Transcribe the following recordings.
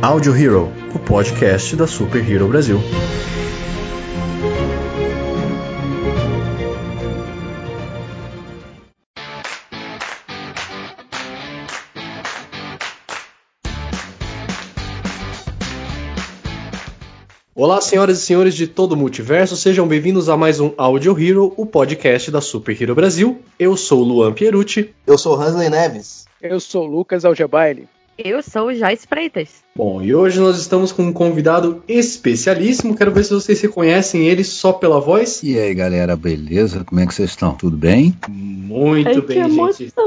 Audio Hero, o podcast da Super Hero Brasil. Olá, senhoras e senhores de todo o multiverso, sejam bem-vindos a mais um Audio Hero, o podcast da Super Hero Brasil. Eu sou o Luan Pierucci. Eu sou Hansley Neves. Eu sou o Lucas Algebaile. Eu sou o Joyce Freitas. Bom, e hoje nós estamos com um convidado especialíssimo. Quero ver se vocês reconhecem ele só pela voz. E aí, galera, beleza? Como é que vocês estão? Tudo bem? Muito Ai, bem, que gente.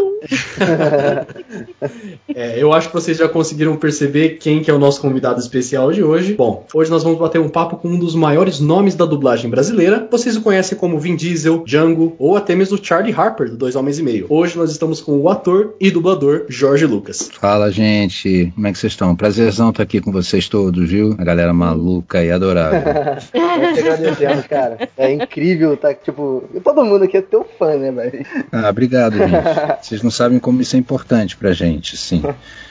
É, eu acho que vocês já conseguiram perceber quem que é o nosso convidado especial de hoje. Bom, hoje nós vamos bater um papo com um dos maiores nomes da dublagem brasileira. Vocês o conhecem como Vin Diesel, Django ou até mesmo Charlie Harper, do Dois Homens e Meio. Hoje nós estamos com o ator e dublador Jorge Lucas. Fala, gente. Como é que vocês estão? Prazerzão estar aqui com vocês todos, viu? A galera maluca e adorável. Nós te agradecemos, cara. É incrível, tá? Tipo, todo mundo aqui é teu fã, né, velho? Ah, obrigado, gente. Vocês não sabem como isso é importante pra gente, sim.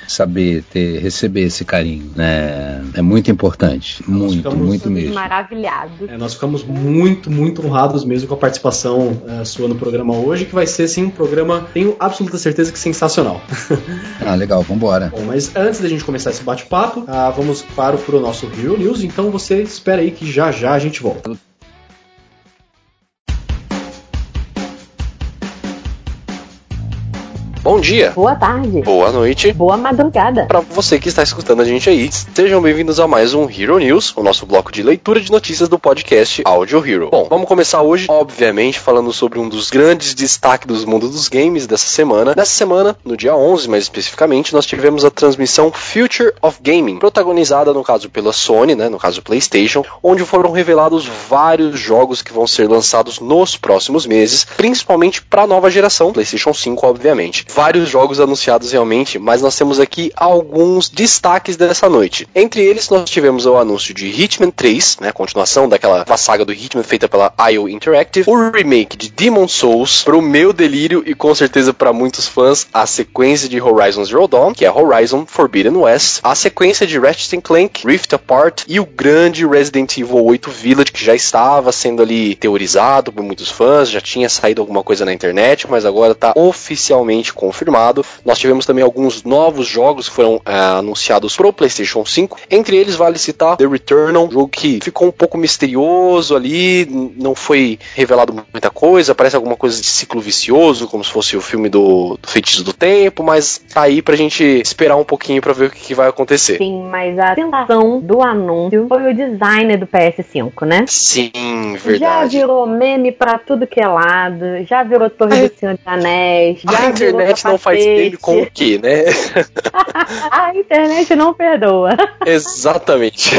Saber ter, receber esse carinho, né? É muito importante. Muito, ficamos muito mesmo. Maravilhado. É, nós ficamos muito, muito honrados mesmo com a participação eh, sua no programa hoje, que vai ser, assim, um programa, tenho absoluta certeza que sensacional. Ah, legal, vambora. Bom, mas antes da gente começar esse bate-papo, ah, vamos para o nosso Hero News, então você espera aí que já já a gente volta. Bom dia, Boa tarde. boa noite. Boa madrugada. Para você que está escutando a gente aí, sejam bem-vindos a mais um Hero News, o nosso bloco de leitura de notícias do podcast Audio Hero. Bom, vamos começar hoje, obviamente, falando sobre um dos grandes destaques do mundo dos games dessa semana. Nessa semana, no dia 11 mais especificamente, nós tivemos a transmissão Future of Gaming, protagonizada no caso pela Sony, né, no caso PlayStation, onde foram revelados vários jogos que vão ser lançados nos próximos meses, principalmente para a nova geração, PlayStation 5, obviamente. Vários jogos anunciados realmente, mas nós temos aqui alguns destaques dessa noite. Entre eles, nós tivemos o anúncio de Hitman 3, né, a continuação daquela saga do Hitman feita pela IO Interactive, o remake de Demon Souls, pro meu delírio e com certeza para muitos fãs, a sequência de Horizon Zero Dawn, que é Horizon Forbidden West, a sequência de Ratchet Clank, Rift Apart e o grande Resident Evil 8 Village, que já estava sendo ali teorizado por muitos fãs, já tinha saído alguma coisa na internet, mas agora está oficialmente confirmado. Nós tivemos também alguns novos jogos que foram ah, anunciados pro PlayStation 5. Entre eles vale citar The Returnal, jogo que ficou um pouco misterioso ali, não foi revelado muita coisa, parece alguma coisa de ciclo vicioso, como se fosse o filme do, do Feitiço do Tempo, mas tá aí pra gente esperar um pouquinho pra ver o que, que vai acontecer. Sim, mas a tentação do anúncio foi o design do PS5, né? Sim, Já verdade. virou meme pra tudo que é lado, já virou Torre A- do Senhor dos Anéis, já A virou internet não faz meme com o quê, né? A internet não perdoa. Exatamente.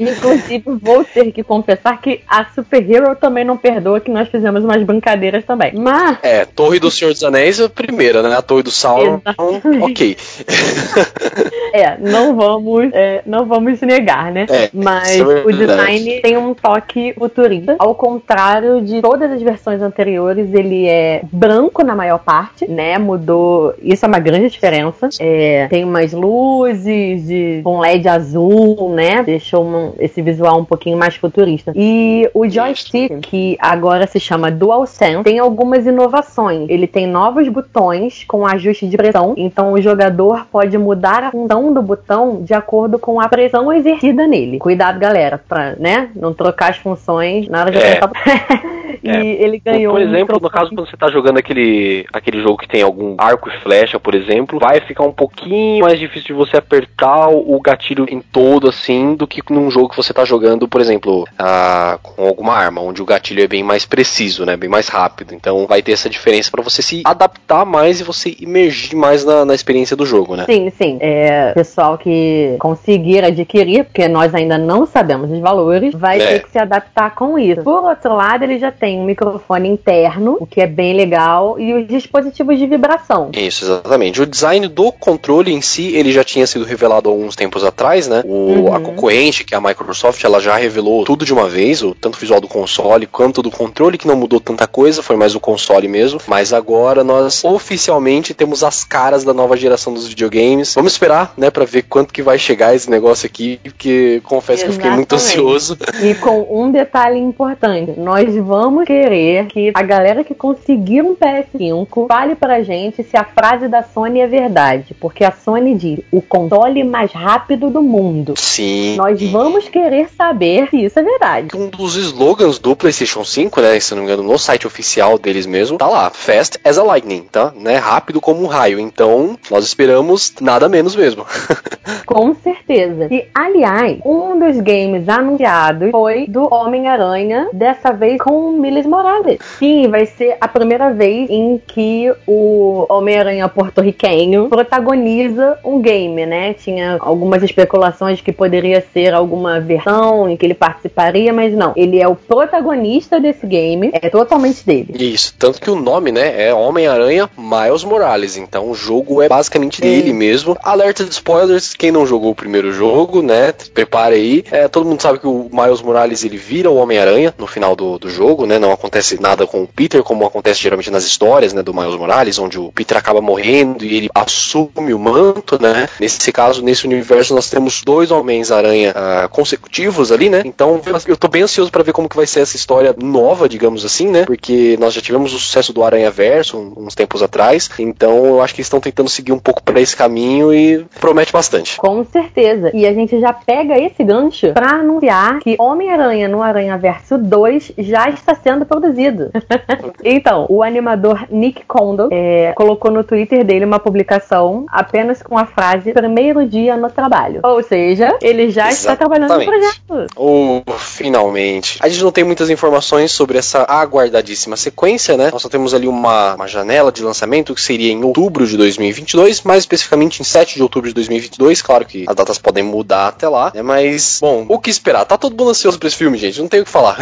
Inclusive, vou ter que confessar que a Super Hero também não perdoa, que nós fizemos umas brincadeiras também. Mas, É, Torre do Senhor dos Anéis é a primeira, né? A Torre do Sauron, ok. é, não vamos, é, não vamos negar, né? É, Mas é o design tem um toque futurista. Ao contrário de todas as versões anteriores, ele é branco na maior parte, né? Mudou. Isso é uma grande diferença. É, tem umas luzes de, com LED azul, né? Deixou um- esse visual um pouquinho mais futurista. E o joystick, que agora se chama DualSense, tem algumas inovações. Ele tem novos botões com ajuste de pressão, então o jogador pode mudar a função do botão de acordo com a pressão exercida nele. Cuidado, galera, pra, né, não trocar as funções na hora de É. apertar. e É. ele ganhou Por um exemplo, no microfone- caso quando você tá jogando aquele, aquele jogo que tem algum arco e flecha, por exemplo, vai ficar um pouquinho mais difícil de você apertar o gatilho em todo assim do que num jogo que você tá jogando, por exemplo, ah, com alguma arma, onde o gatilho é bem mais preciso, né, bem mais rápido. Então vai ter essa diferença para você se adaptar mais e você imergir mais na, na experiência do jogo, né? Sim, sim. É, pessoal que conseguir adquirir, porque nós ainda não sabemos os valores, vai É. ter que se adaptar com isso. Por outro lado, ele já tem um microfone interno, o que é bem legal, e os dispositivos de vibração. Isso, exatamente. O design do controle em si, ele já tinha sido revelado alguns tempos atrás, né? O, Uhum. A concorrente, que é a Microsoft, ela já revelou tudo de uma vez, o, tanto o visual do console quanto do controle, que não mudou tanta coisa, foi mais o console mesmo. Mas agora nós oficialmente temos as caras da nova geração dos videogames. Vamos esperar, né, pra ver quanto que vai chegar esse negócio aqui, porque confesso que eu fiquei muito Exatamente. ansioso. E com um detalhe importante, nós vamos querer que a galera que conseguir um PS5 fale pra gente se a frase da Sony é verdade, porque a Sony diz o console mais rápido do mundo. Sim. Nós vamos querer saber se isso é verdade. Um dos slogans do PlayStation 5, né, se não me engano, no site oficial deles mesmo, tá lá, Fast as a Lightning, tá? Né, rápido como um raio. Então, nós esperamos nada menos mesmo. Com certeza. E, aliás, um dos games anunciados foi do Homem-Aranha, dessa vez com Miles Morales. Sim, vai ser a primeira vez em que o Homem-Aranha porto-riquenho protagoniza um game, né? Tinha algumas especulações que poderia ser alguma versão em que ele participaria, mas não. Ele é o protagonista desse game, é totalmente dele. Isso, tanto que o nome, né, é Homem-Aranha Miles Morales. Então o jogo é basicamente dele mesmo. Alerta de spoilers, quem não jogou o primeiro jogo, né, prepare aí. É, todo mundo sabe que o Miles Morales ele vira o Homem-Aranha no final do, do jogo, né? Não acontece nada com o Peter, como acontece geralmente nas histórias, né, do Miles Morales, onde o Peter acaba morrendo e ele assume o manto, né? Nesse caso, nesse universo, nós temos dois Homens-Aranha ah, consecutivos ali, né? Então eu tô bem ansioso pra ver como que vai ser essa história nova, digamos assim, né? Porque nós já tivemos o sucesso do Aranha Verso uns tempos atrás, então eu acho que eles estão tentando seguir um pouco pra esse caminho e promete bastante. Com certeza. E a gente já pega esse gancho pra anunciar que Homem-Aranha no Aranha Verso 2 já está sendo produzido. então, o animador Nick Kondo é, colocou no Twitter dele uma publicação apenas com a frase primeiro dia no trabalho. Ou seja, ele já está trabalhando no Exatamente. projeto. Oh, finalmente. A gente não tem muitas informações sobre essa aguardadíssima sequência, né? Nós só temos ali uma, uma janela de lançamento que seria em outubro de 2022, mais especificamente em 7 de outubro de 2022. Claro que as datas podem mudar até lá, né? Mas, bom, o que esperar? Tá todo mundo ansioso pra esse filme, gente. Não tem o que falar.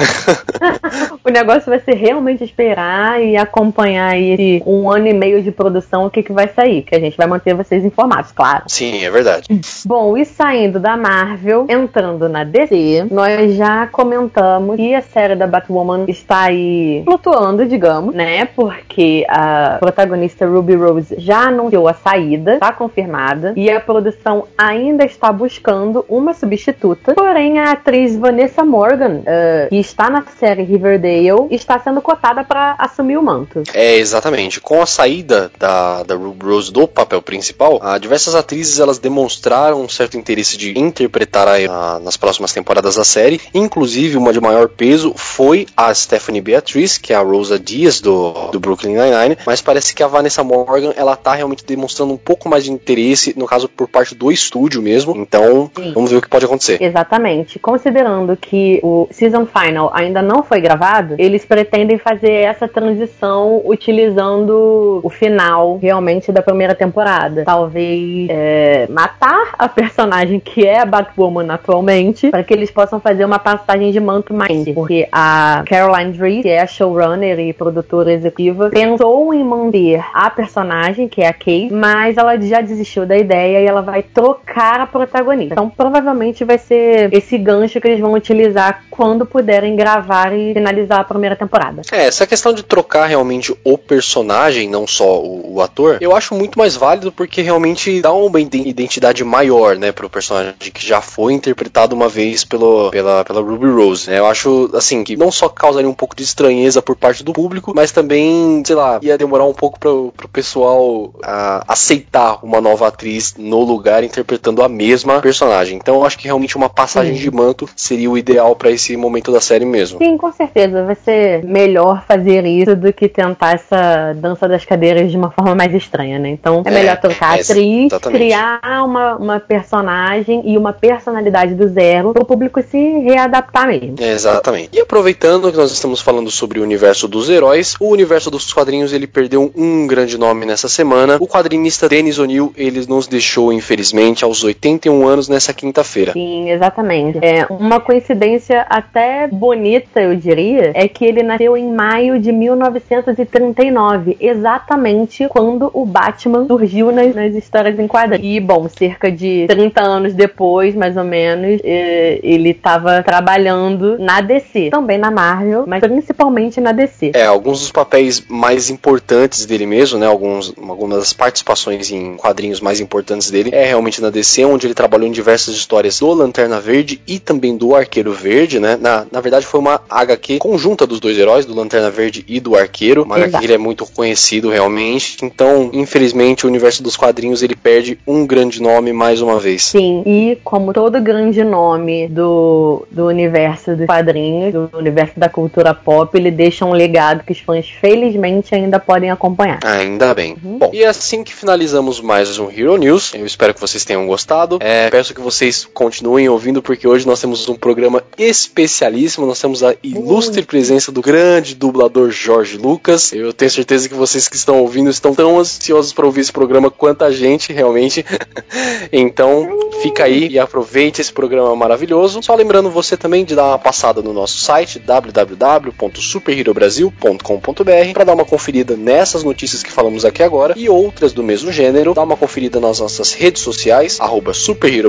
O negócio vai ser realmente esperar e acompanhar aí esse um ano e meio de produção o que, que vai sair, que a gente vai manter vocês informados, claro. Sim, é verdade. Bom, e saindo da Marvel, entrando na DC, nós já comentamos que a série da Batwoman está aí flutuando, digamos, né? Porque a protagonista Ruby Rose já anunciou a saída, está confirmada, e a produção ainda está buscando uma substituta. Porém, a atriz Vanessa Morgan, eh, que está na série Riverdale, está sendo cotada para assumir o manto. É, exatamente. Com a saída da, da Ruby Rose do papel principal, ah, diversas atrizes elas demonstraram um certo interesse de interpretar a, a- nas próximas temporadas da série. Inclusive, uma de maior peso foi a Stephanie Beatriz, que é a Rosa Diaz do, do Brooklyn Nine-Nine. Mas parece que a Vanessa Morgan ela tá realmente demonstrando um pouco mais de interesse, no caso, por parte do estúdio mesmo. Então, Sim. vamos ver o que pode acontecer. Exatamente. Considerando que o season final ainda não foi gravado, eles pretendem fazer essa transição utilizando o final realmente da primeira temporada. Talvez é, matar a personagem que é a Batwoman atualmente, para que eles possam fazer uma passagem de manto mais. Porque a Caroline Dries, que é a showrunner e produtora executiva, pensou em manter a personagem, que é a Kate, mas ela já desistiu da ideia e ela vai trocar a protagonista. Então provavelmente vai ser esse gancho que eles vão utilizar quando puderem gravar e finalizar a primeira temporada. É, essa questão de trocar realmente o personagem, não só o, o ator, eu acho muito mais válido porque realmente dá uma iden- identidade maior, né, pro personagem que já foi interpretado uma vez pelo, pela, pela Ruby Rose, né? Eu acho, assim, que não só causaria um pouco de estranheza por parte do público, mas também, sei lá, ia demorar um pouco pro, pro pessoal ah, aceitar uma nova atriz no lugar interpretando a mesma personagem. Então eu acho que realmente uma passagem Sim. de manto seria o ideal pra esse momento da série mesmo. Sim, com certeza. Vai ser melhor fazer isso do que tentar essa dança das cadeiras de uma forma mais estranha, né? Então é, É, melhor trocar a é, atriz, exatamente. criar uma, uma personagem e uma personalidade do zero para o público se readaptar mesmo. Exatamente. E aproveitando que nós estamos falando sobre o universo dos heróis, o universo dos quadrinhos ele perdeu um grande nome nessa semana. O quadrinista Dennis O'Neill ele nos deixou infelizmente aos 81 anos nessa quinta-feira. Sim, exatamente. É uma coincidência até bonita, eu diria, é que ele nasceu em maio de 1939, exatamente quando o Batman surgiu nas, nas histórias em quadrinhos. E, bom, cerca de 30 anos depois, mais ou menos, eh, ele estava trabalhando na DC. Também na Marvel, mas principalmente na DC. É, alguns dos papéis mais importantes dele mesmo, né? Alguns, algumas das participações em quadrinhos mais importantes dele é realmente na DC, onde ele trabalhou em diversas histórias do Lanterna Verde e também do Arqueiro Verde, né? Na, na verdade, foi uma HQ conjunta dos dois heróis, do Lanterna Verde e do Arqueiro. Que ele é muito conhecido realmente. Então, infelizmente, o universo dos quadrinhos ele perde um grande nome mais uma vez. Sim, e como todo grande nome do, do universo dos quadrinhos, do universo da cultura pop, ele deixa um legado que os fãs, felizmente, ainda podem acompanhar. Ainda bem. Uhum. Bom, e assim que finalizamos mais um Hero News, eu espero que vocês tenham gostado. É, peço que vocês continuem ouvindo, porque hoje nós temos um programa especialíssimo. Nós temos a ilustre presença do grande dublador Jorge Lucas. Eu tenho certeza que vocês que estão ouvindo estão tão ansiosos para ouvir esse programa quanto a gente, realmente. então, fica aí e aproveite esse programa maravilhoso. Só lembrando você também de dar uma passada no nosso site www.superherobrasil.com.br para dar uma conferida nessas notícias que falamos aqui agora e outras do mesmo gênero. Dá uma conferida nas nossas redes sociais, arroba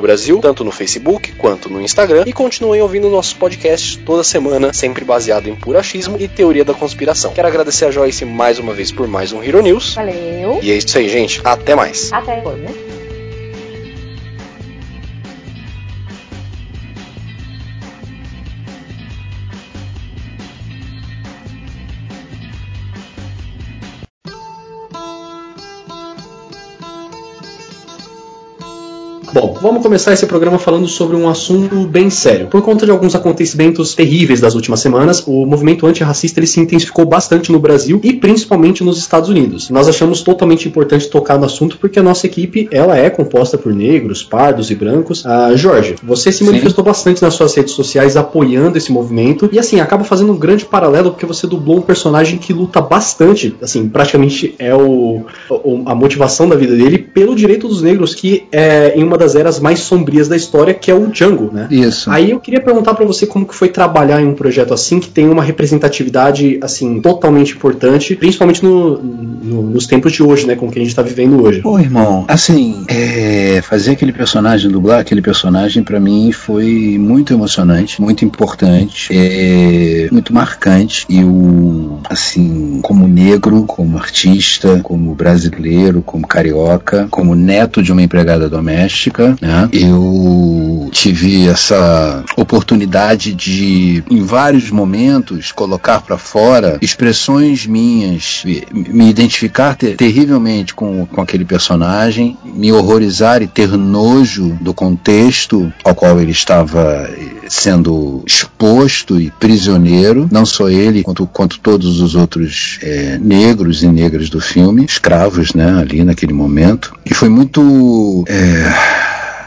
Brasil, tanto no Facebook quanto no Instagram. E continuem ouvindo nossos podcasts toda semana, sempre baseado em puro achismo e teoria da conspiração. Quero agradecer a Joyce mais uma vez por mais um Hero News. Valeu. E é isso aí, gente. Até mais. Até depois, né? Bom, vamos começar esse programa falando sobre um assunto bem sério. Por conta de alguns acontecimentos terríveis das últimas semanas, o movimento antirracista ele se intensificou bastante no Brasil e principalmente nos Estados Unidos. Nós achamos totalmente importante tocar no assunto porque a nossa equipe ela é composta por negros, pardos e brancos. Ah, Jorge, você se manifestou Sim. bastante nas suas redes sociais apoiando esse movimento e assim acaba fazendo um grande paralelo porque você dublou um personagem que luta bastante, assim praticamente é o, a motivação da vida dele pelo direito dos negros que é em uma das eras mais sombrias da história, que é o Django, né? Isso. Aí eu queria perguntar para você como que foi trabalhar em um projeto assim, que tem uma representatividade, assim, totalmente importante, principalmente no, no, nos tempos de hoje, né? Com o que a gente tá vivendo hoje. Pô, irmão, assim, é, fazer aquele personagem, dublar aquele personagem, para mim foi muito emocionante, muito importante, é, muito marcante. E o, assim, como negro, como artista, como brasileiro, como carioca, como neto de uma empregada doméstica, né? Eu tive essa oportunidade de, em vários momentos, colocar para fora expressões minhas, me identificar ter, terrivelmente com, com aquele personagem, me horrorizar e ter nojo do contexto ao qual ele estava sendo exposto e prisioneiro, não só ele, quanto, quanto todos os outros é, negros e negras do filme, escravos, né, ali naquele momento. E foi muito. É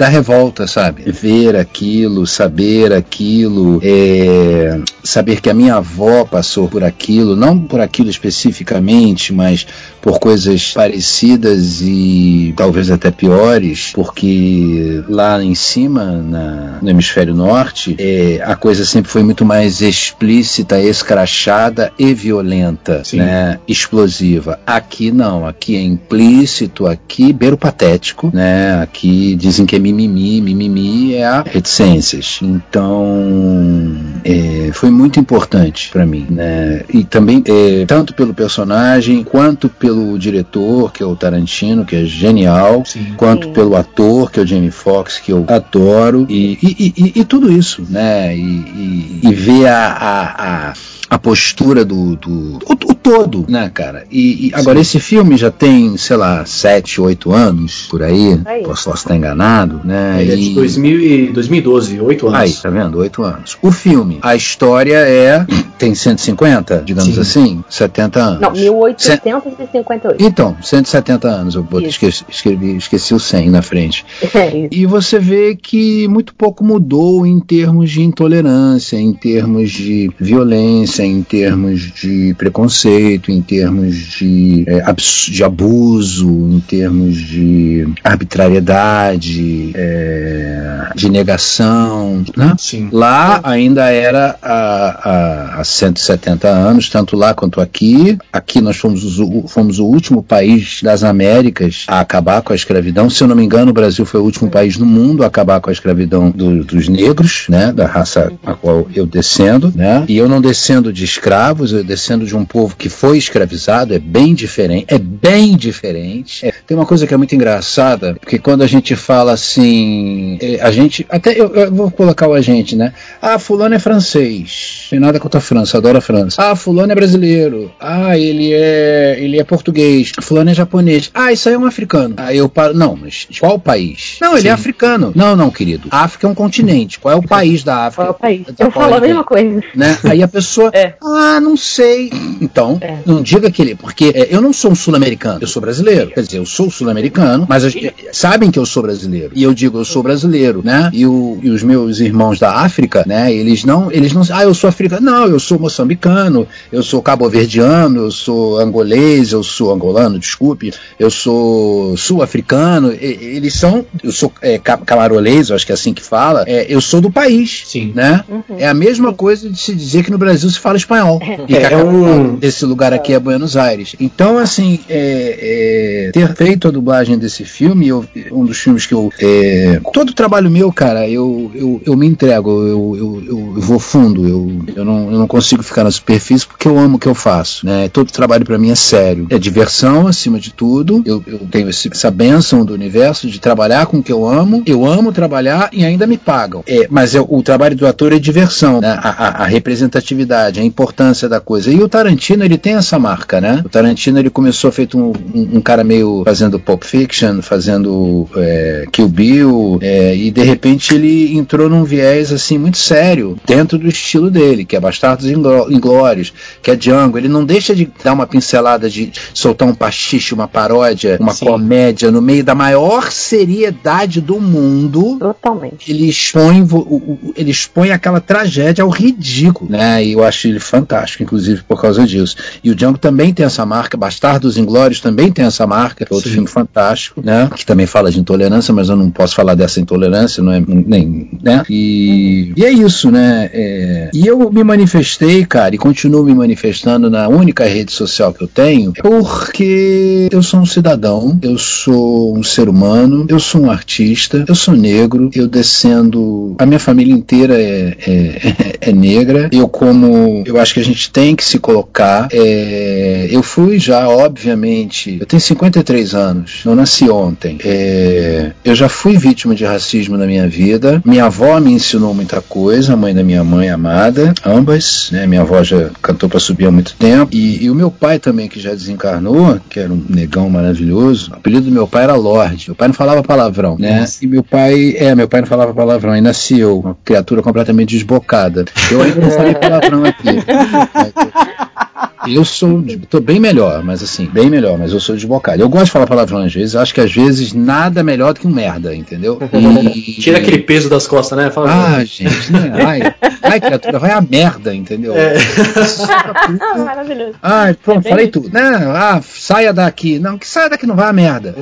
da revolta, sabe? Ver aquilo, saber aquilo, é, saber que a minha avó passou por aquilo, não por aquilo especificamente, mas por coisas parecidas e talvez até piores, porque lá em cima, na, no hemisfério norte, é, a coisa sempre foi muito mais explícita, escrachada e violenta, Sim. né? Explosiva. Aqui não, aqui é implícito, aqui beiro patético, né? Aqui dizem que é mimimi, mimimi é a reticências. Então, é, foi muito importante para mim, né? E também, é, tanto pelo personagem quanto pelo diretor, que é o Tarantino, que é genial, Sim. quanto Sim. pelo ator, que é o Jamie Foxx, que eu adoro, e, e, e, e tudo isso, né? E, ver a, a, a a postura do, do todo, né, cara? E, e agora Sim. esse filme já tem, sei lá, 7, 8 anos por aí, aí. posso, posso estar enganado, né? Ele e... é de 2000 e 2012, 8 anos. Aí, tá vendo? 8 anos. O filme, a história é tem 150, digamos Sim. assim, 70 anos. Não, 1858. Então, 170 anos, eu esqueci, escrevi, esqueci o 100 na frente. É e você vê que muito pouco mudou em termos de intolerância, em termos de violência, em termos de preconceito preconceito, em termos de, é, de abuso, em termos de arbitrariedade, é, de negação. Né? Lá ainda era há, há 170 anos, tanto lá quanto aqui. Aqui nós fomos, o, fomos o último país das Américas a acabar com a escravidão. Se eu não me engano, o Brasil foi o último país no mundo a acabar com a escravidão do, dos negros, né, da raça a qual eu descendo, né? E eu não descendo de escravos, eu descendo de um povo que foi escravizado, é bem diferente, é bem diferente. É, tem uma coisa que é muito engraçada, porque quando a gente fala assim, é, a gente, até eu, eu, vou colocar o agente, né? Ah, fulano é francês, tem nada contra a França, adoro a França. Ah, fulano é brasileiro. Ah, ele é, ele é português. Fulano é japonês. Ah, isso aí é um africano. Aí eu paro, não, mas qual país? Não, ele é Sim. é africano. Não, não, querido. A África é um continente. Qual é o país da África? Qual é o país? Eu falo a mesma coisa. Né? Aí a pessoa, é. ah, não sei. Então, é. não diga que ele, porque é, eu não sou um sul-americano, eu sou brasileiro. Quer dizer, eu sou sul-americano, mas as, sabem que eu sou brasileiro. E eu digo, eu sou brasileiro, né? E, o, e os meus irmãos da África, né? Eles não, eles não, ah, eu sou africano. Não, eu sou moçambicano, eu sou cabo-verdiano, eu sou angolês, eu sou angolano, desculpe, eu sou sul-africano. Eles são, eu sou é, camarolês, acho que é assim que fala. É, eu sou do país, Sim. né? Uhum. É a mesma coisa de se dizer que no Brasil se fala espanhol. E é, que é um... desse lugar aqui é Buenos Aires. Então, assim, é, é, ter feito a dublagem desse filme, eu, um dos filmes que eu. É, todo trabalho meu, cara, eu, eu, eu me entrego, eu, eu, eu, vou fundo, eu, eu, não, eu não consigo ficar na superfície porque eu amo o que eu faço. Né? Todo trabalho para mim é sério. É diversão acima de tudo. Eu, eu tenho esse, essa benção do universo de trabalhar com o que eu amo. Eu amo trabalhar e ainda me pagam. É, mas é, o trabalho do ator é diversão, né? a, a, a representatividade, a importância da coisa. E o Tarantino, ele tem essa marca, né? O Tarantino, ele começou feito um, um, um cara meio fazendo Pulp Fiction, fazendo é, Kill Bill, é, e de repente ele entrou num viés, assim, muito sério, dentro do estilo dele, que é Bastardos Inglórios, que é Django. Ele não deixa de dar uma pincelada de soltar um pastiche, uma paródia, uma Sim. comédia no meio da maior seriedade do mundo. Totalmente. Ele expõe, ele expõe aquela tragédia ao ridículo, né? E eu acho ele fantástico, inclusive por causa disso. E o Django também tem essa marca, Bastardos Inglórios também tem essa marca, outro Sim. filme fantástico, né? Que também fala de intolerância, mas eu não posso falar dessa intolerância, não é nem, né? E, e é isso, né? É, e eu me manifestei, cara, e continuo me manifestando na única rede social que eu tenho, porque eu sou um cidadão, eu sou um ser humano, eu sou um artista, eu sou negro, eu descendo, a minha família inteira é, é, é negra, eu como, eu acho que a gente tem que se colocar, é, eu fui já, obviamente, eu tenho 53 anos, eu nasci ontem, é, eu já fui vítima de racismo na minha vida, minha avó me ensinou muita coisa, a mãe da minha mãe amada, ambas, né, minha avó já cantou para subir há muito tempo, e, e o meu pai também, que já desencarnou, que era um negão maravilhoso, o apelido do meu pai era Lorde, meu pai não falava palavrão, né, e meu pai, é, meu pai não falava palavrão, aí nasci eu, uma criatura completamente desbocada, eu ainda não falei palavrão aqui, Eu sou. tô bem melhor, mas assim, bem melhor, mas eu sou desbocado. Eu gosto de falar palavrão às vezes, acho que às vezes nada melhor do que um merda, entendeu? E... Tira aquele peso das costas, né? Fala ah, gente, né? Ai, ai, criatura, vai a merda, entendeu? É. Maravilhoso. Ai, pronto, é falei isso. tudo. Né? Ah, saia daqui. Não, que saia daqui não vai a merda.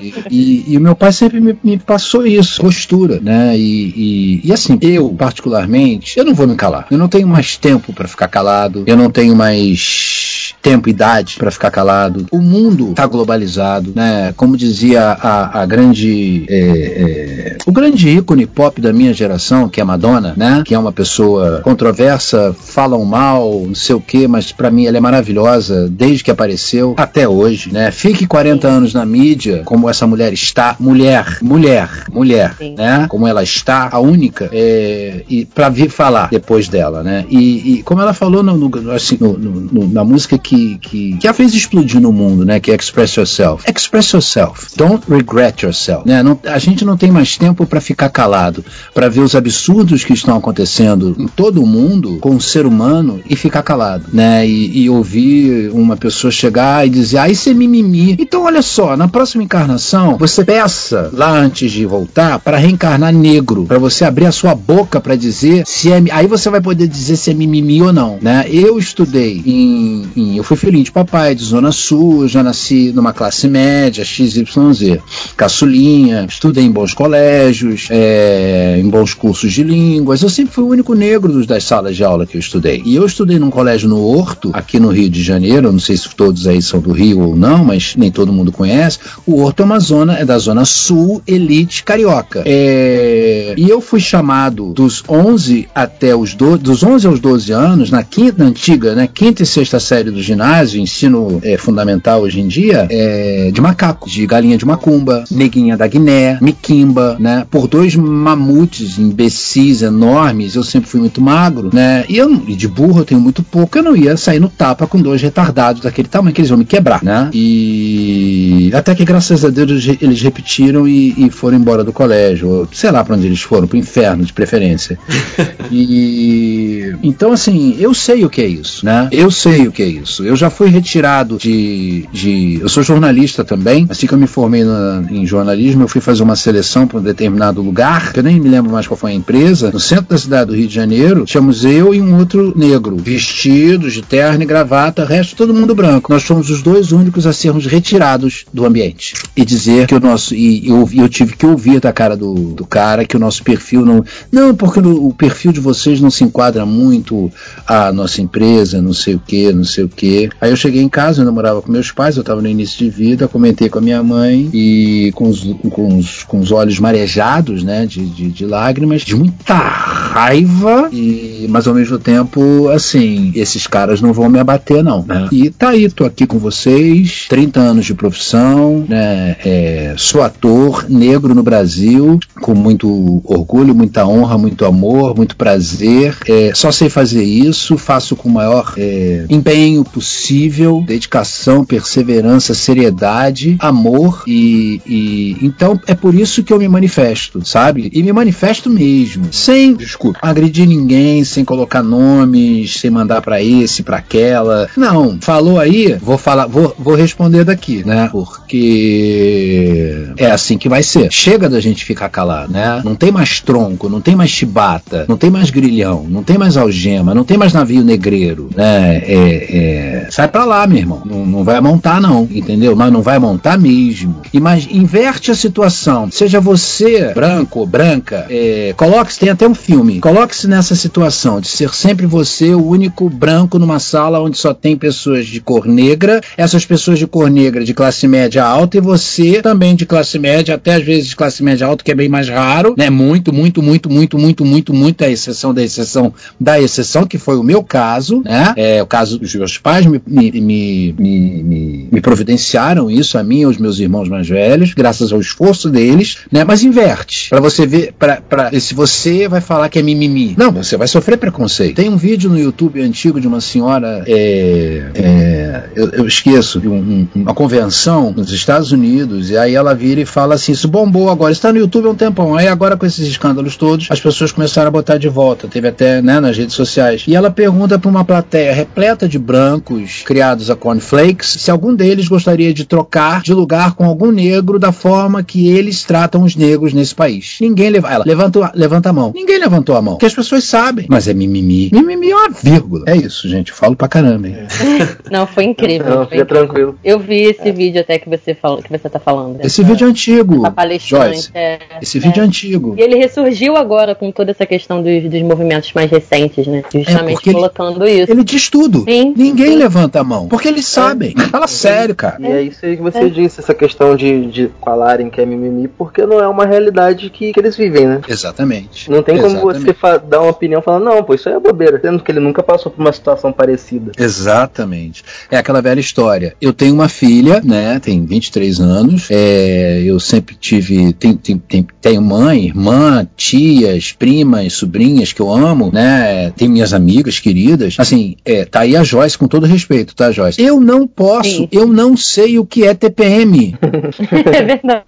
E, e, e, o meu pai sempre me, me, passou isso, postura, né? E, e assim, eu, particularmente, eu não vou me calar. Eu não tenho mais tempo para ficar calado calado, eu não tenho mais tempo, idade para ficar calado. O mundo está globalizado, né? Como dizia a, a grande, é, é, o grande ícone pop da minha geração, que é Madonna, né? Que é uma pessoa controversa, falam mal, não sei o que, mas para mim ela é maravilhosa desde que apareceu até hoje, né? Fique 40 anos na mídia, como essa mulher está, mulher, mulher, mulher, Sim. né? Como ela está, a única, é, e para vir falar depois dela, né? E, e como ela falou no, assim, no, no, na música que, que, que a fez explodir no mundo, né? Que é Express Yourself. Express Yourself. Don't regret yourself. Né? Não, a gente não tem mais tempo para ficar calado, para ver os absurdos que estão acontecendo em todo o mundo com o ser humano e ficar calado, né? E, e ouvir uma pessoa chegar e dizer, ah, isso é mimimi. Então, olha só, na próxima encarnação, você peça lá antes de voltar para reencarnar negro, para você abrir a sua boca para dizer se é. Aí você vai poder dizer se é mimimi ou não, né? Eu estudei em, em- eu fui filhinho de papai de Zona Sul, já nasci numa classe média, XYZ, caçulinha, estudei em bons colégios, é, em bons cursos de línguas. Eu sempre fui o único negro dos, das salas de aula que eu estudei. E eu estudei num colégio no Horto, aqui no Rio de Janeiro. Não sei se todos aí são do Rio ou não, mas nem todo mundo conhece. O Horto é uma zona, é da zona sul elite carioca. É, e eu fui chamado dos 11 até os 12, dos 11 aos 12 anos, na quinta, antiga, né, quinta e sexta série do ginásio, ensino é, fundamental hoje em dia, é, de macaco, de galinha de macumba, neguinha da Guiné, miquimba, né, por dois mamutes imbecis enormes, eu sempre fui muito magro, né, e, eu, de burro eu tenho muito pouco, eu não ia sair no tapa com dois retardados daquele tamanho que eles vão me quebrar, né, e até que graças a Deus eles, repetiram e, e foram embora do colégio, ou sei lá pra onde eles foram, pro inferno de preferência. E então assim, eu sei o que é isso, né? Eu sei o que é isso. Eu já fui retirado de, de eu sou jornalista também. Assim que eu me formei na- em jornalismo, eu fui fazer uma seleção para um determinado lugar, que eu nem me lembro mais qual foi a empresa, no centro da cidade do Rio de Janeiro. Tínhamos eu e um outro negro, vestidos de terno e gravata, o resto todo mundo branco. Nós fomos os dois únicos a sermos retirados do ambiente e dizer que o nosso e eu, eu tive que ouvir da cara do, do cara que o nosso perfil não não porque o, o perfil de vocês não se enquadra muito à nossa empresa, não sei o que, não sei o que. Aí eu cheguei em casa, eu ainda morava com meus pais, eu estava no início de vida, comentei com a minha mãe e com os, com os, com os olhos marejados, né, de, de, de lágrimas, de muita raiva e mas ao mesmo tempo assim, esses caras não vão me abater não, né? E tá aí, tô aqui com vocês, 30 anos de profissão, né? É, sou ator negro no Brasil, com muito orgulho, muita honra, muito amor, muito prazer. É, só sei fazer isso, faço com o maior é, empenho possível, dedicação, perseverança, seriedade, amor e, e então é por isso que eu me manifesto, sabe? E me manifesto mesmo, sem, desculpa, agredir ninguém, sem colocar nomes, sem mandar pra esse, pra aquela. Não, falou aí, vou falar, vou, vou responder daqui, né? Porque é assim que vai ser. Chega da gente ficar calado, né? Não tem mais tronco, não tem mais chibata, não tem mais grilhão, não tem mais algema, não tem mais navio negreiro, né? É, é, sai pra lá, meu irmão. Não, não vai montar, não, entendeu? Mas não vai montar mesmo. E mas inverte a situação. Seja você branco ou branca, é, coloque-se, tem até um filme, coloque-se nessa situação de ser sempre você o único branco numa sala onde só tem pessoas de cor negra, essas pessoas de cor negra de classe média alta e você também de classe média, até às vezes de classe média alta, que é bem mais raro, né? Muito, muito, muito, muito, muito, muito, muito a exceção da exceção da exceção, que foi o meu caso, né? É, o caso dos meus pais me, me, me, me, me- providenciaram isso a mim e aos meus irmãos mais velhos, graças ao esforço deles, né? Mas inverte, Pra você ver, pra, pra, se você vai falar que é mimimi, não, você vai sofrer preconceito. Tem um vídeo no YouTube antigo de uma senhora, é, é, eu, eu esqueço, de um- um- uma convenção nos Estados Unidos, e aí ela vira e fala assim, isso bombou agora, está no YouTube há um tempão, aí agora com esses escândalos todos, as pessoas começaram a botar de volta, teve até né, nas redes sociais. E ela pergunta para uma plateia repleta de brancos criados a cornflakes se algum deles gostaria de trocar de lugar com algum negro da forma que eles tratam os negros nesse país. Ninguém leva, ela levanta, levanta a mão. Ninguém levantou a mão, porque as pessoas sabem. Mas é mimimi. Mimimi é uma vírgula. É isso, gente. Eu falo pra caramba. hein? Não, foi incrível. Não, foi fica incrível. tranquilo. Eu vi esse vídeo até que você, falou, que você tá falando. Esse vídeo é antigo. dessa palestrante. Joyce. é. Esse vídeo é antigo. E ele ressurgiu agora com toda essa questão dos, dos movimentos mais recentes, né? Justamente porque ele- colocando isso. Ele diz tudo. Sim, Ninguém sim. levanta a mão. Porque eles sabem. Fala sério, cara. E é isso aí que você disse, essa questão de, de falarem que é mimimi, porque não é uma realidade que, que eles vivem, né? Exatamente. Não tem como Exatamente. você dar uma opinião falando, não, pô, isso aí é bobeira, sendo que ele nunca passou por uma situação parecida. Exatamente. É aquela velha história. Eu tenho uma filha, né? Tem 23 anos. É, eu sempre tive. Tenho, tenho, tenho, tenho mãe, irmã, tias, primas, sobrinhas que eu amo, né? Tenho minhas amigas queridas. Assim, é, tá aí a Joyce, com todo respeito, tá, Joyce? Eu não posso, Sim. eu não sei o que é TPM. é verdade.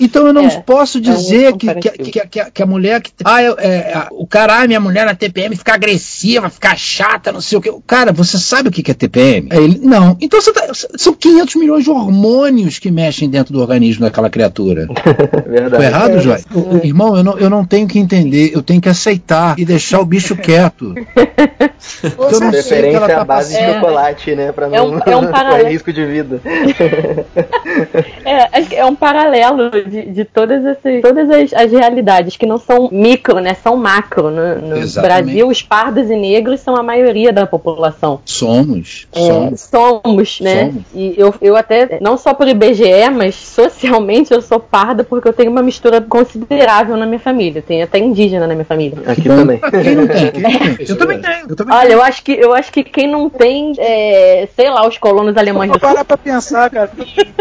Então eu não É, posso dizer um que, que, que, que a- que a mulher que. Ah, eu- é, a- o cara, ah, minha mulher na TPM fica agressiva, fica chata, não sei o que. Cara, você sabe o que que é TPM? Aí ele, não. Então você tá- são 500 milhões de hormônios que mexem dentro do organismo daquela criatura. Tô Verdade. errado, Joy? Irmão, eu não, eu não tenho que entender, eu tenho que aceitar e deixar o bicho quieto. Eu não sei o que Preferência tá à base de chocolate, né? Pra não É um- é um paralelo. correr risco de vida. É, que é um paralelo de, de todas, essas, todas as, as realidades que não são micro, né? São macro. No, no Exatamente. Brasil, os pardos e negros são a maioria da população. Somos, É, somos. somos, né? Somos. E eu, eu até, não só por IBGE, mas socialmente eu sou parda porque eu tenho uma mistura considerável na minha família. Tem até indígena na minha família. Aqui também. Quem não tem? Quem não tem? Eu é também tenho. Eu também Olha, eu acho que eu acho que quem não tem, é, sei lá, os colonos alemães do Vou sul. parar pra pensar, cara.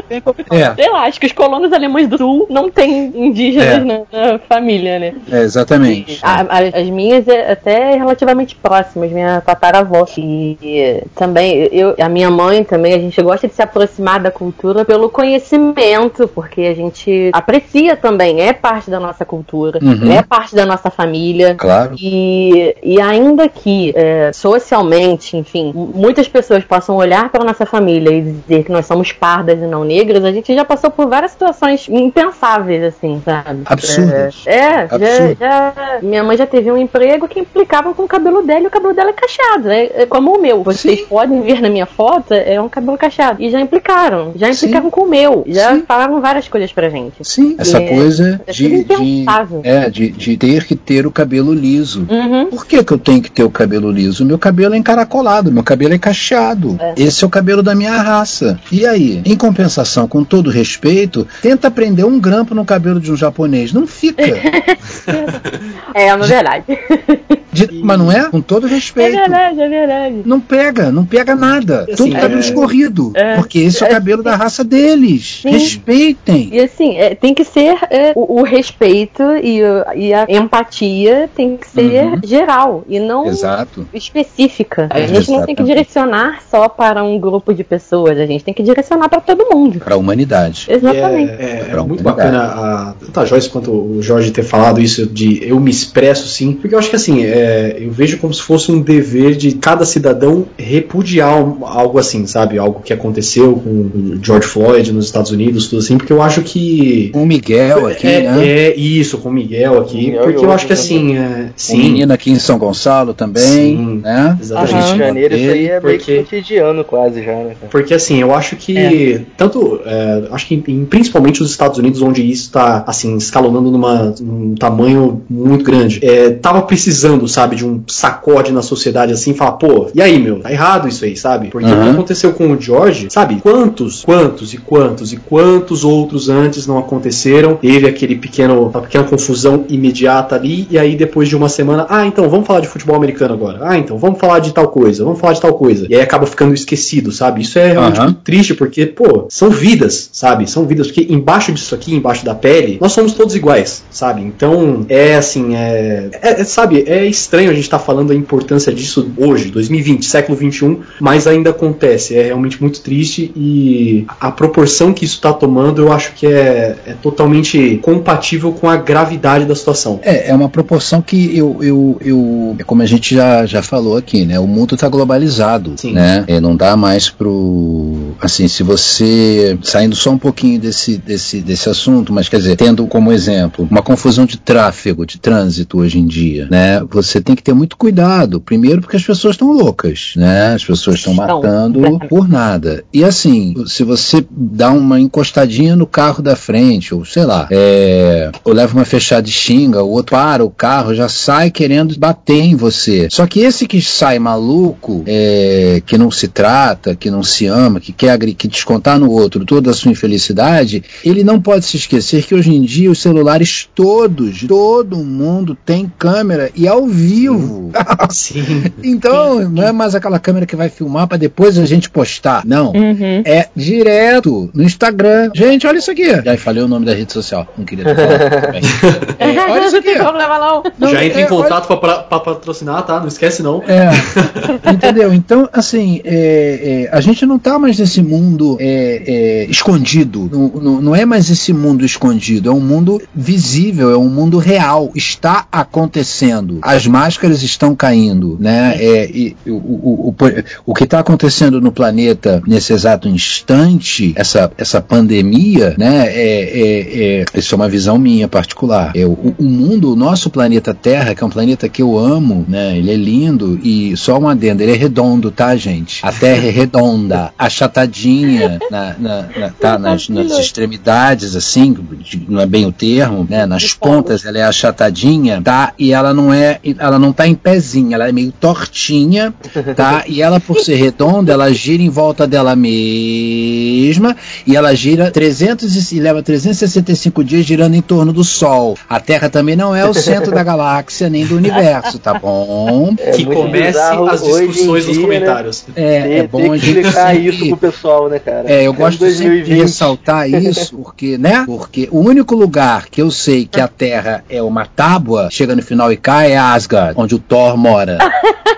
Tem, tem. É, Sei lá, acho que os colonos alemães do sul não têm indígenas É. na, na família, né? é, exatamente. A- a- as minhas é até relativamente próximas, minha tataravó. E e também, eu, a minha mãe também, a gente gosta de se aproximar da cultura pelo conhecimento, porque a gente aprecia também, é parte da nossa cultura, Uhum. é parte da nossa família. Claro. E, e ainda que é, socialmente, enfim, muitas pessoas possam olhar para nossa família e dizer que nós somos pardas e não negras, a gente já passou por várias situações impensáveis, assim, sabe? Absurdas. É, já, Absurdo. já- minha mãe já teve um emprego que implicava com o cabelo dela e o cabelo dela é cacheado, é, é como o meu. Vocês Sim. podem ver na minha foto, é um cabelo cacheado. E já implicaram, já Sim. implicaram com o meu, já Sim. falaram várias coisas pra gente. Sim, essa É, coisa é de, de, é, de, de ter que ter o cabelo liso. Uhum. Por que, que eu tenho que ter o cabelo liso? Meu cabelo é encaracolado, meu cabelo é cacheado. É. Esse é o cabelo da minha raça. E aí, em compensação, com todo respeito, tenta prender um grampo no cabelo de um japonês. Não fica. É, é verdade. De- mas não é? Com todo É respeito. verdade, é verdade. Não pega, não pega nada. Assim, Tudo cabelo é- escorrido. É. Porque esse é o cabelo da raça deles. Sim. Respeitem. E assim, é, tem que ser é, o, o respeito e, e a empatia tem que ser Uhum. geral e não Exato. Específica. A gente não tem que Exatamente. direcionar só para um grupo de pessoas, a gente tem que direcionar para todo mundo. Para a humanidade. Exatamente. E é, é, é muito bacana a, tanto a Joyce quanto o Jorge ter falado isso de eu me expresso sim, porque eu acho que assim, é, eu vejo como se fosse um dever de cada cidadão repudiar algo assim, sabe? Algo que aconteceu com o George Floyd nos Estados Unidos, tudo assim, porque eu acho que. Com o Miguel aqui, é, né? é isso, com o Miguel aqui, Miguel porque eu acho que assim, é, sim, menino aqui em São Gonçalo também, Sim. Né? exatamente. Rio de. Janeiro, isso aí é meio Porque- que cotidiano quase já, né? Porque assim, eu acho que tanto, é, acho que em- principalmente os Estados Unidos, onde isso está assim escalonando numa, num tamanho muito grande, é, tava precisando, sabe, de um sacode na sociedade assim, falar, pô, e aí, meu, tá errado isso aí, sabe? Porque o que Uhum. aconteceu com o George, sabe? Quantos, quantos e quantos e quantos outros antes não aconteceram? Teve aquele pequeno, uma pequena confusão imediata ali e aí depois de uma semana, ah, então vamos falar de futebol americano agora. Ah, então vamos falar de tal coisa, vamos falar de tal coisa. E aí acaba ficando esquecido, sabe? Isso é realmente muito triste porque, pô, são vidas, sabe? São vidas porque embaixo disso aqui, embaixo da pele, nós somos todos iguais, sabe? Então, é assim, é, é- é, sabe, é estranho a gente estar falando a importância disso hoje, 2020, século 21, mas ainda acontece. É realmente muito triste e a proporção que isso está tomando, eu acho que é, é totalmente compatível com a gravidade da situação. É, é uma proporção que eu, eu, eu é como a gente já, já falou aqui, né? O mundo está globalizado, Sim. né? É, não dá mais pro, assim, se você saindo só um pouquinho desse, desse, desse assunto, mas quer dizer, tendo como exemplo uma confusão de tráfego, de trânsito hoje em dia, né? Você tem que ter muito cuidado. Primeiro porque as pessoas estão loucas, né? As pessoas estão matando completamente. por nada. E assim, se você dá uma encostadinha no carro da frente, ou sei lá, é, ou leva uma fechada e xinga, o outro para o carro, já sai querendo bater em você. Só que esse que sai maluco, é, que não se trata, que não se ama, que quer que descontar no outro toda a sua infelicidade, ele não pode se esquecer que hoje em dia os celulares todos, todo mundo tem câmera e ao vivo. Sim. então, não é mais aquela câmera que vai filmar pra depois a gente postar. Não. Uhum. É direto no Instagram. Gente, olha isso aqui. Já falei o nome da rede social. Não queria ter falado também. É, olha isso aqui. não. Não, Já entra é, em contato pra, pra patrocinar, tá? Não esquece não. É, entendeu? Então, assim, é, é, a gente não tá mais nesse mundo é, é, escondido. Não, não- não é mais esse mundo escondido. É um mundo visível, é um mundo real. Está acontecendo. As máscaras estão caindo, né? É, e o, o, o, o que está acontecendo no planeta nesse exato instante, essa, essa pandemia, né? É, é, é, isso é uma visão minha particular. É, o, o mundo, o nosso planeta Terra, que é um planeta que eu amo, né? Ele é lindo e só um adendo, ele é redondo, tá, gente? A Terra é redonda, achatadinha na, na, na- tá, nas, nas extremidades, assim, não é bem o termo, né? Nas pontas ela é achatadinha, tá? E ela não é, ela não tá em pezinho, ela é meio tortinha, tá? E ela, por ser redonda, ela gira em volta dela mesma e ela gira 300 e, e leva 365 dias girando em torno do Sol. A Terra também não é o centro da galáxia nem do universo, tá bom? É que comece as discussões nos dia, comentários. É, Ter, é ter bom a gente explicar sempre- isso pro pessoal, né, cara? É, eu gosto sempre de ressaltar isso, porque, né? Porque o único lugar que eu sei que a Terra é uma tábua, chega no final e cai, é Asgard, onde o Thor mora.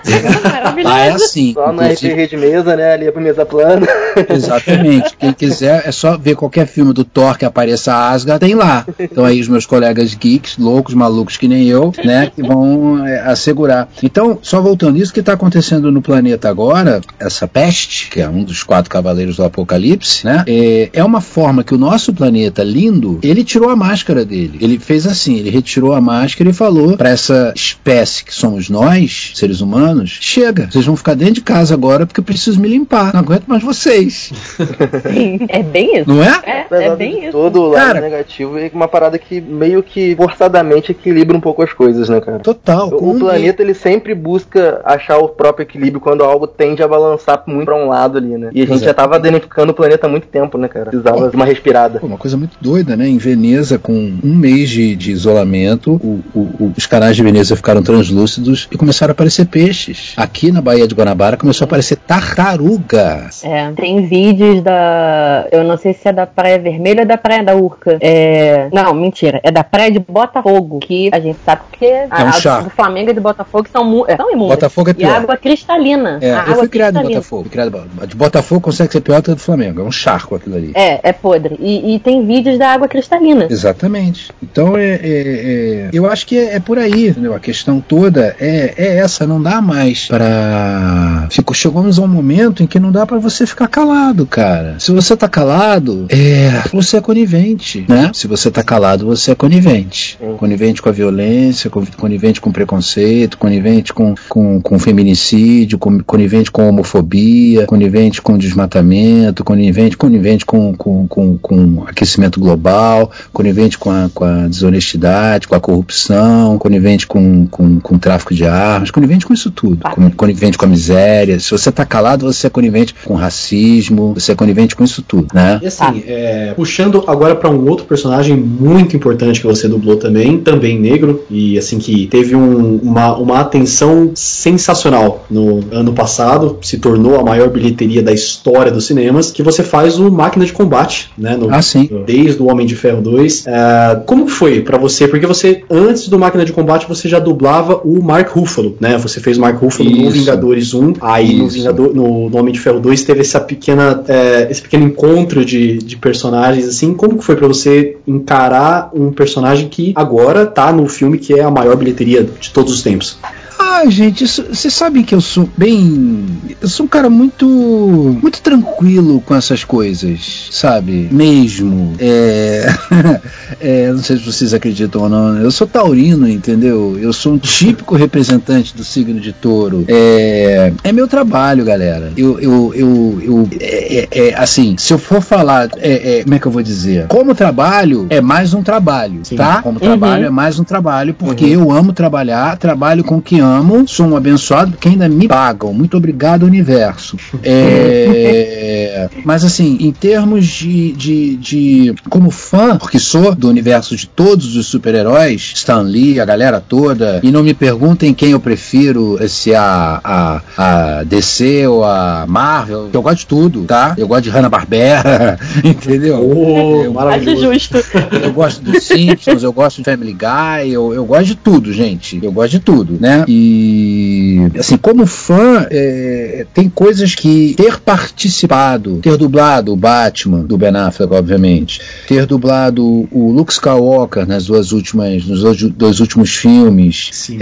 Lá é assim. Só inclusive- RPG de mesa, né? Ali pra mesa plana. Exatamente. Quem quiser é só ver qualquer filme do Thor que apareça Asgard, tem lá. Então aí os meus colegas geeks, loucos, malucos que nem eu, né, que vão é, assegurar. Então, só voltando, isso que está acontecendo no planeta agora, essa peste, que é um dos quatro cavaleiros do Apocalipse, né, é, é uma forma que o nosso planeta lindo, ele tirou a máscara dele. Ele fez assim, ele retirou a máscara e falou para essa espécie que somos nós, seres humanos, chega, vocês vão ficar dentro de casa agora porque eu preciso me limpar. Não aguento mais vocês. Sim, é bem isso. Não é? É, é bem isso. todo o lado Cara- negativo é uma parada que meio que forçadamente equilibra um pouco as coisas, né, cara? Total. O Com- planeta ele sempre busca achar o próprio equilíbrio quando algo tende a balançar muito pra um lado ali, né? E a gente Exato. já tava danificando o planeta há muito tempo, né, cara? Precisava de uma respirada. Uma coisa muito doida, né? Em Veneza, com um mês de, de isolamento, o- o- o- os canais de Veneza ficaram translúcidos e começaram a aparecer peixes. Aqui na Baía de Guanabara começou a aparecer tartaruga. É, tem vídeos da. Eu não sei se é da Praia Vermelha ou da Praia da Urca. É. Não, mentira. É da Praia de Botafogo. Que a gente sabe que a um água charco. do Flamengo e do Botafogo são, mu- é, imundas. Botafogo é E pior. água cristalina. É, a eu água fui criado em. Botafogo. Fui criado, de Botafogo consegue ser pior que a do Flamengo. É um charco aquilo ali. É, é podre. E, e tem vídeos da água cristalina. Exatamente. Então é, é- é- eu acho que é, é por aí, entendeu? A questão toda é, é essa, não dá mais pra. Ficou, chegamos a um momento em que não dá pra você ficar calado, cara. Se você tá calado, é, você é conivente, né? Se você tá calado, você é conivente. Sim. Conivente com a violência, con- conivente com preconceito, conivente com, com, com feminicídio, con- conivente com homofobia, conivente com desmatamento, conivente, conivente com, com, com, com aquecimento global, conivente com a, com a desonestidade, com a corrupção, conivente com, com, com o tráfico de armas, conivente com isso tudo, con- conivente com a miséria. Se você tá calado, você é conivente com racismo, você é conivente com isso tudo, né? E assim, é, puxando agora pra um outro personagem muito importante que você dublou também, também negro, e assim que teve um- uma, uma atenção sensacional no ano passado, se tornou a maior bilheteria da história dos cinemas, que você faz o Máquina de Combate, né? no- Ah, sim. Desde o Homem de Ferro 2. É, como foi pra você? Porque você, antes do Máquina de Combate, você já dublava o Mark Ruffalo, né? Você fez o Mark Ruffalo no Isso. Vingadores 1, aí no. Vingador, no, no Homem de Ferro 2 teve essa pequena, é, esse pequeno encontro de, de personagens, assim. Como que foi pra você encarar um personagem que agora tá no filme que é a maior bilheteria de todos os tempos? Ah, gente, vocês sabem que eu sou bem. Eu sou um cara muito. muito tranquilo com essas coisas, sabe? Mesmo. É. é, não sei se vocês acreditam ou não. Eu sou taurino, entendeu? Eu sou um típico representante do signo de touro. É, é meu trabalho, galera. Eu. eu, eu, eu é, é- é, assim, se eu for falar. é, é, como é que eu vou dizer? Como trabalho, é mais um trabalho, Sim. tá? Como Uhum. trabalho, é mais um trabalho, porque eu amo trabalhar, trabalho com o que amo amo, sou um abençoado porque ainda me pagam. Muito obrigado, universo. É, mas assim, em termos de, de, de. Como fã, porque sou do universo de todos os super-heróis, Stan Lee, a galera toda, e não me perguntem quem eu prefiro, se a, a, a DC ou a Marvel. Eu gosto de tudo, tá? Eu gosto de Hanna-Barbera, entendeu? Oh, Eu- maravilhoso. justo. eu gosto dos Simpsons, eu gosto de Family Guy, eu, eu gosto de tudo, gente. Eu gosto de tudo, né? E, assim, como fã, é, tem coisas que ter participado, ter dublado o Batman, do Ben Affleck, obviamente, ter dublado o Luke Skywalker nas duas últimas, nos dois, dois últimos filmes, Sim.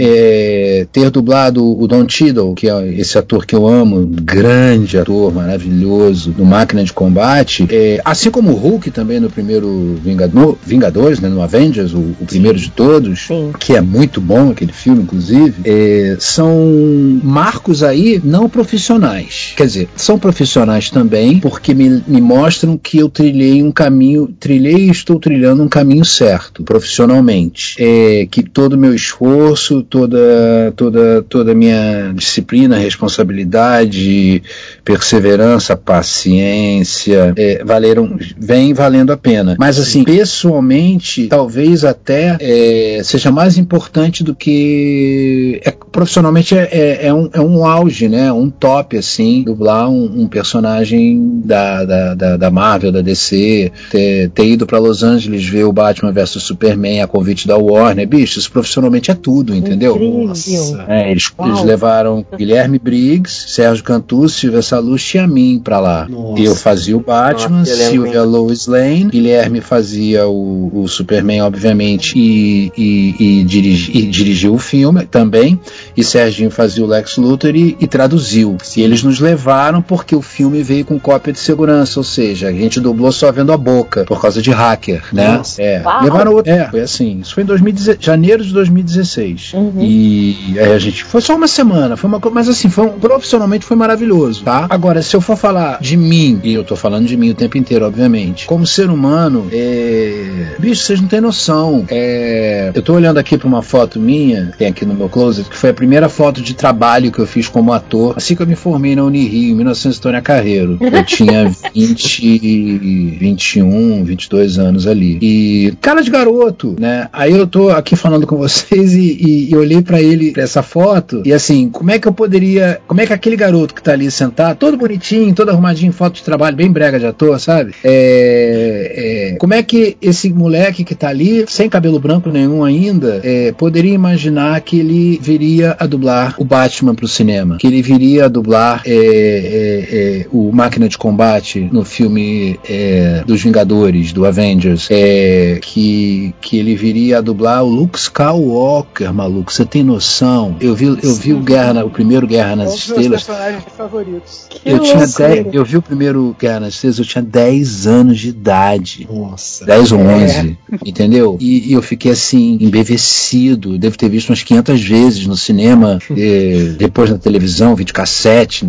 É, ter dublado o Don Cheadle, que é esse ator que eu amo, um grande ator, maravilhoso, no Máquina de Combate, é, assim como o Hulk também no primeiro Vingador, Vingadores, né, no Avengers, o, o primeiro de todos, Sim. que é muito bom aquele filme, inclusive, é, são marcos aí não profissionais. Quer dizer, são profissionais também, porque me, me mostram que eu trilhei um caminho, trilhei e estou trilhando um caminho certo, profissionalmente. É, que todo o meu esforço, toda, toda, toda a minha disciplina, responsabilidade, perseverança, paciência, é, valeram, vem valendo a pena. Mas assim, pessoalmente, talvez até é, seja mais importante do que é, profissionalmente é, é- é um, é um auge, né? Um top assim, dublar um, um personagem da, da, da, da Marvel, da DC, ter, ter ido para Los Angeles ver o Batman vs Superman a convite da Warner, bicho, isso profissionalmente é tudo, entendeu? Incrível. Nossa. É, eles, eles levaram Guilherme Briggs, Sérgio Cantu, Silvia Salucci e a mim pra lá. Nossa. Eu fazia o Batman, Nossa, Silvia Lois Lane, Guilherme fazia o, o Superman, obviamente, e, e, e, dirigi- e dirigiu o filme também, e Serginho fazia o Lex Luthor e, e traduziu. E eles nos levaram porque o filme veio com cópia de segurança, ou seja, a gente dublou só vendo a boca, por causa de hacker, né? Nossa. É, Uau. levaram outro. É, foi assim. Isso foi em 2016, janeiro de 2016. Uhum. E aí a gente. Foi só uma semana, foi uma. Mas assim, foi um- profissionalmente foi maravilhoso, tá? Agora, se eu for falar de mim, e eu tô falando de mim o tempo inteiro, obviamente, como ser humano, é. Bicho, vocês não têm noção. É. Eu tô olhando aqui pra uma foto minha, tem aqui no meu closet, que foi a primeira foto de trabalho que eu fiz como ator, assim que eu me formei na Unirio, em 1900 Carreiro. Eu tinha 20, 21, 22 anos ali. E cara de garoto, né? Aí eu tô aqui falando com vocês e, e- e olhei pra ele, pra essa foto, e assim, como é que eu poderia, como é que aquele garoto que tá ali sentado, todo bonitinho, todo arrumadinho, foto de trabalho, bem brega de ator, sabe? É, é, como é que esse moleque que tá ali, sem cabelo branco nenhum ainda, é, poderia imaginar que ele viria a dublar o Batman pro cinema? Que ele viria a dublar é, é, é, o Máquina de Combate no filme é, dos Vingadores, do Avengers? É, que, que ele viria a dublar o Luke Skywalker, maluco, você tem noção? Eu vi, eu vi o, Guerra, na- o primeiro Guerra nas dos meus Estrelas. personagens favoritos. Que Eu tinha. 10, eu vi o primeiro Guerra nas Estrelas, eu tinha 10 anos de idade. Nossa. 10 ou 11, entendeu? E, e eu fiquei assim, embevecido. Devo ter visto umas 500 vezes no cinema, depois na televisão, videocassete,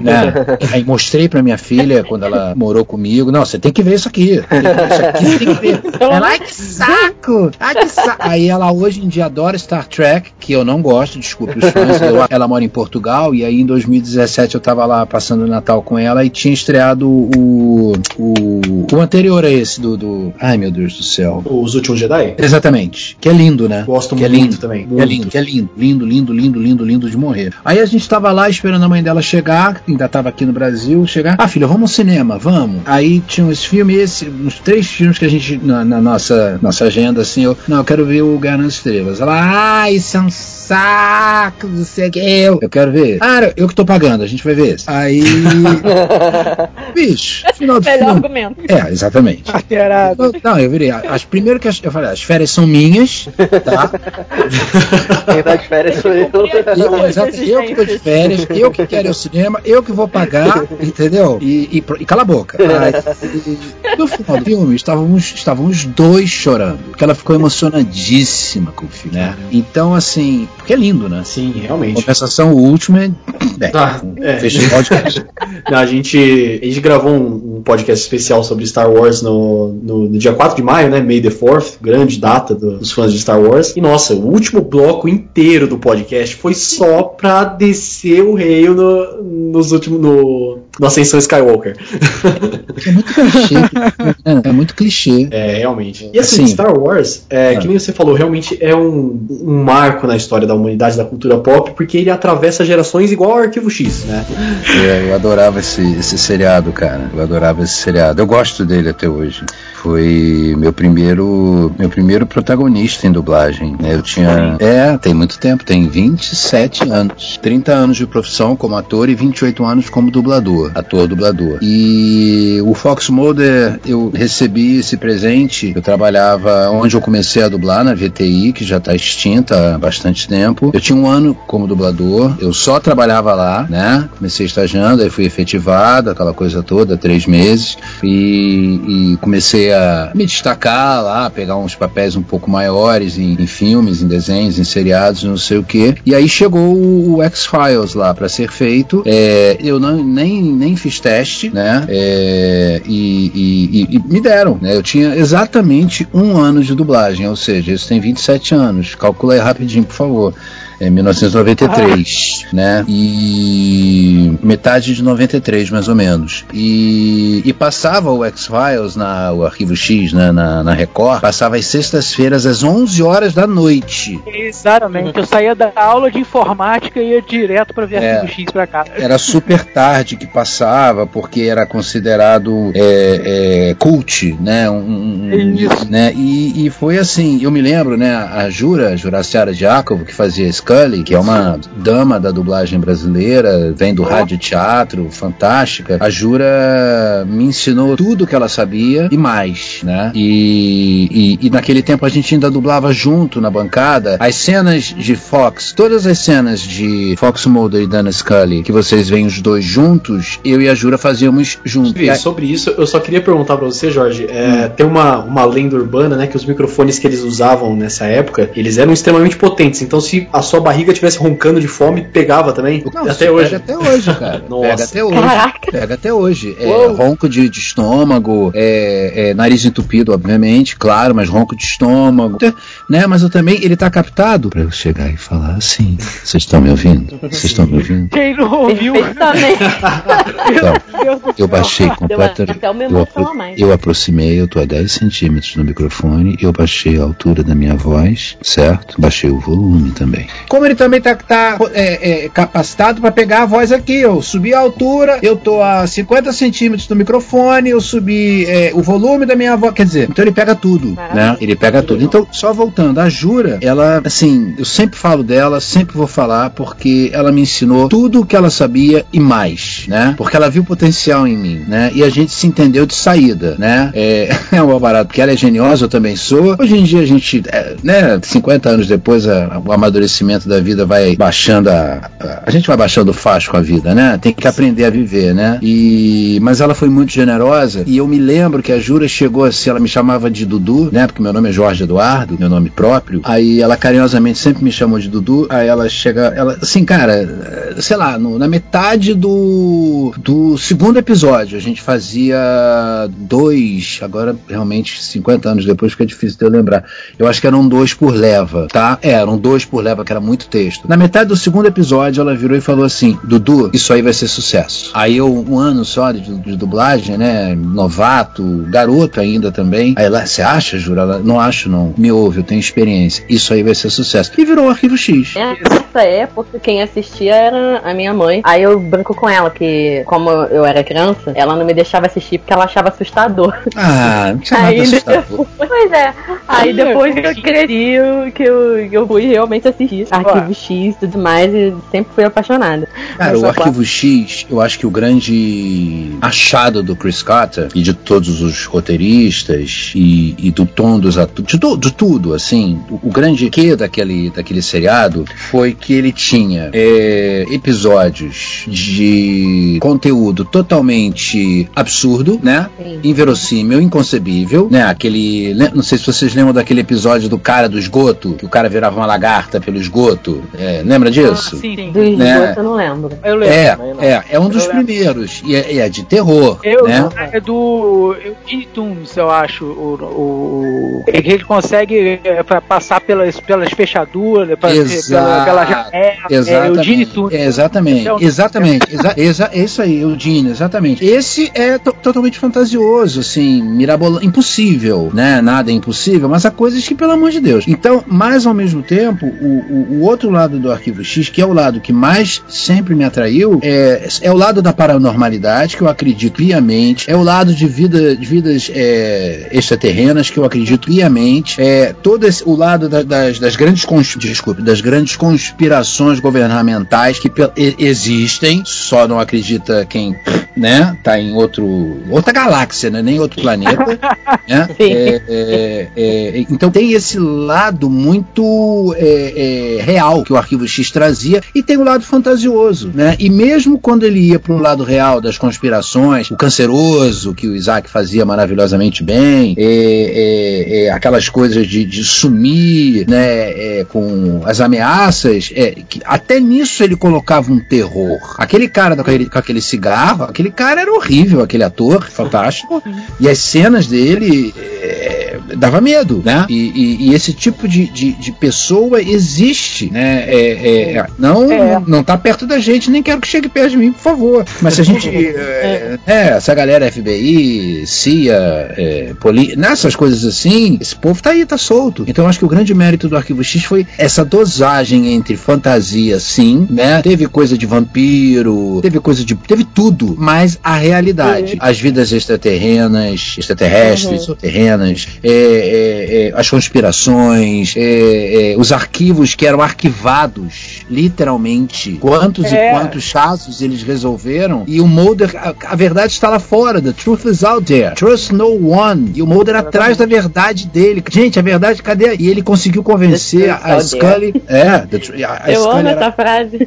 né? Aí mostrei pra minha filha quando ela morou comigo. Não, você tem que ver isso aqui. Tem que ver Isso aqui você tem que ver. Ela, ai que saco! Ai que saco! Aí ela hoje em dia adora Star Trek, que eu não gosto, desculpe os fãs. Eu- ela mora em Portugal e aí em 2017 eu tava lá passando o Natal com ela e tinha estreado o, o, o anterior a esse do, do. Ai meu Deus do céu. Os últimos Jedi? Exatamente. Que é lindo, né? Gosto que é muito lindo também, Que é lindo, que é lindo, lindo, lindo, lindo, lindo, lindo de morrer. Aí a gente tava lá esperando a mãe dela chegar, ainda tava aqui no Brasil, chegar. Ah, filha, vamos ao cinema, vamos. Aí tinha esse filme, esse, uns três filmes que a gente, na, na nossa, nossa agenda, assim, eu, não, eu quero ver o Guerra nas Estrelas. Ela, ah, isso é um saco, não sei o que. Eu, eu quero ver. Ah, eu que tô pagando, a gente vai ver esse. Aí. Bicho, final do Melhor filme. argumento. É, exatamente. Carteirado. Não, não, eu virei. As primeiras que as- eu falei, as férias são minhas, tá? Quem tá de férias eu. Eu, exato, eu que tô de férias, eu que quero ir ao cinema, eu que vou pagar, entendeu? E, e, e cala a boca. Aí, no final do filme, estávamos, estávamos dois chorando. Porque ela ficou emocionadíssima com o filme, né? Então, assim, porque é lindo, né? Sim, realmente. Compensação, o último é. Bem, Ah, um é. festival de. Não, a gente, a gente gravou um, um podcast especial sobre Star Wars no, no, no dia 4 de maio, né? May the 4th, grande data do- dos fãs de Star Wars. E nossa, o último bloco inteiro do podcast podcast foi só pra descer o rei no, nos últimos. No, no Ascensão Skywalker. É muito clichê. é, é muito clichê. É, realmente. E assim, Assim, Star Wars, é, ah. que nem você falou, realmente é um, um marco na história da humanidade, da cultura pop, porque ele atravessa gerações igual ao Arquivo X, né? É, eu adorava esse, esse seriado, cara. Eu adorava esse seriado. Eu gosto dele até hoje. Foi meu primeiro, meu primeiro protagonista em dublagem. né? Eu tinha. É, tem muito tempo, tem 27 anos. 30 anos de profissão como ator e 28 anos como dublador. Ator dublador. E o Fox Mulder, eu recebi esse presente. Eu trabalhava onde eu comecei a dublar, na VTI, que já está extinta há bastante tempo. Eu tinha um ano como dublador. Eu só trabalhava lá, né? Comecei estagiando, aí fui efetivado, aquela coisa toda, três meses. E, e comecei a me destacar lá, pegar uns papéis um pouco maiores em, em filmes, em desenhos, em seriados, não sei o que. E aí chegou o X-Files lá para ser feito. É, eu não, nem, nem fiz teste, né? É, e, e- e- me deram, né? Eu tinha exatamente um ano de dublagem, ou seja, isso tem 27 anos. Calcula aí rapidinho, por favor. É 1993, né? E metade de 93, mais ou menos. E, e passava o X-Files, na- o Arquivo X, né, na, na Record, passava às sextas-feiras às 11 horas da noite. Exatamente. Eu saía da aula de informática e ia direto pra ver É. arquivo X pra cá. Era super tarde que passava, porque era considerado é, é, cult, né? Um, um- Isso. né? E, e foi assim, eu me lembro, né? A Jura, Juraciara Jacobo, que fazia Scully, que é uma dama da dublagem brasileira, vem do rádio teatro, fantástica. A Jura me ensinou tudo que ela sabia e mais, né? E, e, e naquele tempo a gente ainda dublava junto na bancada as cenas de Fox, todas as cenas de Fox Mulder e Dana Scully, que vocês veem os dois juntos, eu e a Jura fazíamos juntos. E sobre isso, eu só queria perguntar pra você, Jorge. é, Tem uma, uma lenda urbana, né, que os microfones que eles usavam nessa época, eles eram extremamente potentes. Então, se a sua barriga estivesse roncando de fome, pegava também. Não, até hoje. Pega até hoje, cara. Nossa. Pega até hoje. Caraca. Pega até hoje. É, Uou. ronco de, de estômago, é, é, nariz entupido, obviamente, claro, mas ronco de estômago. Né? Mas eu também, ele tá captado pra eu chegar e falar assim: vocês estão me ouvindo? Vocês estão me ouvindo? Quem não ouviu? Então, eu baixei completamente. Eu, apro- eu aproximei, eu tô a 10 centímetros do microfone, eu baixei a altura da minha voz, certo? Baixei o volume também. Como ele também tá, tá, é, é, capacitado para pegar a voz aqui, eu subi a altura, eu tô a 50 centímetros do microfone, eu subi é, o volume da minha voz, quer dizer, então ele pega tudo, Maravilha. né? Ele pega tudo. Então, só voltando, a Jura, ela, assim, eu sempre falo dela, sempre vou falar, porque ela me ensinou tudo o que ela sabia e mais, né? Porque ela viu potencial em mim, né? E a gente se entendeu de saída, né? É, é um barato, porque ela é geniosa, eu também sou. Hoje em dia a gente, é, né, 50 anos depois, a- o amadurecimento da vida vai baixando a, a. A gente vai baixando o facho com a vida, né? Tem que aprender a viver, né? E. Mas ela foi muito generosa e eu me lembro que a Jura chegou assim, ela me chamava de Dudu, né? Porque meu nome é Jorge Eduardo, meu nome próprio. Aí ela carinhosamente sempre me chamou de Dudu. Aí ela chega, ela, assim, cara, sei lá, no- na metade do, do segundo episódio, a gente fazia dois, agora realmente 50 anos depois fica difícil de eu lembrar. Eu acho que eram dois por leva, tá? É, eram dois por leva, que era muito texto. Na metade do segundo episódio, ela virou e falou assim: Dudu, isso aí vai ser sucesso. Aí eu, um ano só de, de dublagem, né? Novato, garoto ainda também. Aí ela, você acha, Jura? Ela, não acho, não. Me ouve, eu tenho experiência. Isso aí vai ser sucesso. E virou o arquivo X. Nessa época, quem assistia era a minha mãe. Aí eu brinco com ela que, como eu era criança, ela não me deixava assistir porque ela achava assustador. Ah, não tinha nada Aí assustador. depois, pois é. Aí depois que eu cresci, eu- que eu, eu fui realmente assistir Arquivo X e tudo mais, e sempre fui apaixonada. Cara, o Arquivo X, eu acho que o grande achado do Chris Carter e de todos os roteiristas e, e do tom dos atores, de, de tudo, assim, o, o grande que daquele, daquele seriado foi que ele tinha é, episódios de conteúdo totalmente absurdo, né? Sim. inverossímil, inconcebível, né? Aquele. né, Não sei se vocês lembram daquele episódio do cara do esgoto, que o cara virava uma lagarta pelo esgoto. É, lembra disso? Ah, sim, sim. Do esgoto Né? eu não lembro. Eu lembro. É, também, não. é, é um dos Eu primeiros. E é, é de terror. Eu, né? é do Eugene Toomes, eu acho. O, o, é ele consegue é, passar pelas, pelas fechaduras, Exato. pela, pela janela. É, Exatamente. É, exatamente. É o- Exatamente. Exa, exa, é isso aí, Eugene, exatamente. Esse é to- totalmente fantasioso, assim, mirabolante, impossível, né? Nada é impossível, mas há coisas que, pelo amor de Deus. Então, mas ao mesmo tempo, o, o, o outro lado do Arquivo X, que é o lado que mais sempre me atraiu, é, é o lado da paranormalidade, que eu acredito piamente, é o lado de, vida, de vidas é, extraterrenas, que eu acredito piamente, é todo esse, o lado da- das, das grandes cons- desculpe, das grandes conspirações governamentais que existem, só não acredita quem, né, tá em outro outra galáxia, né, nem outro planeta, né? É, é, é, então tem esse lado muito é, é, real que o Arquivo X trazia e tem o lado fantasioso, né? E mesmo quando ele ia para o lado real das conspirações, o canceroso que o Isaac fazia maravilhosamente bem, é, é, é, aquelas coisas de, de sumir, né? é, com as ameaças, é, que até nisso ele colocava um terror. Aquele cara com aquele, com aquele cigarro, aquele cara era horrível, aquele ator, fantástico. E as cenas dele é, dava medo, né? E, e- e esse tipo de, de, de pessoa existe, né? É, é, não, É. não tá perto da gente, nem quero que chegue perto de mim, por favor. Mas se a gente. é, é, essa galera FBI, CIA, é, poli, nessas coisas assim, esse povo tá aí, tá solto. Então eu acho que o grande mérito do Arquivo X foi essa dosagem entre fantasia, sim, né? Teve coisa de vampiro, teve coisa de. teve tudo, mas a realidade. As vidas extraterrenas, extraterrestres, Uhum. terrenas, é, é, é, as conspirações, é, é, os arquivos que eram arquivados, literalmente. Quantos e quantos casos eles resolveram. E o Mulder, a, a verdade está lá fora. The truth is out there. Trust no one. E o Mulder atrás da verdade dele. Gente, a verdade, cadê? E ele conseguiu convencer a, Scully. É, the a, a eu Scully amo era- essa frase.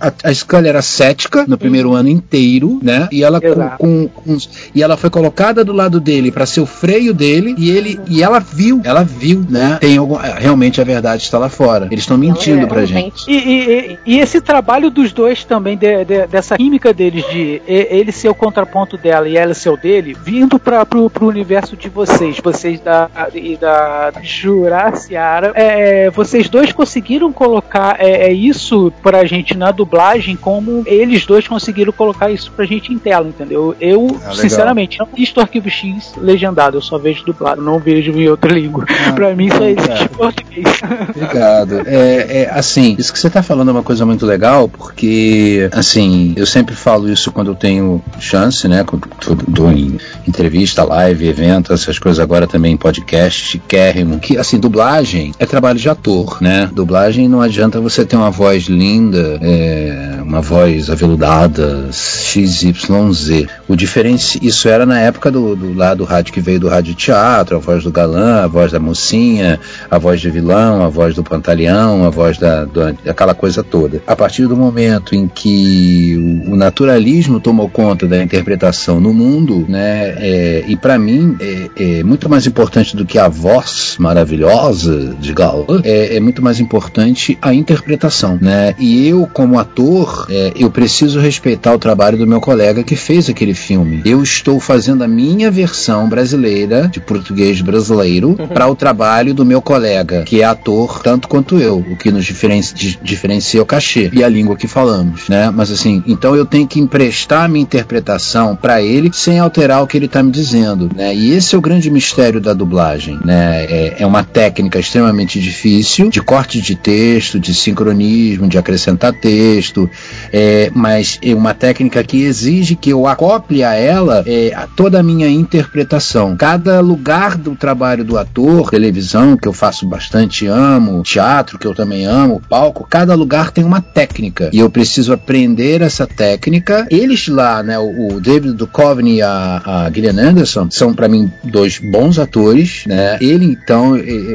a, a Scully era cética no primeiro ano inteiro, né? E ela com, com- com e ela foi colocada do lado dele para ser o freio dele e ele e ela viu, ela viu, né? Tem algum, é, realmente a verdade está lá fora. Eles estão mentindo Ela pra é gente. E, e- e- esse trabalho dos dois também, de- de- dessa química deles, de e- ele ser o contraponto dela e ela ser o dele, vindo para pro, pro universo de vocês, vocês da, e da Juraciara, é, vocês dois conseguiram colocar é, é isso pra gente na dublagem, como eles dois conseguiram colocar isso pra gente em tela, entendeu? Eu, Ah, sinceramente, não assisto Arquivo X legendado, eu só vejo dublado, não vejo em outra língua. Ah, pra mim só existe cara. em português. Obrigado. É, é, assim, isso que você está falando é uma coisa muito legal, porque, assim, eu sempre falo isso quando eu tenho chance, né? Quando dou em entrevista, live, evento, essas coisas agora também podcast, chiquérrimo. Que, assim, dublagem é trabalho de ator, né? Dublagem não adianta você ter uma voz linda, é, uma voz aveludada, XYZ. O diferenci... Isso era na época do, do lá do rádio que veio do rádio teatro, a voz do galã, a voz da mocinha, a voz de vilão, a voz do pantaleão, a voz da, do- daquela coisa toda. A partir do momento em que o, o naturalismo tomou conta da interpretação no mundo, né, é, e para mim é, é muito mais importante do que a voz maravilhosa de galã, é, é muito mais importante a interpretação, né? E eu como ator, é, eu preciso respeitar o trabalho do meu colega que fez aquele filme. Eu estou fazendo a minha versão brasileira de português brasileiro para o trabalho do meu colega, que é ator tanto quanto eu, o que nos diferenci- di- diferencia é o cachê e a língua que falamos, né? Mas assim, então eu tenho que emprestar a minha interpretação para ele sem alterar o que ele está me dizendo, né? E esse é o grande mistério da dublagem, né? É, é uma técnica extremamente difícil de corte de texto, de sincronismo, de acrescentar texto, é, mas é uma técnica que exige que eu acople a ela é, a toda a minha interpretação. Cada lugar do trabalho do ator, televisão, que eu faço bastante, amo, teatro, que eu também amo, palco, cada lugar tem uma técnica. E eu preciso aprender essa técnica. Eles lá, né, o, o David Duchovny e a, a Gillian Anderson, são para mim dois bons atores, né? Ele então,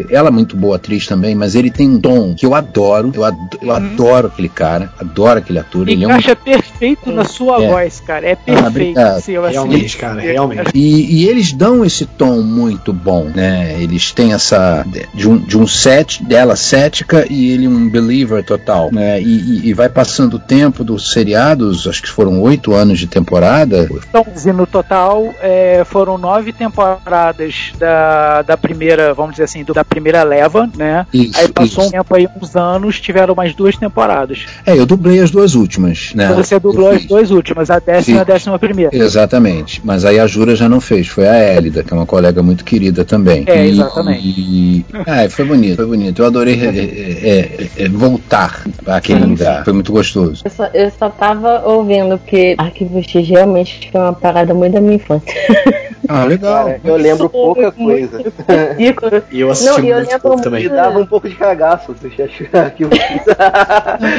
ela é muito boa atriz também, mas ele tem um dom que eu adoro. Eu, ad- eu adoro aquele cara, adoro aquele ator, ele é um Encaixa perfeito na sua É. voz, cara. É Ah, perfeito. obrigado. Assim, eu, assim, Realmente, cara, realmente. E, e eles dão esse tom muito bom, né? Eles têm essa. de um, de um set, dela cética e ele um believer total, né? E, e- e vai passando o tempo dos seriados, acho que foram oito anos de temporada. Então, e no total é, foram nove temporadas da, da primeira, vamos dizer assim, do- da primeira leva, né? Isso, Aí passou um isso. tempo aí, uns anos, tiveram mais duas temporadas. É, eu dublei as duas últimas, né? Você dublou Eu as fiz. duas últimas, a décima e a décima primeira. Exatamente, mas aí a Jura já não fez, foi a Hélida, que é uma colega muito querida também. É, E- exatamente. E, ah, foi bonito, foi bonito. Eu adorei é, é, é, voltar àquele lugar, foi muito gostoso. Eu só, eu só tava ouvindo, porque Arquivo X realmente foi uma parada muito da minha infância. Ah, legal. Cara, eu lembro pouca coisa. E eu assisti Não, eu muito lembro pouco muito- também. Me dava um pouco de cagaço aqui.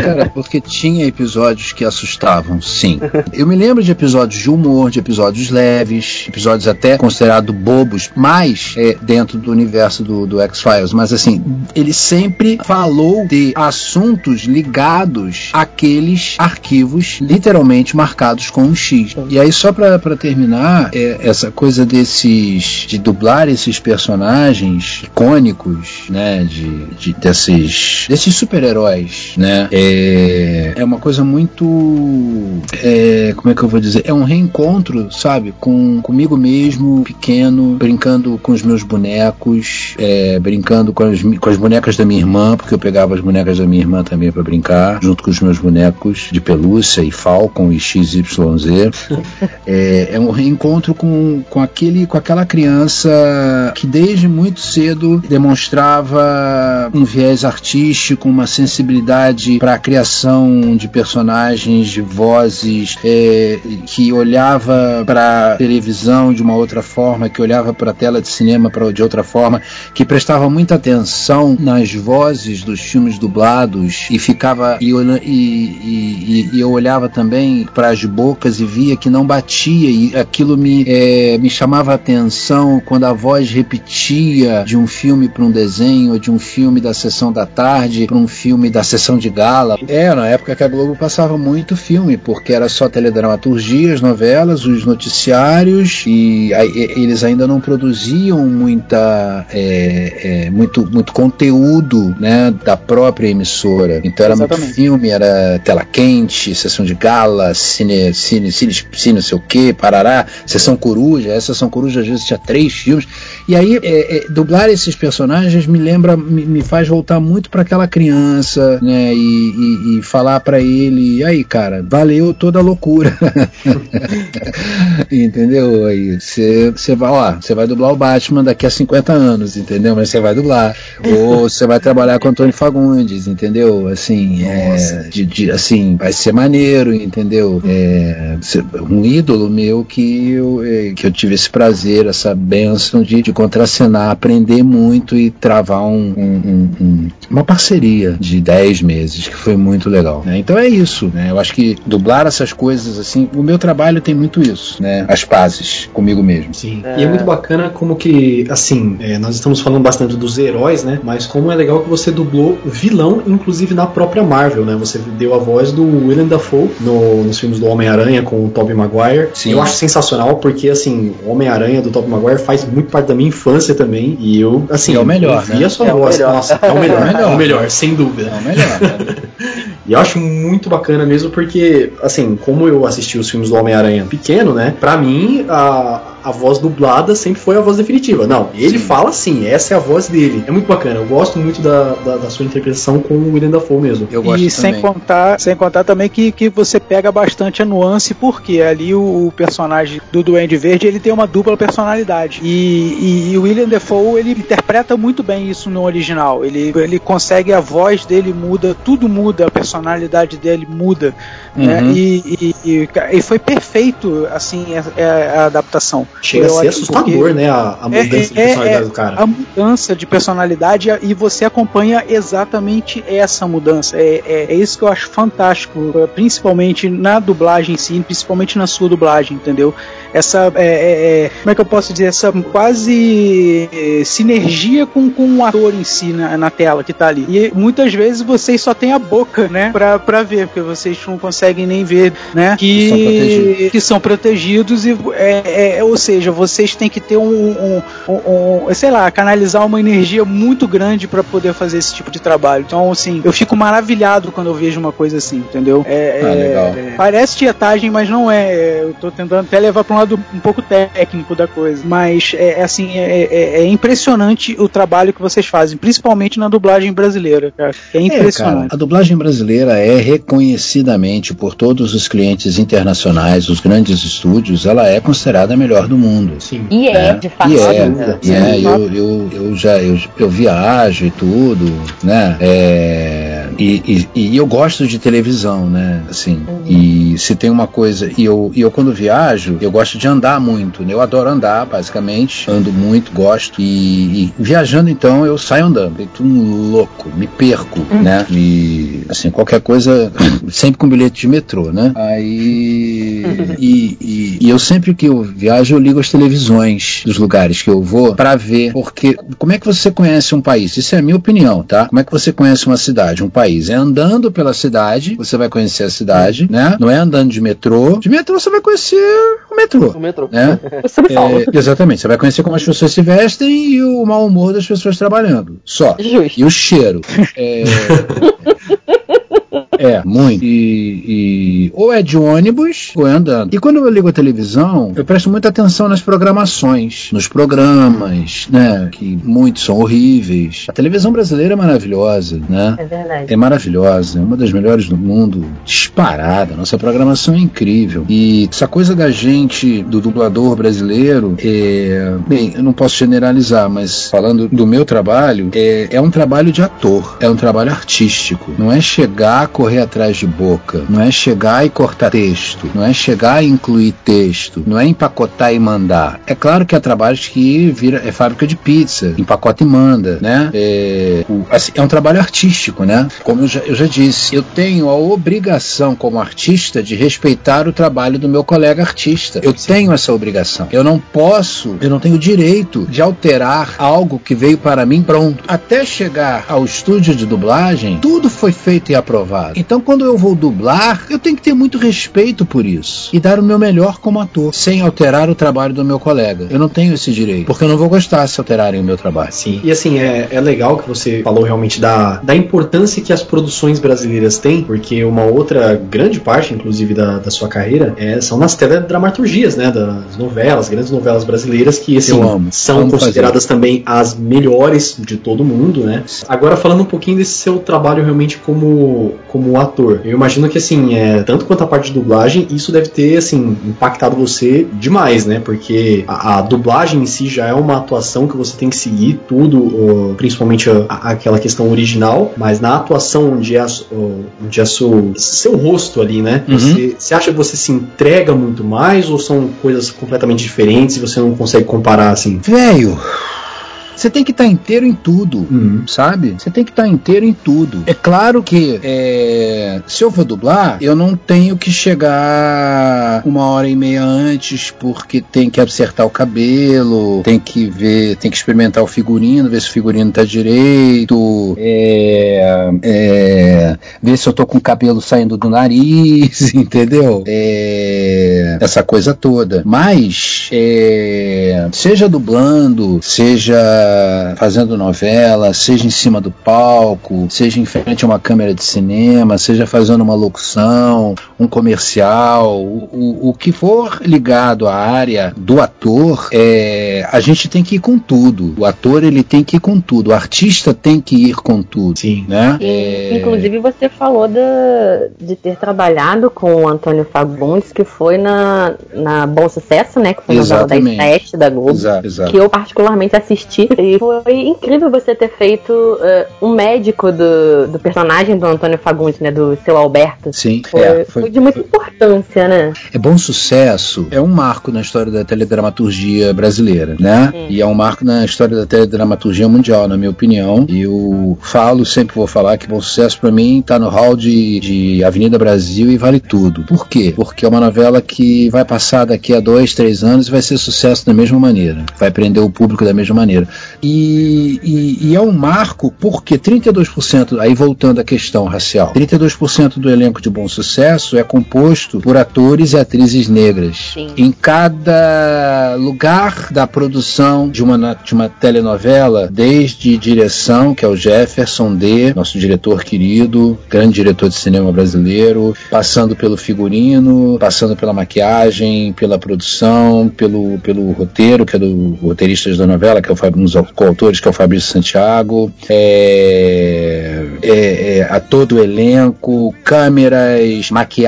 Cara, porque tinha episódios que assustavam, sim. Eu me lembro de episódios de humor, de episódios leves, episódios até considerados bobos, mas é, dentro do universo do, do X-Files. Mas assim, ele sempre falou de assuntos ligados àqueles arquivos literalmente marcados com um X. E aí, só pra terminar, é, essa coisa desses. de dublar esses personagens icônicos, né? De, de- desses, desses super-heróis, né? É, é uma coisa muito. é, como é que eu vou dizer? É um reencontro, sabe? Com comigo mesmo, pequeno, brincando com os meus bonecos, é, brincando com as, com as bonecas da minha irmã, porque eu pegava as bonecas da minha irmã também pra brincar, junto com os meus bonecos de pelúcia e Falcon e XYZ. É, é um reencontro com, com, aquele, com aquela criança que desde muito cedo demonstrava um viés artístico, uma sensibilidade para a criação de personagens, de vozes, é, que olhava para televisão de uma outra forma, que olhava para a tela de cinema pra, de outra forma, que prestava muita atenção nas vozes dos filmes dublados e ficava e, e, e- e- eu olhava também para as bocas e via que não batia e aquilo me, é, me chamava a atenção quando a voz repetia de um filme para um desenho, de um filme da sessão da tarde para um filme da sessão de gala. É, na época que a Globo passava muito filme, porque era só teledramaturgia, as novelas, os noticiários e e- eles ainda não produziam muita é, é, muito, muito conteúdo né, da própria emissora. Então era muito Exatamente. filme, era tela quente, sessão de gala, cine, cine, cine, cine não sei o que, parará, sessão coruja, essa sessão coruja às vezes tinha três filmes. E aí, é, é, dublar esses personagens me lembra, me, me faz voltar muito para aquela criança, né? E, e- e falar para ele, "E aí, cara, valeu toda a loucura. entendeu? Aí você vai, ó, você vai dublar o Batman daqui a 50 anos, entendeu? Mas você vai dublar. Ou você vai trabalhar com Antônio Fagundes, entendeu? Assim, é, de, de- assim, vai ser maneiro, entendeu? É, um ídolo meu que eu, é, que eu tive esse prazer, essa benção de, de contracenar, aprender muito e travar um- um- um- um- uma parceria de 10 meses, que foi muito legal. né? Então é isso, né? Eu acho que dublar essas coisas assim, o meu trabalho tem muito isso, né? As pazes comigo mesmo. Sim. E é muito bacana como que, assim, é, nós estamos falando bastante dos heróis, né? Mas como é legal que você dublou vilão, inclusive na própria Marvel, né? Você deu a voz do Willem Dafoe no- nos filmes do Homem-Aranha com o Tobey Maguire. Sim. Eu acho sensacional porque, assim, o Homem-Aranha do Tobey Maguire faz muito parte da minha infância também. E eu, assim, E é o melhor, eu vi né? a sua É voz. Nossa, é o melhor, É o melhor. é o melhor, sem dúvida. É o melhor. né? E eu acho muito bacana mesmo porque, assim, como eu assisti os filmes do Homem-Aranha pequeno, né? Pra mim, a, a voz dublada sempre foi a voz definitiva. Não, ele fala assim, essa é a voz dele. É muito bacana. Eu gosto muito da, da, da sua interpretação com o William Dafoe mesmo. Eu gosto E sem também. contar, sem contar também que, que você pega bastante a nuance, porque ali o, o personagem do Duende Verde ele tem uma dupla personalidade. E, o William Defoe ele interpreta muito bem isso no original. Ele, ele consegue, a voz dele muda, tudo muda, a personalidade dele muda. né? Uhum. E, e, e, e foi perfeito assim a- a adaptação. Chega a Foi ser assustador, porque- né? A, a É, mudança de é, personalidade é, do cara. A mudança de personalidade e você acompanha exatamente essa mudança. É, é, é isso que eu acho fantástico, principalmente na dublagem em si, principalmente na sua dublagem, entendeu? Essa, é, é, como é que eu posso dizer, essa quase sinergia com, com o ator em si na, na tela que tá ali. E muitas vezes vocês só têm a boca, né, pra, pra ver, porque vocês não conseguem nem ver, né, Que são protegidos. que são protegidos e é, é, ou seja, vocês têm que ter um, um, um- um- sei lá, canalizar uma energia muito grande para poder fazer esse tipo de trabalho. Então, assim, eu fico maravilhado quando eu vejo uma coisa assim, entendeu? É, Ah, é- legal. é- parece tietagem, mas não é. É, Eu tô tentando até levar para um lado um pouco técnico da coisa, mas é é assim, é, é- impressionante o trabalho que vocês fazem, principalmente na dublagem brasileira, cara. É É, cara, impressionante. a dublagem brasileira é reconhecidamente por todos os clientes internacionais, os grandes estúdios, ela é considerada a melhor do mundo. Sim. E é, né? de fato. E é, e é, eu, eu, eu já eu, eu viajo e tudo, né? É, e, e, e eu gosto de televisão, né? Assim, e se tem uma coisa, e eu, e eu quando viajo, eu gosto de andar muito, né? Eu adoro andar, basicamente, ando muito, gosto, e, e viajando então eu saio andando, feito um louco, me perco, né? E assim, qualquer coisa, sempre com bilhete de metrô, né? Aí. E, e- e eu sempre que eu viajo, eu ligo as televisões dos lugares que eu vou pra ver. Porque como é que você conhece um país? Isso é a minha opinião, tá? Como é que você conhece uma cidade, um país? É andando pela cidade, você vai conhecer a cidade, né? Não é andando de metrô. De metrô você vai conhecer o metrô. O metrô. Né? É, exatamente, você vai conhecer como as pessoas se vestem e o mau humor das pessoas trabalhando. Só. Justo. E o cheiro. É, é muito. E, e- ou é de ônibus ou é andando. E quando eu ligo a televisão, eu presto muita atenção nas programações, nos programas, né? Que muitos são horríveis. A televisão brasileira é maravilhosa, né? É verdade. É maravilhosa, é uma das melhores do mundo, disparada. Nossa programação é incrível. E essa coisa da gente, do dublador brasileiro, é. Bem, eu não posso generalizar, mas falando do meu trabalho, é, é um trabalho de ator, é um trabalho artístico. Não é chegar, correr atrás de boca, não é chegar e cortar texto, não é chegar e incluir texto, não é empacotar e mandar. É claro que há trabalhos que vira, é fábrica de pizza, empacota e manda, né? É, o- assim, é um trabalho artístico, né? Como eu já, eu já disse, eu tenho a obrigação como artista de respeitar o trabalho do meu colega artista. Eu tenho essa obrigação. Eu não posso, eu não tenho direito de alterar algo que veio para mim pronto. Até chegar ao estúdio de dublagem, tudo foi feito e aprovado. Então, quando eu vou dublar, eu tenho que ter muito respeito por isso e dar o meu melhor como ator, sem alterar o trabalho do meu colega. Eu não tenho esse direito, porque eu não vou gostar se alterarem o meu trabalho. Sim. E assim, é, é legal que você falou realmente da, da importância que as produções brasileiras têm, porque uma outra grande parte, inclusive, da, da sua carreira é, são nas teledramaturgias, né? Das novelas, grandes novelas brasileiras, que assim, Eu amo. são consideradas também as melhores de todo mundo, né? Agora, falando um pouquinho desse seu trabalho realmente como, como ator, eu imagino que assim, é, tanto quanto a parte de dublagem, isso deve ter assim, impactado você demais, né? Porque a, a dublagem em si já é uma atuação que você tem que seguir tudo, principalmente a- a- aquela questão original, mas na atuação onde é, onde é seu, seu rosto ali, né? Uhum. Você, você acha que você se entrega muito mais ou são coisas completamente diferentes e você não consegue comparar assim? Velho, você tem que estar inteiro em tudo. Uhum. Sabe? Você tem que estar inteiro em tudo. É claro que é, se eu for dublar, eu não tenho que chegar uma hora e meia antes porque tem que acertar o cabelo, tem que ver, tem que experimentar o figurino, ver se o figurino tá direito, é, é, ver se eu tô com o cabelo saindo do nariz, entendeu? É, essa coisa toda. Mas, é, seja dublando, seja fazendo novela, seja em cima do palco, seja em frente a uma câmera de cinema, seja fazendo uma locução, um comercial, o, o, que for ligado à área do ator, é, a gente tem que ir com tudo. O ator ele tem que ir com tudo, o artista tem que ir com tudo. Sim. Né? E, É, Inclusive você falou da- de ter trabalhado com o Antônio Fagundes, que foi na, na Bom Sucesso, né? Que foi na novela das Exatamente. sete da Globo. Exato, exato. Que eu particularmente assisti. E foi incrível você ter feito eh, um médico do, do personagem do Antônio Fagundes, né? Do seu Alberto. Sim, Foi, é, foi de muita importância, né? É bom sucesso, é um marco na história da teledramaturgia brasileira, né? Hum. E é um marco na história da teledramaturgia mundial, na minha opinião. E eu falo, sempre vou falar que bom sucesso pra mim tá no hall de, de Avenida Brasil e vale tudo. Por quê? Porque é uma novela que vai passar daqui a dois, três anos e vai ser sucesso da mesma maneira. Vai prender o público da mesma maneira. E, e- e é um marco porque 32%, aí voltando à questão racial, 32% do elenco de bom sucesso é composto por atores e atrizes negras. Sim. Em cada lugar da produção de uma, de uma telenovela, desde direção, que é o Jefferson D, nosso diretor querido, grande diretor de cinema brasileiro, passando pelo figurino, passando pela maquiagem, pela produção, pelo, pelo roteiro, que é do roteiristas da novela, que é o Fab- um dos coautores, que é o Fabrício Santiago, é, é, é, a todo o elenco, câmeras, maquiagem,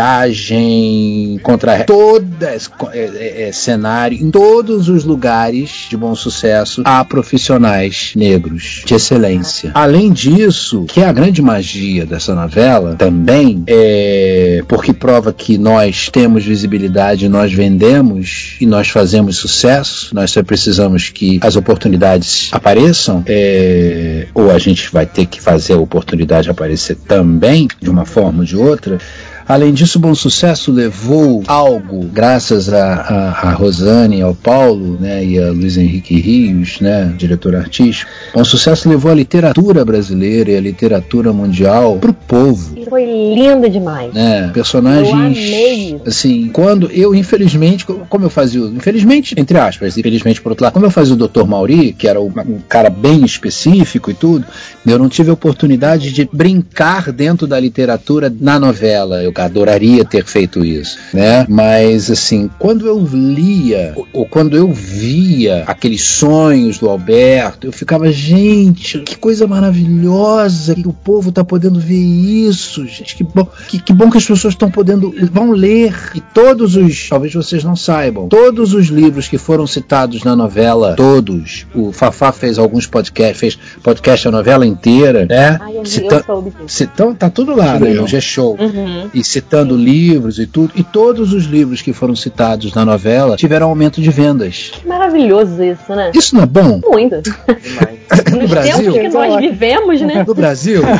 contra todas é, é, é, cenário, em todos os lugares de bom sucesso há profissionais negros de excelência. Além disso, que é a grande magia dessa novela também, é porque prova que nós temos visibilidade, nós vendemos e nós fazemos sucesso, nós só precisamos que as oportunidades apareçam, é, ou a gente vai ter que fazer a oportunidade aparecer também, de uma forma ou de outra. Além disso, o Bom Sucesso levou algo, graças a, a, a Rosane, ao Paulo né, e a Luiz Henrique Rios, né, diretor artístico. Bom Sucesso levou a literatura brasileira e a literatura mundial para o povo. E foi lindo demais. Né, Eu personagens amei isso. assim, quando eu infelizmente, como eu fazia, o- infelizmente entre aspas, infelizmente por outro lado, como eu fazia o Dr. Mauri, que era um, um cara bem específico e tudo, eu não tive a oportunidade de brincar dentro da literatura na novela. Eu adoraria ter feito isso, né? Mas assim, quando eu lia ou, ou quando eu via aqueles sonhos do Alberto, eu ficava, gente, que coisa maravilhosa que o povo tá podendo ver isso, gente, que bom, que, que bom que as pessoas estão podendo vão ler e todos os, talvez vocês não saibam, todos os livros que foram citados na novela, todos, o Fafá fez alguns podcasts, fez podcast a novela inteira, né? Ai, Cita-. Citando, tá tudo lá, né? Legal. No G-Show. Uhum. E citando livros e tudo. E todos os livros que foram citados na novela tiveram aumento de vendas. Que maravilhoso isso, né? Isso não é bom? Muito. Demais. No Nos Brasil? tempos que nós vivemos, né? No Brasil?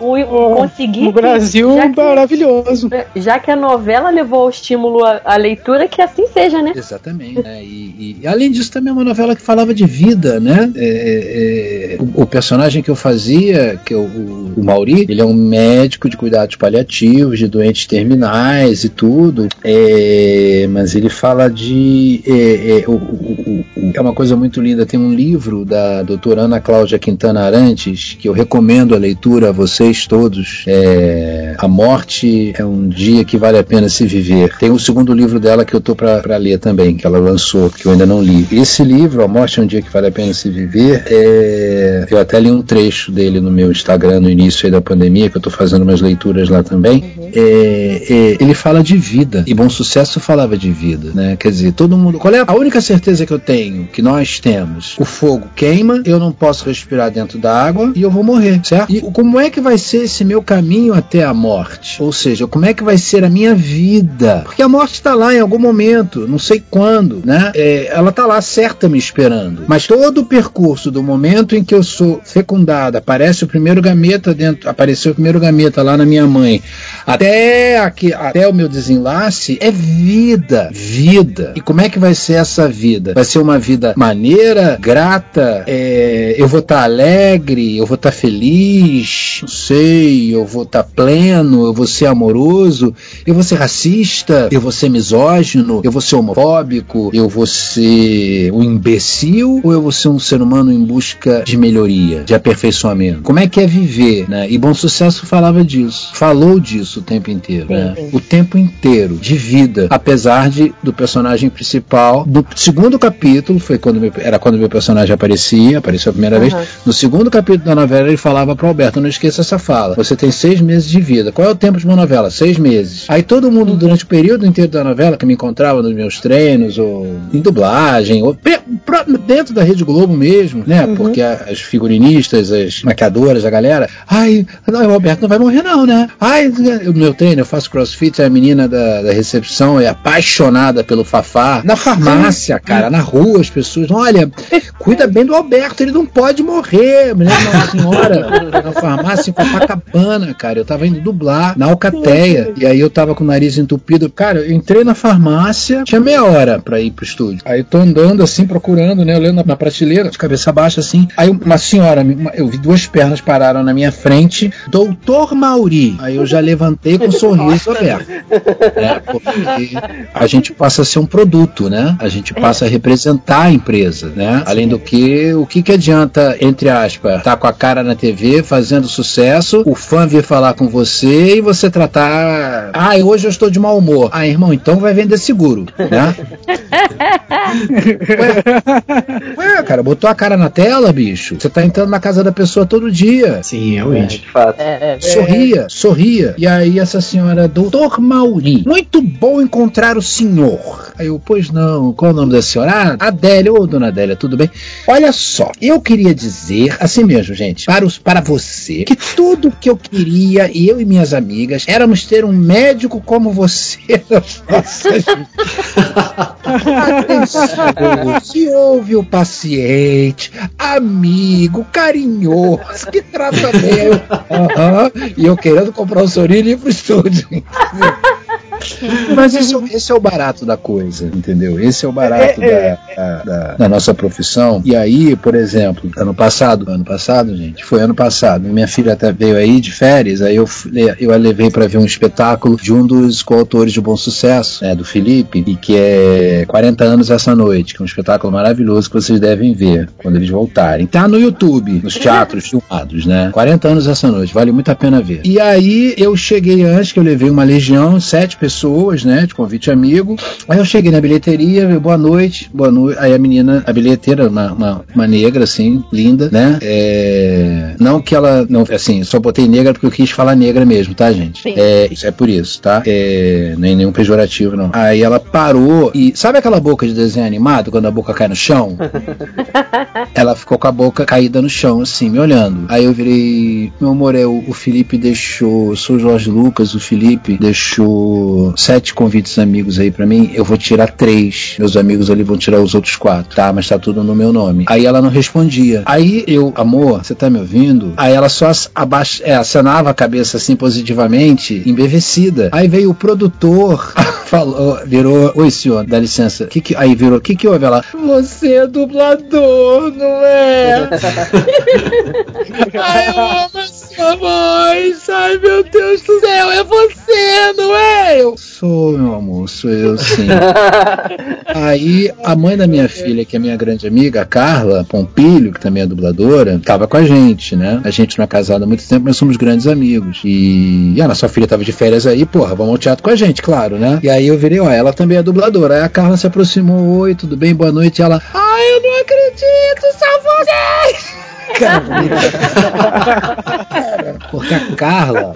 O, o conseguir. No Brasil, já que- maravilhoso. Já que a novela levou ao estímulo à, à leitura, que assim seja, né? Exatamente. né? E, e, além disso, também é uma novela que falava de vida, né? É, é, o, o personagem que eu fazia, que é o, o, o Mauri, ele é um médico de cuidados paliativos, de doentes terminais e tudo. É, mas ele fala de. É, é, o- o- o- é uma coisa muito linda. Tem um livro da doutora Ana Cláudia Quintana Arantes que eu recomendo a leitura a vocês todos. É, a morte é um dia que vale a pena se viver. Tem o segundo livro dela que eu tô pra ler também, que ela lançou, que eu ainda não li. Esse livro, A Morte é um Dia que Vale a Pena Se Viver, é, eu até li um trecho dele no meu Instagram no início da pandemia, que eu tô fazendo umas leituras lá também. É, é, ele fala de vida, e Bom Sucesso falava de vida, né? Quer dizer, todo mundo. Qual é a única certeza que eu tenho, que nós temos? O fogo queima, eu não posso respirar dentro da água e eu vou morrer, certo? E como é que vai ser esse meu caminho até a morte? Ou seja, como é que vai ser a minha vida? Porque a morte está lá em algum momento, não sei quando, né? É, ela está lá certa me esperando. Mas todo o percurso do momento em que eu sou fecundada, aparece o primeiro gameta dentro, apareceu o primeiro gameta lá na minha mãe, até aqui, até o meu desenlace é vida, vida. E como é que vai ser essa vida? Vai ser uma vida maneira, grata, é, eu vou estar alegre, eu vou estar feliz, não sei, eu vou estar pleno, eu vou ser amoroso, eu vou ser racista, eu vou ser misógino, eu vou ser homofóbico, eu vou ser um imbecil? Ou eu vou ser um ser humano em busca de melhoria, de aperfeiçoamento? Como é que é viver, né? E Bom Sucesso falava disso, falou disso o tempo inteiro, né? O tempo inteiro de vida, apesar de do personagem principal do segundo capítulo foi quando meu, era quando meu personagem aparecia, apareceu a primeira vez. Aham. No segundo capítulo da novela ele falava para Alberto, não esqueça essa fala. Você tem seis meses de vida. Qual é o tempo de uma novela? Seis meses. Aí todo mundo durante o período inteiro da novela que me encontrava nos meus treinos ou em dublagem ou dentro da Rede Globo mesmo, né? Porque a- as figurinistas, as maquiadoras, a galera, ai, não, o Alberto não vai morrer não, né? Ai, no meu treino, eu faço crossfit, a menina da, da recepção é apaixonada pelo Fafá. Na farmácia, cara, na rua, as pessoas, olha, cuida bem do Alberto, ele não pode morrer. Me lembro uma senhora na farmácia em Copacabana, cara. Eu tava indo dublar na Alcateia. E aí eu tava com o nariz entupido. Cara, eu entrei na farmácia, tinha meia hora pra ir pro estúdio. Aí eu tô andando assim, procurando, né? Olhando na prateleira, de cabeça baixa, assim. Aí uma senhora, eu vi duas pernas pararam na minha frente. Doutor Mauri. Aí eu já levantei com um sorriso aberto. né? Porque a gente passa a ser um produto, né? A gente passa a representar a empresa, né? Além do que, o que que adianta, entre aspas, tá com a cara na TV, fazendo sucesso, o fã vir falar com você e você tratar. Ah, hoje eu estou de mau humor. Ah, irmão, então vai vender seguro, né? Ué, ué, cara, botou a cara na tela, bicho. Você tá entrando na casa da pessoa todo dia. Sim, realmente. De fato. É, é, Sorria, sorria. E aí essa senhora, doutor Mauri, muito bom encontrar o senhor. Aí eu, pois não, qual o nome da senhora? Ah, Adélia, ô dona Adélia, tudo bem? Olha só, eu queria dizer, assim mesmo, gente, para, os, para você, que tudo que eu queria, e eu e minhas amigas, éramos ter um médico como você nas nossas Atenção, se ouve o paciente, amigo, carinhoso, que trata bem. Eu, aham, e eu querendo comprar o Sorini pro estúdio. Mas isso, esse é o barato da coisa, entendeu? Esse é o barato da, da, da- da nossa profissão. E aí, por exemplo, ano passado, ano passado, gente, foi ano passado, minha filha até veio aí de férias, aí eu, eu a levei para ver um espetáculo de um dos coautores de Bom Sucesso, né, do Felipe, e que é 40 anos essa noite, que é um espetáculo maravilhoso que vocês devem ver quando eles voltarem. Tá no YouTube, nos teatros filmados, né? 40 anos essa noite, vale muito a pena ver. E aí eu cheguei antes, que eu levei uma legião, sete pessoas, né, de convite amigo. Aí eu cheguei na bilheteria, boa noite, boa noite. Aí a menina, a bilheteira, uma, uma, uma negra, assim, linda, né? É, não que ela, não, assim, só botei negra porque eu quis falar negra mesmo, tá, gente? Sim. É, isso é por isso, tá? É, nem nenhum pejorativo, não. Aí ela parou e, sabe aquela boca de desenho animado, quando a boca cai no chão? ela ficou com a boca caída no chão, assim, me olhando. Aí eu virei, meu amor, é, o, o Felipe deixou, eu sou o Jorge Lucas, o Felipe deixou sete convites amigos aí pra mim, eu vou tirar três. Meus amigos ali vão tirar os outros quatro, tá? Mas tá tudo no meu nome. Aí ela não respondia. Aí eu, amor, você tá me ouvindo? Aí ela só abaixa, é, acenava a cabeça assim positivamente, embevecida. Aí veio o produtor, falou, virou, oi senhor, dá licença. Que que, aí virou, o que que houve? Ela, você é dublador, não é? Ai, eu amo a sua voz. Ai, meu Deus do céu, é você, não é? Eu sou, meu amor, sou eu sim. Aí a mãe da minha filha, que é minha grande amiga, a Carla Pompilho, que também é dubladora, tava com a gente, né? A gente não é casado há muito tempo, mas somos grandes amigos. E, e a nossa filha tava de férias aí, porra, vamos ao teatro com a gente, claro, né? E aí eu virei, ó, ela também é dubladora. Aí a Carla se aproximou, oi, tudo bem, boa noite. E ela, ai, eu não acredito, são vocês! Cara, porque a Carla,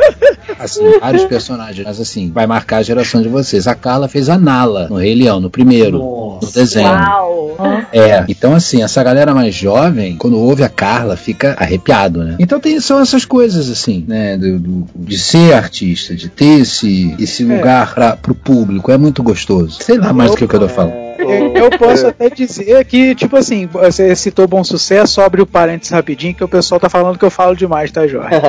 assim, vários personagens, mas assim, vai marcar a geração de vocês. A Carla fez a Nala no Rei Leão, no primeiro, no Nossa. desenho. Uau! É, então assim, essa galera mais jovem, quando ouve a Carla, fica arrepiado, né? Então tem, são essas coisas assim, né? do- do- de ser artista, de ter esse, esse lugar pra, pro público, é muito gostoso. Sei lá mais do que o que eu tô falando. Eu, posso até dizer que, tipo assim, você citou bom sucesso, só abre o parênteses rapidinho, que o pessoal tá falando que eu falo demais, tá, Jorge?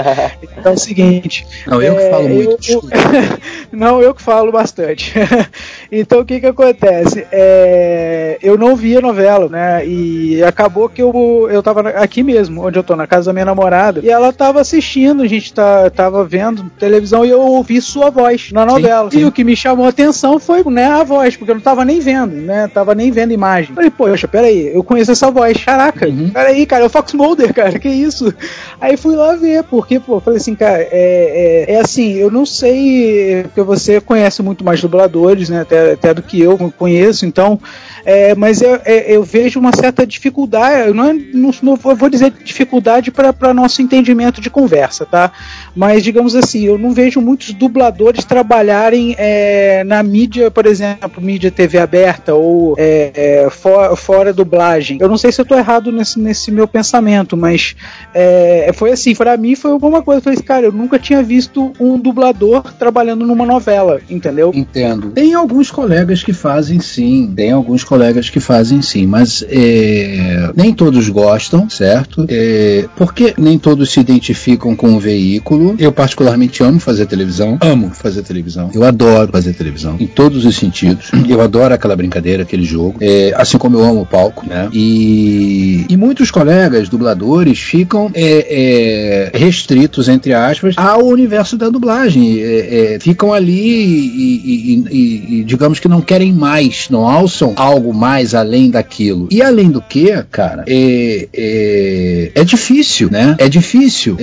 Então é o seguinte. Não, eu que é, falo muito, eu- desculpa. não, eu que falo bastante. então o que que acontece? É, eu não vi a novela, né? E acabou que eu, eu tava aqui mesmo, onde eu tô, na casa da minha namorada, e ela tava assistindo, a gente tá, tava vendo televisão e eu ouvi sua voz na novela. sim. E o que me chamou a atenção foi, né, a voz, porque eu não tava nem vendo, né? Tava nem vendo imagem. Falei, poxa, peraí, eu conheço essa voz, caraca, Uhum. peraí, cara, é o Fox Mulder, cara, que isso? Aí fui lá ver, porque, pô, falei assim, cara, é, é, é assim, eu não sei, porque você conhece muito mais dubladores, né, até, até do que eu conheço, então, é, mas eu, é, eu vejo uma certa dificuldade, eu não, não, não vou vou dizer dificuldade para nosso entendimento de conversa, tá? Mas, digamos assim, eu não vejo muitos dubladores trabalharem é, na mídia, por exemplo, mídia TV aberta ou ou é, é, for, fora dublagem. Eu não sei se eu tô errado nesse, nesse meu pensamento, mas é, foi assim, para mim foi alguma coisa. Eu falei, assim, cara, eu nunca tinha visto um dublador trabalhando numa novela, entendeu? Entendo. Tem alguns colegas que fazem sim, tem alguns colegas que fazem sim, mas é, nem todos gostam, certo? É, porque nem todos se identificam com o veículo. Eu particularmente amo fazer televisão, amo fazer televisão. Eu adoro fazer televisão em todos os sentidos. Eu adoro aquela brincadeira, aquele jogo, é, assim como eu amo o palco, né? E, e muitos colegas dubladores ficam é, é, restritos entre aspas ao universo da dublagem, é, é, ficam ali e, e, e, digamos que não querem mais, não alçam algo mais além daquilo. E além do que, cara, é, é, é difícil, né? É difícil.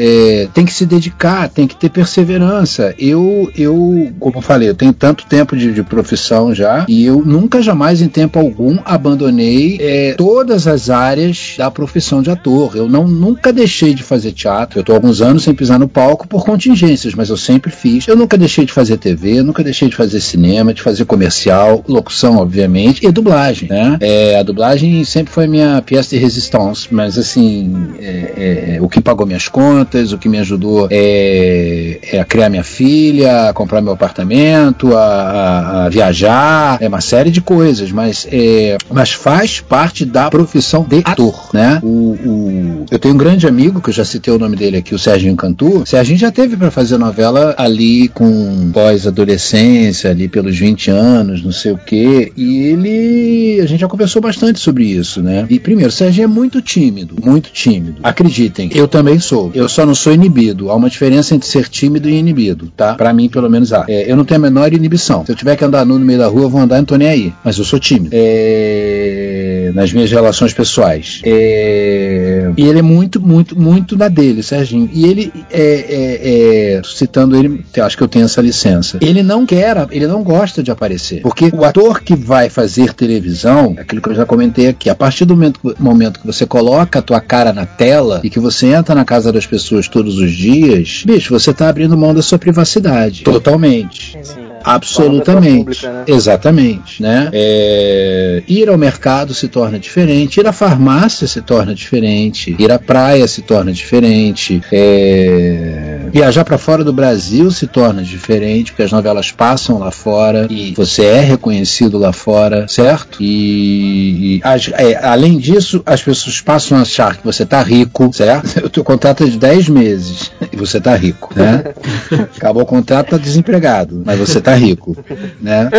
Tem que se dedicar, tem que ter perseverança. Eu, eu, como eu falei, eu tenho tanto tempo de, de profissão já e eu nunca jamais em tempo algum abandonei é, todas as áreas da profissão de ator. Eu não nunca deixei de fazer teatro. Eu há alguns anos sem pisar no palco por contingências, mas eu sempre fiz. Eu nunca deixei de fazer TV, nunca deixei de fazer cinema, de fazer comercial, locução, obviamente, e dublagem, né? É, a dublagem sempre foi minha pièce de resistance, mas assim, é, é, o que pagou minhas contas, o que me ajudou é, é a criar minha filha, a comprar meu apartamento, a, a, a, viajar, é uma série de coisas, mas, é, mas faz parte da profissão de ator, né? O, o, eu tenho um grande amigo, que eu já citei o nome dele aqui, o Sérgio Cantu. O Sérgio já teve para fazer novela ali com pós-adolescência, ali pelos 20 anos, não sei o quê, e ele, a gente já conversou bastante sobre isso, né? E primeiro, o Sérgio é muito tímido, muito tímido. Acreditem, eu também sou. Eu só não sou inibido. Há uma diferença entre ser tímido e inibido, tá? Para mim, pelo menos há. É, eu não tenho a menor inibição. Se eu tiver que andar nu no meio da rua, eu vou andar, não tô nem aí. Mas eu sou tímido. É... Nas minhas relações pessoais. É... E ele é muito, muito, muito na dele, Serginho. E ele, é, é, é, citando ele, acho que eu tenho essa licença. Ele não quer, ele não gosta de aparecer. Porque o ator que vai fazer televisão, aquilo que eu já comentei aqui, a partir do momento, momento que você coloca a tua cara na tela e que você entra na casa das pessoas todos os dias, bicho, você tá abrindo mão da sua privacidade. Totalmente. Sim. Absolutamente. Pública, né? Exatamente. Né? É, ir ao mercado se torna diferente, ir à farmácia se torna diferente, ir à praia se torna diferente, é, viajar para fora do Brasil se torna diferente, porque as novelas passam lá fora e você é reconhecido lá fora, certo? E, e as, é, além disso, as pessoas passam a achar que você tá rico, certo? O teu contrato é de 10 meses e você tá rico, né? Acabou o contrato, tá desempregado, mas você tá rico, né?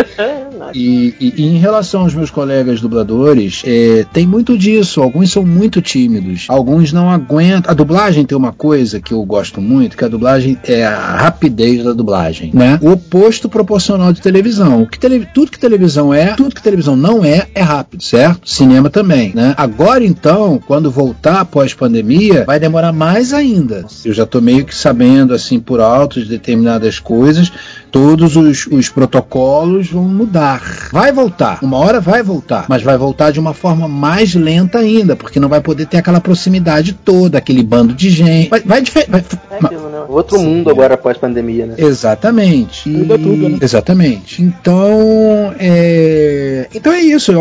E, e, e, em relação aos meus colegas dubladores, é, tem muito disso. Alguns são muito tímidos, alguns não aguentam. A dublagem tem uma coisa que eu gosto muito, que a dublagem é a rapidez da dublagem, né? O oposto proporcional de televisão. O que tele, tudo que televisão é, tudo que televisão não é, é rápido, certo? Cinema também, né? Agora então, quando voltar após pandemia, vai demorar mais ainda. Eu já tô meio que sabendo assim por alto de determinadas coisas, todos os, os protocolos vão mudar. Vai voltar, uma hora vai voltar, mas vai voltar de uma forma mais lenta ainda, porque não vai poder ter aquela proximidade toda, aquele bando de gente. Vai, vai, vai, é aquilo, né? Outro Sim, mundo é. agora após pandemia, né? Exatamente. Muda tudo, né? Exatamente. Então, é... então é isso.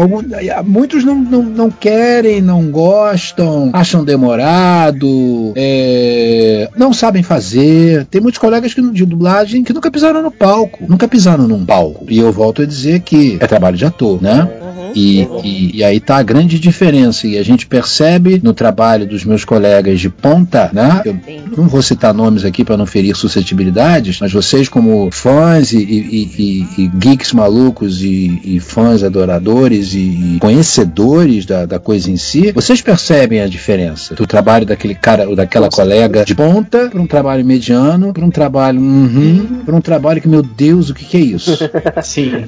Muitos não, não, não querem, não gostam, acham demorado, é... não sabem fazer. Tem muitos colegas que, de dublagem que nunca pisaram no palco, nunca pisaram num palco. E eu volto a dizer que é trabalho de ator, né? E, e, e, aí tá a grande diferença. E a gente percebe no trabalho dos meus colegas de ponta, né? Eu não vou citar nomes aqui para não ferir suscetibilidades, mas vocês, como fãs e, e geeks malucos e, fãs adoradores e conhecedores da, da, coisa em si, vocês percebem a diferença do trabalho daquele cara ou daquela colega de ponta para um trabalho mediano, para um trabalho uhum, para um trabalho que, meu Deus, o que, que é isso? Sim.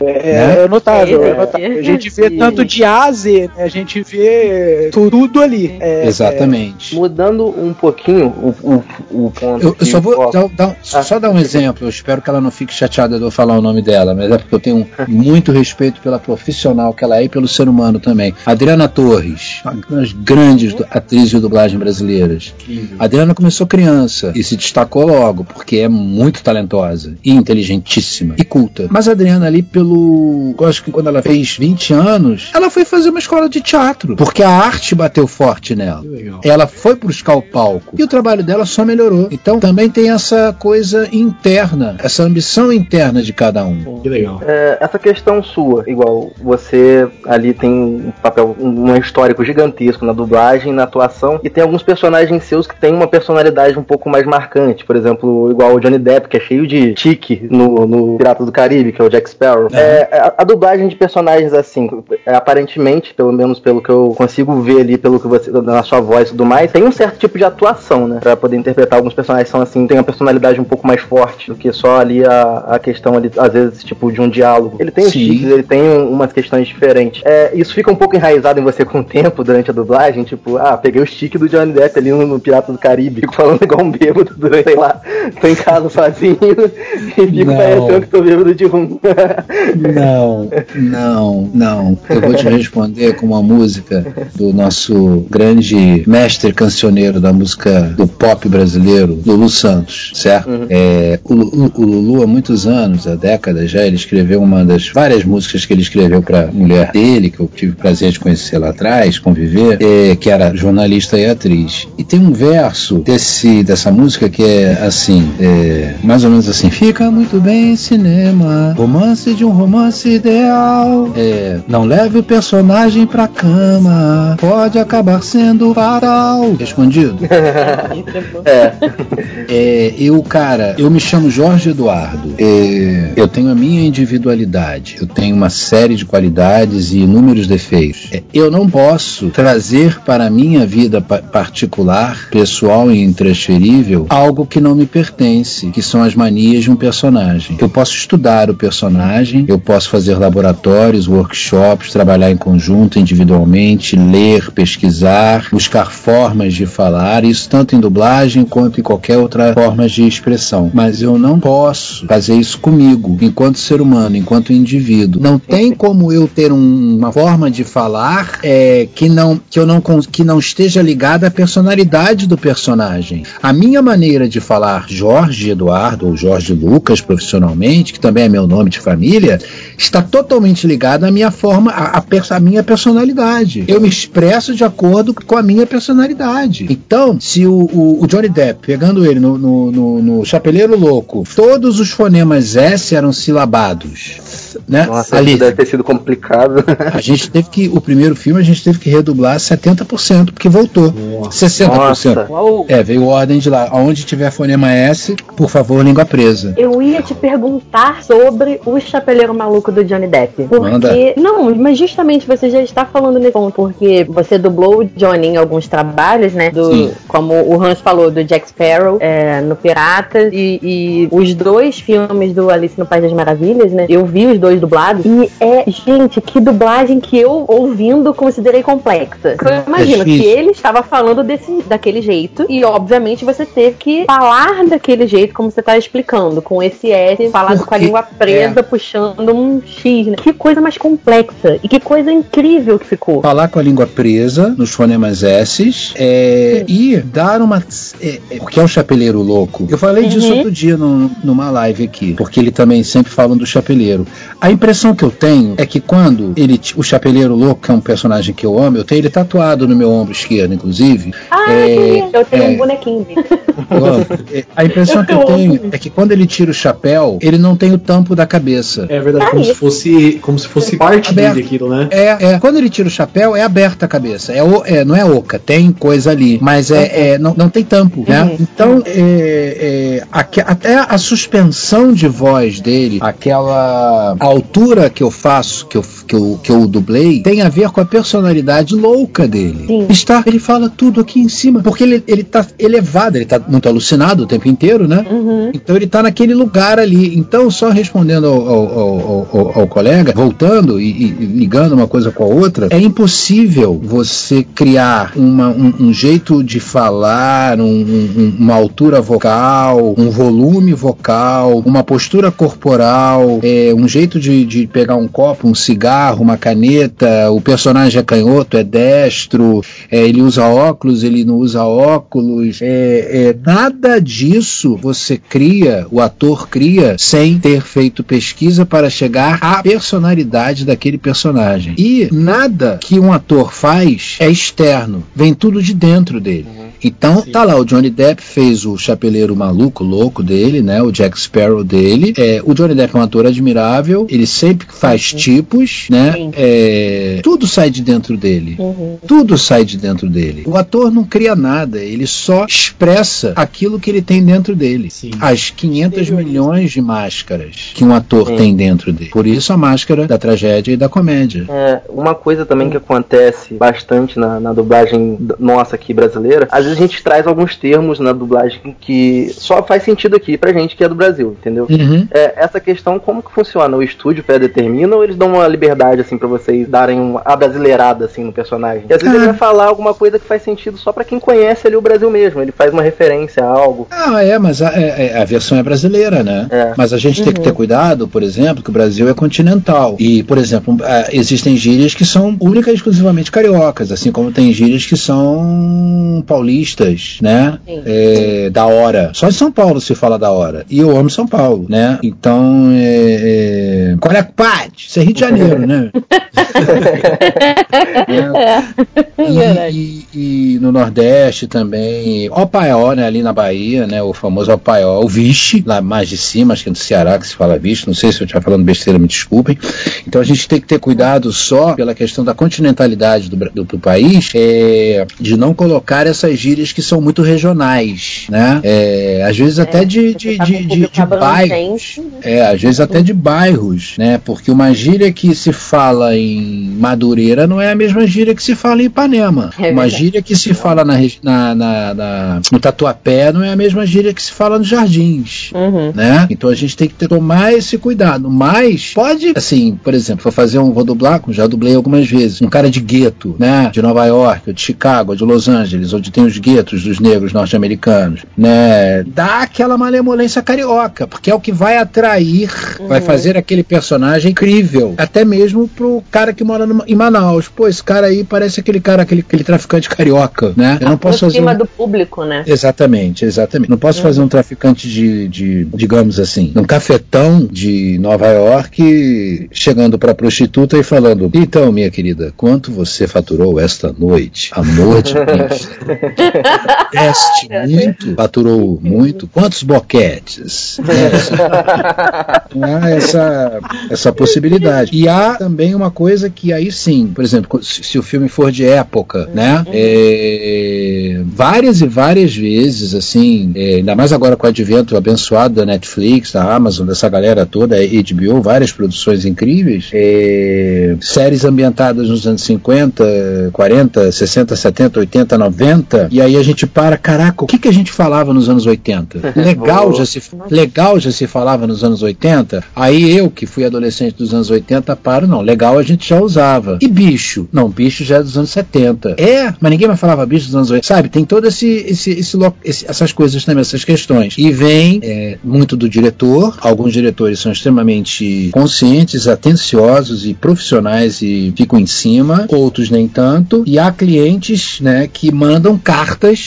é, né? é notável. É, a gente vê tanto de A a Z, né? a gente vê tudo ali. É, Exatamente. É, mudando um pouquinho o, o, o ponto. Eu, eu só vou dar, dar- Ah. só dar um exemplo. Eu espero que ela não fique chateada de eu falar o nome dela, mas é porque eu tenho muito respeito pela profissional que ela é e pelo ser humano também. Adriana Torres, uma das grandes atrizes de dublagem brasileiras. Adriana começou criança e se destacou logo, porque é muito talentosa e inteligentíssima e culta. Mas a Adriana ali, pelo. Eu acho que quando ela fez 20 anos, ela foi fazer uma escola de teatro, porque a arte bateu forte nela. Que legal. Ela foi buscar o palco e o trabalho dela só melhorou. Então também tem essa coisa interna, essa ambição interna de cada um. Que legal. É, essa questão sua, igual você ali tem um papel, um histórico gigantesco na dublagem, na atuação, e tem alguns personagens seus que têm uma personalidade um pouco mais marcante. Por exemplo, igual o Johnny Depp, que é cheio de tique no, no Piratas do Caribe, que é o Jack Sparrow. É, a, a dublagem de personagens assim, é, aparentemente, pelo menos pelo que eu consigo ver ali, pelo que você, na sua voz e tudo mais, tem um certo tipo de atuação, né? Pra poder interpretar alguns personagens que são assim, tem uma personalidade um pouco mais forte do que só ali a, a questão ali, às vezes, tipo, de um diálogo. Ele tem os tiques, ele tem um- umas questões diferentes. É, isso fica um pouco enraizado em você com o tempo durante a dublagem, tipo, ah, peguei o stick do Johnny Depp ali no, no Pirata do Caribe, fico falando igual um bêbado durante, sei lá, tô em casa sozinho e fico parecendo que tô bêbado de rum. Não, não, não. Eu vou te responder com uma música do nosso grande mestre cancioneiro da música do pop brasileiro, Lulu Santos, certo? É, o, Lulu- o Lulu, há muitos anos, há décadas já, ele escreveu uma das várias músicas que ele escreveu para mulher dele, que eu tive o prazer de conhecer lá atrás, conviver, é, que era jornalista e atriz. E tem um verso desse, dessa música que é assim, é, mais ou menos assim: Fica muito bem em cinema, romance de um romance ideal. É, não leve o personagem pra cama, pode acabar sendo fatal. Respondido? É. É, eu, cara, eu me chamo Jorge Eduardo. É, eu tenho a minha individualidade. Eu tenho uma série de qualidades e inúmeros defeitos. É, eu não posso trazer para a minha vida pa- particular, pessoal e intransferível, algo que não me pertence, que são as manias de um personagem. Eu posso estudar o personagem, eu posso fazer workshops, trabalhar em conjunto, individualmente, ler, pesquisar, buscar formas de falar, isso tanto em dublagem quanto em qualquer outra forma de expressão. Mas eu não posso fazer isso comigo, enquanto ser humano, enquanto indivíduo. Não tem como eu ter um- uma forma de falar é, que, não, que, eu não, que não esteja ligada à personalidade do personagem. A minha maneira de falar Jorge Eduardo ou Jorge Lucas profissionalmente, que também é meu nome de família, está totalmente ligada à minha forma, à, à minha personalidade. Eu me expresso de acordo com a minha personalidade. Então, se o, o- o Johnny Depp, pegando ele no, no, no- no Chapeleiro Louco, todos os fonemas S eram silabados. Né? Nossa, Ali, isso deve ter sido complicado. a gente teve que, o primeiro filme a gente teve que redublar 70%, porque voltou. 60%. Nossa. É, veio ordem de lá. Onde tiver fonema S, por favor, língua presa. Eu ia te perguntar sobre o Chapeleiro Maluco do Johnny Depp. Porque. Manda. Não, mas justamente você já está falando nesse ponto, porque você dublou o Johnny em alguns trabalhos, né? Do, Sim. como o Hans falou, do Jack Sparrow é, no Piratas. E, e os dois filmes do Alice no País das Maravilhas, né? Eu vi os dois dublados. E é, gente, que dublagem que eu, ouvindo, considerei complexa. Eu imagino que difícil. ele estava falando desse, daquele jeito. E, obviamente, você teve que falar daquele jeito, como você tá explicando, com esse S, falado com a Porque- língua presa, puxando um X, né? Que coisa mais complexa. E que coisa incrível que ficou. Falar com a língua presa nos fonemas S é, e dar uma. É, é, porque é o chapeleiro louco. Eu falei disso Uhum. outro dia num- numa live aqui, porque ele também sempre fala do chapeleiro. A impressão que eu tenho é que quando ele. O chapeleiro louco, que é um personagem que eu amo, eu tenho ele tatuado no meu ombro esquerdo, inclusive. Ah, É, eu tenho é. um bonequinho. Eu. É, A impressão que eu tenho é que quando ele tira o chapéu, ele não tem o tampo da cabeça. É verdade, como se fosse, como se fosse parte Aberto. dele aquilo, né? É, é, quando ele tira o chapéu, é aberta a cabeça. É, o- é, não é oca, tem coisa ali, mas é, é, não, não tem tampo, né? Uhum. Então, é, é, aque- até a suspensão de voz dele, aquela altura que eu faço, que eu, que eu, que eu dublei, tem a ver com a personalidade louca dele. Sim. Está, ele fala tudo aqui em cima. Porque ele, ele tá elevado, ele tá muito alucinado o tempo inteiro, né? Uhum. Então ele tá naquele lugar ali. Então, só respondendo ao, ao, ao, ao, ao colega, voltando e, e ligando uma coisa com a outra, é impossível você criar uma, um, um jeito de falar, um- uma altura vocal, um volume vocal, uma postura corporal, é, um jeito de, de pegar um copo, um cigarro, uma caneta. O personagem é canhoto, é destro, é, ele usa óculos, ele não usa óculos. É, é, nada disso você cria, o ator cria, sem ter feito pesquisa para chegar à personalidade daquele personagem. E nada que um ator faz é externo, vem tudo de dentro dele. Então, tá lá, o Johnny Depp fez o chapeleiro maluco, louco dele, né? O Jack Sparrow dele. É, o Johnny Depp é um ator admirável, ele sempre faz tipos, né? Sim. É, tudo sai de dentro dele. Uhum. Tudo sai de dentro dele. O ator não cria nada, ele só expressa aquilo que ele tem dentro dele. Sim. As 500 milhões de máscaras que um ator Sim. tem dentro dele. Por isso a máscara da tragédia e da comédia. É, uma coisa também que acontece bastante na, na dublagem nossa aqui brasileira, às vezes a gente traz alguns termos na dublagem que só faz sentido aqui pra gente que é do Brasil, entendeu? Uhum. É, essa questão, como que funciona? O estúdio pré-determina ou eles dão uma liberdade, assim, pra vocês darem uma abrasileirada, assim, no personagem? E às vezes Ah. ele vai falar alguma coisa que faz sentido só pra quem conhece ali o Brasil mesmo, ele faz uma referência a algo. Ah, é, mas a, é- é- a versão é brasileira, né? É. Mas a gente tem que ter cuidado, por exemplo, que o Brasil é continental. E, por exemplo, ah, existem gírias que são única e exclusivamente cariocas, assim como tem gírias que são paulistas, né? Sim. É, da hora. Só em São Paulo se fala da hora. E eu amo São Paulo, né? Então, é. é... Qual é a parte? Isso é Rio de Janeiro, né? É. E, e- e no Nordeste também, Opaió, né, ali na Bahia, né, o famoso Opaió, o Vixe, lá mais de cima, acho que é do Ceará que se fala Vixe, não sei se eu estiver falando besteira, me desculpem. Então a gente tem que ter cuidado só pela questão da continentalidade do, do- do país, é, de não colocar essas gírias que são muito regionais, né, É, às vezes até de, de, de, de, de bairros, abrangente, né? é, às vezes até de bairros, né? Porque uma gíria que se fala em Madureira não é a mesma gíria que se fala em Ipanema. É uma gíria que se fala na, na, na- na- no Tatuapé não é a mesma gíria que se fala nos Jardins. Uhum. Né? Então a gente tem que ter, tomar esse cuidado. Mas pode, assim, por exemplo, vou fazer um, vou dublar, já dublei algumas vezes, um cara de gueto, né? De Nova York, ou de Chicago, ou de Los Angeles, onde tem os guetos dos negros norte-americanos, né? Dá aquela malemolência carioca, porque é o que vai atrair, vai fazer aquele personagem incrível, até mesmo pro cara que mora numa- em Manaus. Pô, esse cara aí parece aquele cara, aquele, aquele traficante carioca, né? Eu não posso fazer um- do público, né? Exatamente, exatamente. Não posso fazer um traficante de, de, digamos assim, um cafetão de Nova York chegando pra prostituta e falando: Então, minha querida, quanto você faturou esta noite? Amor de Cristo. Teste muito? Faturou muito? Quantos boquetes? Né? Há essa, essa possibilidade. E há também uma coisa que aí sim, por exemplo, se, o filme for de época, né? é, várias e várias vezes, assim, é, ainda mais agora com o advento abençoado da Netflix, da Amazon, dessa galera toda, a HBO, várias produções incríveis, é, séries ambientadas nos anos 50, 40, 60, 70, 80, 90, e aí a gente para, caraca, o que, que a gente falava nos anos 80? Legal já se, legal já se falava nos anos 80, aí eu, que fui adolescente dos anos 80, paro, não, legal a gente já usava. E bicho? Não, bicho já é dos anos 70. É, mas ninguém mais falava bicho dos anos 80, sabe? Tem todo esse, esse, esse, esse- essas coisas também, essas questões. E vem é, muito do diretor, alguns diretores são extremamente conscientes, atenciosos e profissionais e ficam em cima, outros nem tanto, e há clientes, né, que mandam cartas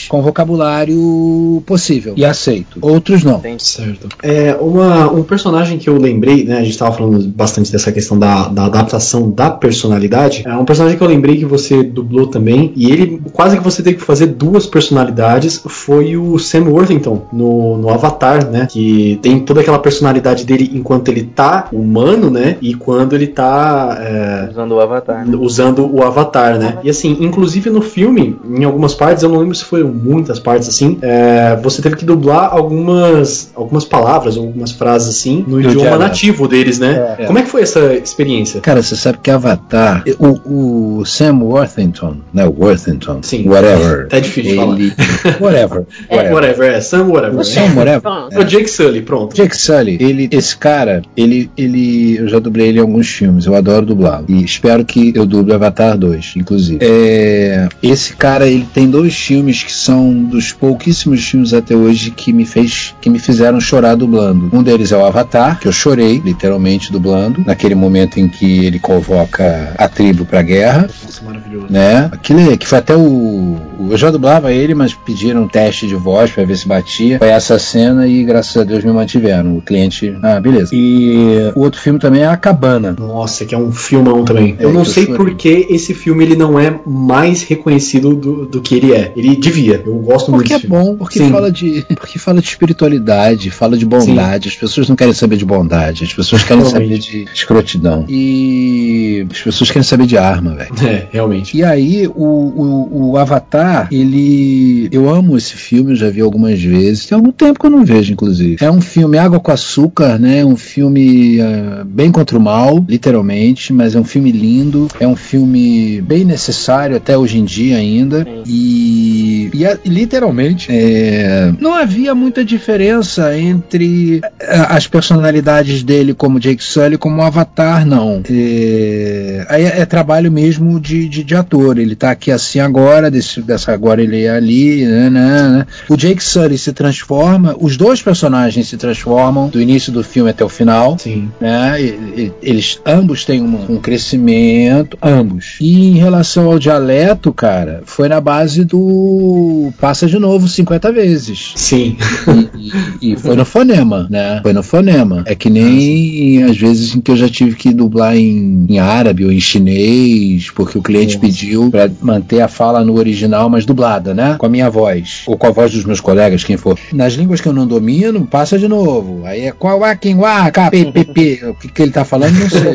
com vocabulário possível e aceito. Outros não. Certo. É, uma, um personagem que eu lembrei, né? A gente estava falando bastante dessa questão da, da adaptação da personalidade. É um personagem que eu lembrei que você dublou também. E ele quase que você teve que fazer duas personalidades foi o Sam Worthington no, no Avatar, né? Que tem toda aquela personalidade dele enquanto ele tá humano, né? E quando ele tá é, Usando o Avatar. né? usando o Avatar, né? E assim, inclusive no filme, em algumas partes, eu não lembro se foram muitas partes assim, é, você teve que dublar algumas, algumas palavras, algumas frases assim, no idioma dialeto. nativo deles, né? É. Como é que foi essa experiência? Cara, você sabe que Avatar, o, o Sam Worthington, né? Worthington, Sim. whatever. Tá difícil de falar. ele, whatever, É, whatever. whatever, é, Sam whatever. O Sam whatever. É. O Jake Sully, pronto. Jake Sully, ele, esse cara, ele, ele, eu já dublei ele em alguns filmes, eu adoro dublá-lo. E espero que eu duble Avatar 2, inclusive. É, esse cara, ele tem dois filmes que são dos pouquíssimos filmes até hoje que me fez, que me fizeram chorar dublando. Um deles é o Avatar, que eu chorei, literalmente, dublando, naquele momento em que ele convoca a tribo pra guerra Nossa, maravilhoso. né? Aquilo é- que foi até o, Eu já dublava ele, mas pediram um teste de voz pra ver se batia. Foi essa cena e graças a Deus me mantiveram. O cliente. Ah, beleza. E o outro filme também é A Cabana. Nossa, que é um filmão também. É, eu não eu sei por que esse filme ele não é mais reconhecido do, do que ele é. Ele devia. Eu gosto muito Porque é bom, porque Sim. fala, de, porque fala de espiritualidade, fala de bondade. As pessoas não querem saber de bondade, as pessoas querem saber Realmente. de escrotidão. E as pessoas querem saber de arma, velho. É, realmente. E aí, o, o, o Avatar, ele. Eu amo esse filme, eu já vi algumas vezes. Tem algum tempo que eu não vejo, inclusive. É um filme Água com Açúcar, né? Um filme ah, bem contra o mal, literalmente, mas é um filme lindo. É um filme bem necessário até hoje em dia ainda. E, e, literalmente, é, não havia muita diferença entre ah, as personalidades dele como Jake Sully como Avatar, não. É, é, é trabalho mesmo de, de, de ator. Ele tá aqui assim agora, desse, dessa agora ele é ali. Né, né, né. O Jake Sully se transforma, os dois personagens se transformam do início do filme até o final. Sim. Né, e- eles ambos têm um, um crescimento, ambos. E em relação ao dialeto, cara, foi na base do passa de novo 50 vezes. Sim. E, e- e foi no fonema, né? Foi no fonema. É que nem às vezes em que eu já tive que dublar em, em árabe ou em chinês, porque o cliente Nossa. pediu pra manter a fala no original, mas dublada, né? Com a minha voz. Ou com a voz dos meus colegas, quem for. Nas línguas que eu não domino, passa de novo. Aí é qual é quem pi, pi. O que, que ele tá falando, não sei.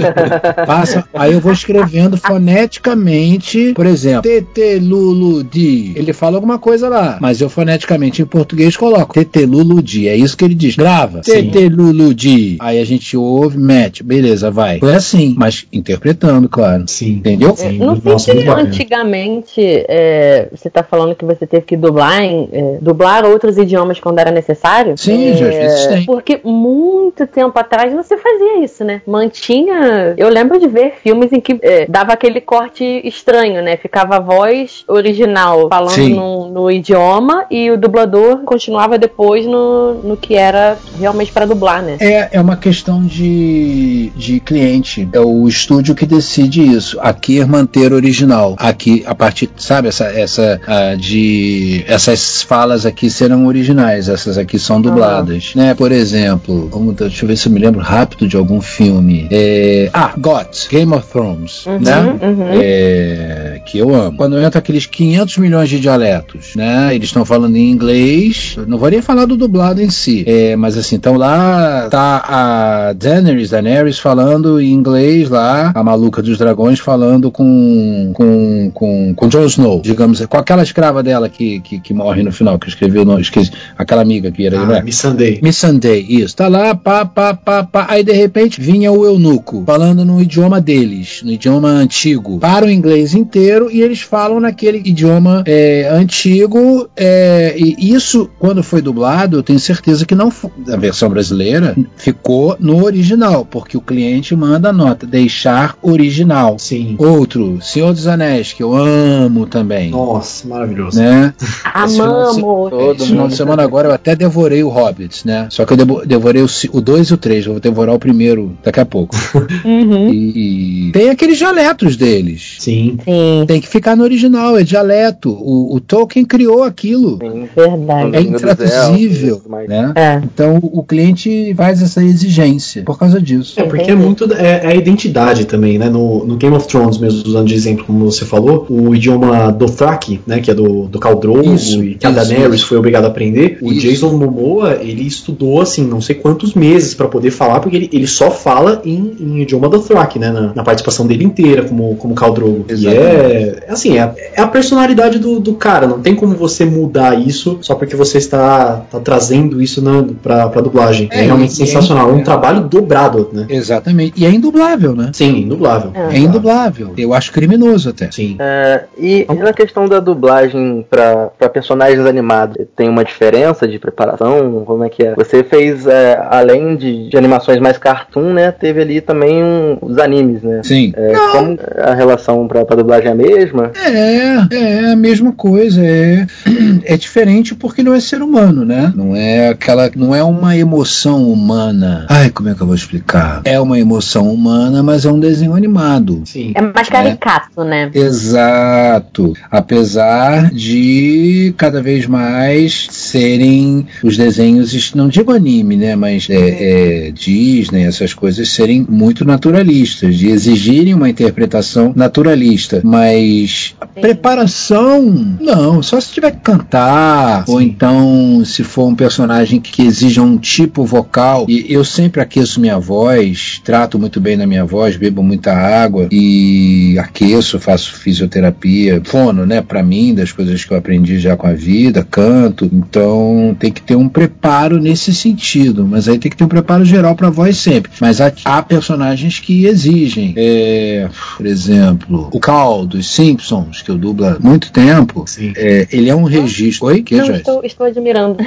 Passa. Aí eu vou escrevendo foneticamente, por exemplo, TT Lulu Di. Ele fala alguma coisa lá, mas eu foneticamente em português coloco TT Lulu Di. É isso que ele diz. Grava. Sim. TT Lulu Di. Aí a gente ouve, mete. Beleza, vai. Foi assim, mas interpretando, claro. Sim. Entendeu? Sim. Não sei se antigamente é, você está falando que você teve que dublar, em, é, dublar outros idiomas quando era necessário. Sim, É, às vezes tem. Porque muito tempo atrás você fazia isso, né? Mantinha. Eu lembro de ver filmes em que é, dava aquele corte estranho, né? Ficava a voz original falando Sim. No, no idioma e o dublador continuava depois no, no que era realmente para dublar, né? É, é uma questão de, de cliente. É o estúdio que decide isso. Aqui é manter original. Aqui, a partir, sabe, essa, essa ah, de. Essas falas aqui serão originais, essas aqui são dubladas. Né? Por exemplo, vamos, deixa eu ver se eu me lembro rápido de algum filme. É, ah, GOT, Game of Thrones. Uhum, né? uhum. É, que eu amo. Quando entra aqueles 500 milhões de dialetos, né? Eles estão falando em inglês. Eu não vou nem falar do dublado em si. É, mas assim, então lá tá a Daenerys, Daenerys falando em inglês lá, a maluca dos dragões falando com com com, com Jon Snow, digamos, com aquela escrava dela que, que, que morre no final, que escreveu, não, esqueci, aquela amiga que era? Ah, Miss Sunday. Miss Sunday, isso. Tá lá, pá, pá, pá, pá. Aí de repente vinha o eunuco falando no idioma deles, no idioma antigo. Para o inglês inteiro e eles falam naquele idioma é, antigo. é, e isso, quando foi dublado, eu tenho certeza que não foi. A versão brasileira ficou no original, porque o cliente manda a nota, deixar original. Sim. Outro, Senhor dos Anéis, que eu amo também. Nossa, maravilhoso. Né? Amamos! Todo Esse final de semana agora eu até devorei o Hobbits, né? Só que eu devo- devorei o 2 e o 3, vou devorar o primeiro daqui a pouco. Uhum. E, e tem aqueles dialetos deles. Sim. Sim. Sim. Tem que ficar no original, é dialeto. O, o Tolkien criou aquilo. Sim. Verdade. É intraduzível, né? É. Então o cliente faz essa exigência por causa disso. É, porque é muito. É, é a identidade também, né? No, no Game of Thrones, mesmo usando de exemplo, como você falou, o idioma Dothraki, né? Que é do, do Khal Drogo Isso, e que a Daenerys isso. foi obrigado a aprender. O Isso. Jason Momoa, ele estudou, assim, não sei quantos meses pra poder falar, porque ele, ele só fala em, em idioma Dothraki, né? Na, na participação dele inteira, como, como Khal Drogo. E é, é assim, é, é a personalidade do, do cara. Não tem como você mudar isso só porque você está, tá trazendo isso na, pra, pra dublagem. É, É, realmente e- sensacional. É um é. trabalho dobrado, né? Exatamente. E é indublável, né? Sim, indublável. É indublável. Eu acho criminoso até. Sim. É, e na questão da dublagem pra pra personagens animados, tem uma diferença de preparação? Como é que é? Você fez, é, além de, de animações mais cartoon, né? Teve ali também um- os animes, né? Sim. É, como a relação pra, pra dublagem é a mesma? É, é a mesma coisa. É, é diferente porque não é ser humano, né? Não é aquela. Não é uma emoção humana. Ai, como é que eu vou explicar? É uma emoção humana, mas é um desenho animado. Sim. É mais caricato, né? Exato. Apesar de cada vez mais serem os desenhos, não digo anime, né? Mas é, é, Disney, essas coisas serem muito naturalistas, de exigirem uma interpretação naturalista. Mas a preparação, não, só se tiver que cantar, ou então se for um personagem que exija um tipo vocal. E eu sempre aqueço minha voz, trato muito bem da minha voz, bebo muita água e aqueço, faço fisioterapia, fono, né, para mim, das coisas que eu aprendi já com a vida, canto. Então tem que ter um preparo nesse sentido, mas aí tem que ter um preparo geral para voz sempre. Mas há, há personagens que exigem, é, por exemplo, o Cal dos Simpsons, que eu dublo há muito tempo, Sim. é, ele é um registro. Oi, que Não, Joyce? estou, estou admirando.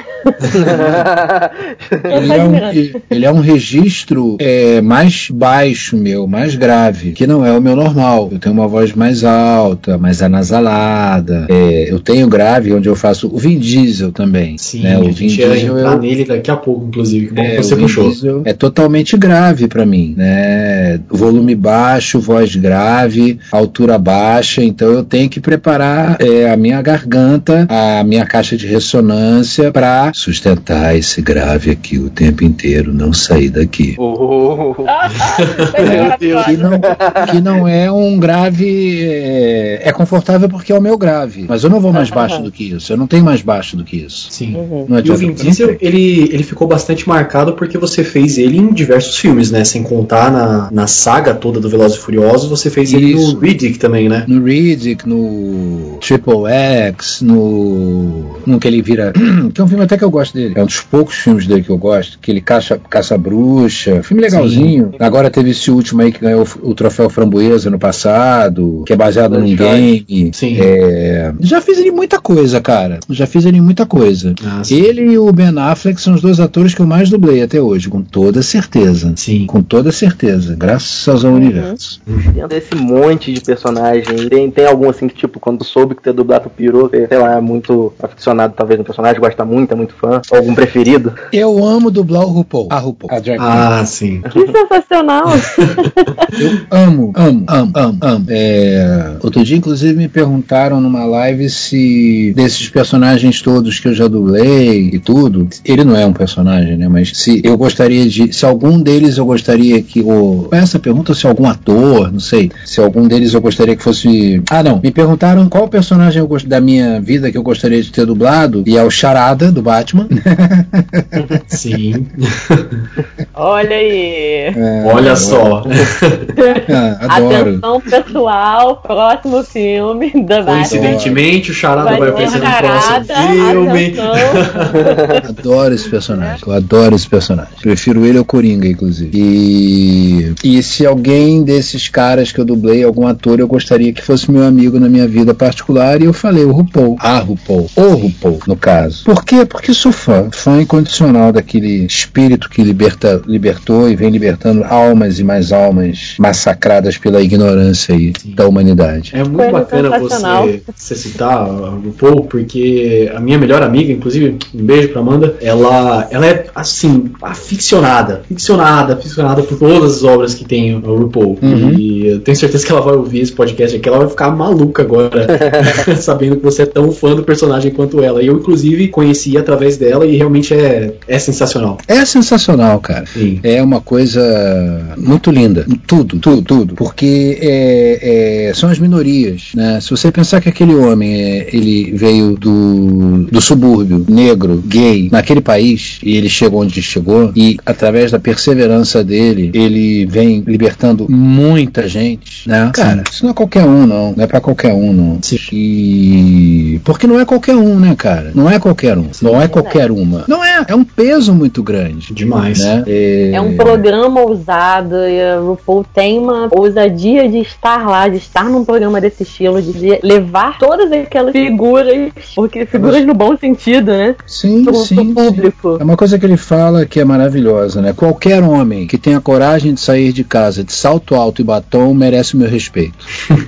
Eu Ele é, um, ele é um registro é, mais baixo meu, mais grave, que não é o meu normal. Eu tenho uma voz mais alta, mais anasalada. É, eu tenho grave onde eu faço o Vin Diesel também. Sim, né? a O Vin Diesel é o- nele daqui a pouco, inclusive. Que bom é, que você o Vin puxou. Diesel é totalmente grave pra mim, né? Volume baixo, voz grave, altura baixa, então eu tenho que preparar é, a minha garganta, a minha caixa de ressonância pra sustentar esse grave aqui o tempo inteiro, não sair daqui. Oh, Meu Deus. Que não, que não é um grave. É, é confortável porque é o meu grave. Mas eu não vou mais baixo do que isso. Eu não tenho mais baixo do que isso. Sim. Uhum. Não E o Vin Diesel, ele, ele ficou bastante marcado porque você fez ele em diversos filmes, né? Sem contar na, na saga toda do Velozes e Furiosos, você fez ele Isso. no Riddick também, né? No Riddick, no Triple X, no. no que ele vira. que é um filme até que eu gosto dele. É um dos poucos filmes dele que eu gosto. Que ele caça, caça bruxa. Filme legalzinho. Agora teve esse último aí que ganhou o troféu Framboesa no passado. Que é baseado num game. Sim. É, já fiz ele em muita coisa, cara. Já fiz ele em muita coisa. Ah, sim. Ele e o Ben Affleck são os dois atores que eu mais dublei até hoje, com toda certeza. Sim. Com toda certeza, graças ao universo. Dentro desse monte de personagem, tem, tem algum assim que, tipo, quando soube que ter dublado o pirou, você, sei lá, é muito aficionado talvez no personagem, gosta muito, é muito fã, algum preferido? Eu amo dublar o RuPaul. A RuPaul. A drag queen. Ah, sim. Que sensacional! Eu amo, amo, amo, amo, amo. É, outro dia, inclusive, me perguntaram numa live se desses personagens todos que eu já dublei e tudo, ele não é um personagem, né? Mas se eu gostaria de. Se algum deles eu gostaria que. Ou, essa pergunta se algum ator, não sei. Se algum deles eu gostaria que fosse. Ah, não. Me perguntaram qual personagem eu gost- da minha vida que eu gostaria de ter dublado. E é o Charada, do Batman. Sim. Olha aí! É, Olha só. ah, adoro. Atenção pessoal, próximo filme da Batman. Coincidentemente, o Charada vai, Vai aparecer no próximo filme. Adoro esse personagem. Eu adoro esse personagem. Prefiro ele ao Coringa, inclusive. E, e se alguém desses caras que eu dublei, algum ator, eu gostaria que fosse meu amigo na minha vida particular, e eu falei o RuPaul. A RuPaul. O RuPaul, no caso. Por quê? Porque sou fã. Fã incondicional daquele espírito que liberta, libertou e vem libertando almas e mais almas massacradas pela ignorância aí da humanidade. É muito bacana você, você citar a RuPaul, porque a minha melhor amiga, inclusive, um beijo pra Amanda, ela, ela é, assim, aficionada, aficionada, aficionada por todas as obras que tem o RuPaul. Uhum. E eu tenho certeza que ela vai ouvir esse podcast aqui, que ela vai ficar maluca agora, sabendo que você é tão fã do personagem quanto ela. Eu, inclusive, conheci através dela e realmente é, é sensacional. É sensacional, cara. Sim. É uma coisa muito linda. Tudo, tudo, tudo. Porque é, é, são as minorias, né? Se você pensar que aquele homem é, ele veio do, do subúrbio, negro, gay, naquele país, e ele chegou onde chegou, e através da perseverança dele, ele vem libertando muita gente, né? Cara, isso não é qualquer um, não. Não é pra qualquer um, não. Sim. E. Porque não é qualquer um, né, cara? Não é qualquer um. Não é qualquer uma. Não é. É um peso muito grande. Demais. Né? É, É um programa ousado e a RuPaul tem uma ousadia de estar lá, de estar num programa desse estilo, de levar todas aquelas figuras, porque figuras no bom sentido, né? Sim, Pro, sim, pro sim. público. É uma coisa que ele fala que é maravilhosa, né? Qualquer homem que tenha coragem de sair de casa de salto alto e batom merece o meu respeito.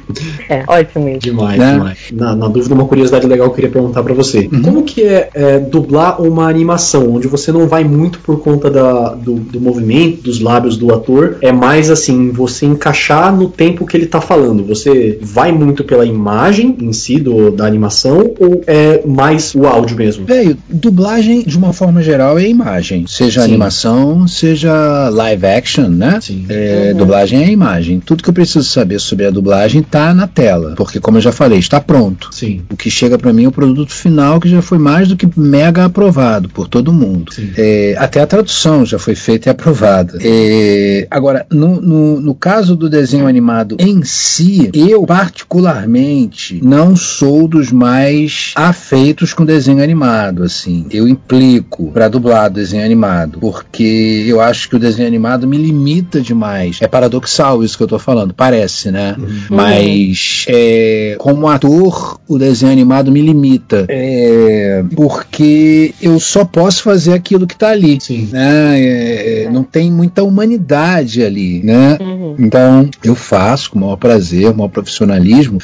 É, ótimo isso. Demais, Né? demais. Na, na dúvida, uma curiosidade legal que eu queria perguntar pra você. Uhum. Como que é, é, dublar uma animação, onde você não vai muito por conta da, do, do movimento, dos lábios do ator, é mais assim, você encaixar no tempo que ele tá falando. Você vai muito pela imagem em si do, da animação ou é mais o áudio mesmo? Velho, dublagem de uma forma geral é imagem. Seja Sim. animação, seja live action, né? Sim. É, Dublagem é imagem. Tudo que eu preciso saber sobre a dublagem tá na tela. Porque, como eu já falei, está pronto. Sim. O que chega pra mim é o produto final que já foi mais do que mega aprovado por todo mundo. É, até a tradução já foi feita e aprovada. É, agora, no, no, no caso do desenho animado em si, eu particularmente não sou dos mais afeitos com desenho animado. Assim, eu implico pra dublar desenho animado, porque eu acho que o desenho animado me limita demais. É paradoxal isso que eu tô falando, parece, né? Mas é, como ator, o desenho animado me limita. É, porque eu só posso fazer aquilo que tá ali. Sim. Né? É, não tem muita humanidade ali, né? Então eu faço com o maior prazer, com o maior profissionalismo,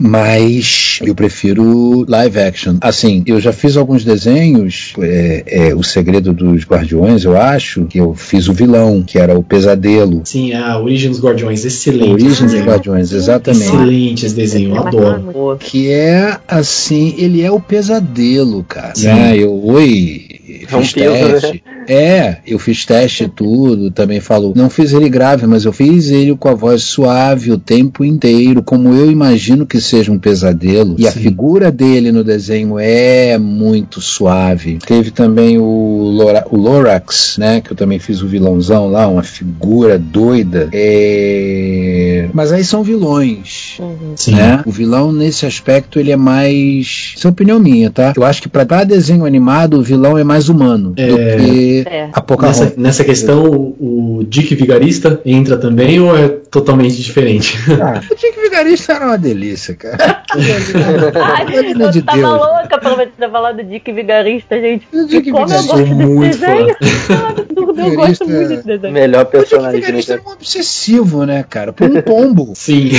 mas eu prefiro live action. Assim, eu já fiz alguns desenhos, é, é, O Segredo dos Guardiões, eu acho, que eu fiz o vilão, que era o Pesadelo. Sim, a Origem dos Guardiões, excelente. Origem dos. Guardiões, exatamente. Excelente esse desenho, eu adoro. Pô, É assim, ele é o pesadelo, cara. Sim. Né? Eu, oi, É um fiz peso, teste. É, eu fiz teste e tudo, também falo. Não fiz ele grave, mas eu fiz ele com a voz suave o tempo inteiro, como eu imagino que seja um pesadelo. E a Sim. figura dele no desenho é muito suave. Teve também o, Lora- o Lorax, né? Que eu também fiz o vilãozão lá, uma figura doida. É... Mas aí são vilões Sim. né? O vilão nesse aspecto ele é mais, isso é opinião minha, tá? Eu acho que pra pra desenho animado o vilão é mais humano do É. É. a Pocahontas. Nessa, nessa questão, o, o Dick Vigarista entra também ou é totalmente diferente? Ah, o Dick Vigarista era uma delícia, cara. Ai, Pelo amor de eu tava Deus. louca pra você ter falado do Dick Vigarista, gente. O Dick como eu Vigarista gosto Sou desse muito desenho. Absurdo, eu gosto muito desse desenho. Melhor O Dick personagem? Vigarista era um obsessivo, né, cara? Por um pombo. Sim.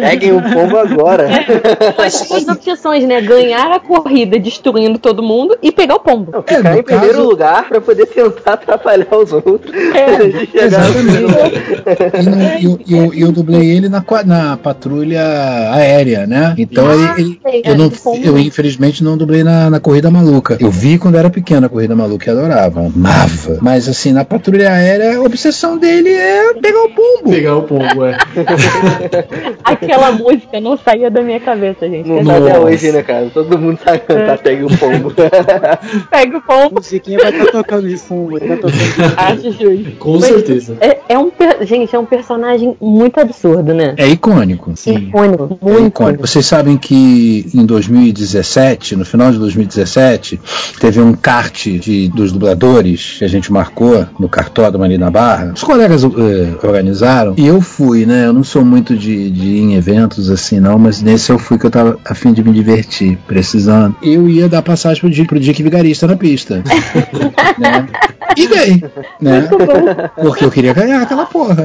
Peguem o pombo agora. Mas duas opções, né? Ganhar a corrida destruindo todo mundo e pegar o pombo. Não, É, ficar no em primeiro caso- lugar pra poder tentar atrapalhar os outros. De primeiro lugar. E no- e eu, e eu- eu dublei ele na, na patrulha aérea, né? Então Ah, ele, ele- sei, eu, é, não, de pombo. eu infelizmente não dublei na, na Corrida Maluca. Eu vi quando era pequena a Corrida Maluca e adorava, amava. Mas assim, na patrulha aérea, a obsessão dele é pegar o pombo. Pegar o pombo, é. Aquela música não saía da minha cabeça, gente. Não tá até hoje, né, cara? Todo mundo sabe cantar Pegue o pombo. Pega o A pombo, musiquinha vai estar tocando de fundo, vai tá tocando. acho justo. Com Mas- certeza. É, é um, per- gente, é um personagem muito absurdo, né? É icônico. Sim. Icônico, É muito. icônico. Vocês sabem que em 2017, no final de 2017, teve um kart de, dos dubladores que a gente marcou no cartódromo ali na Barra. Os colegas eh, organizaram e eu fui, né? Eu não sou muito de, de ir em eventos assim, não, mas nesse eu fui que eu tava a fim de me divertir, precisando. Eu ia dar passagem pro Dick, pro Dick Vigarista na pista. né? E dei, né? Porque eu queria ganhar aquela porra.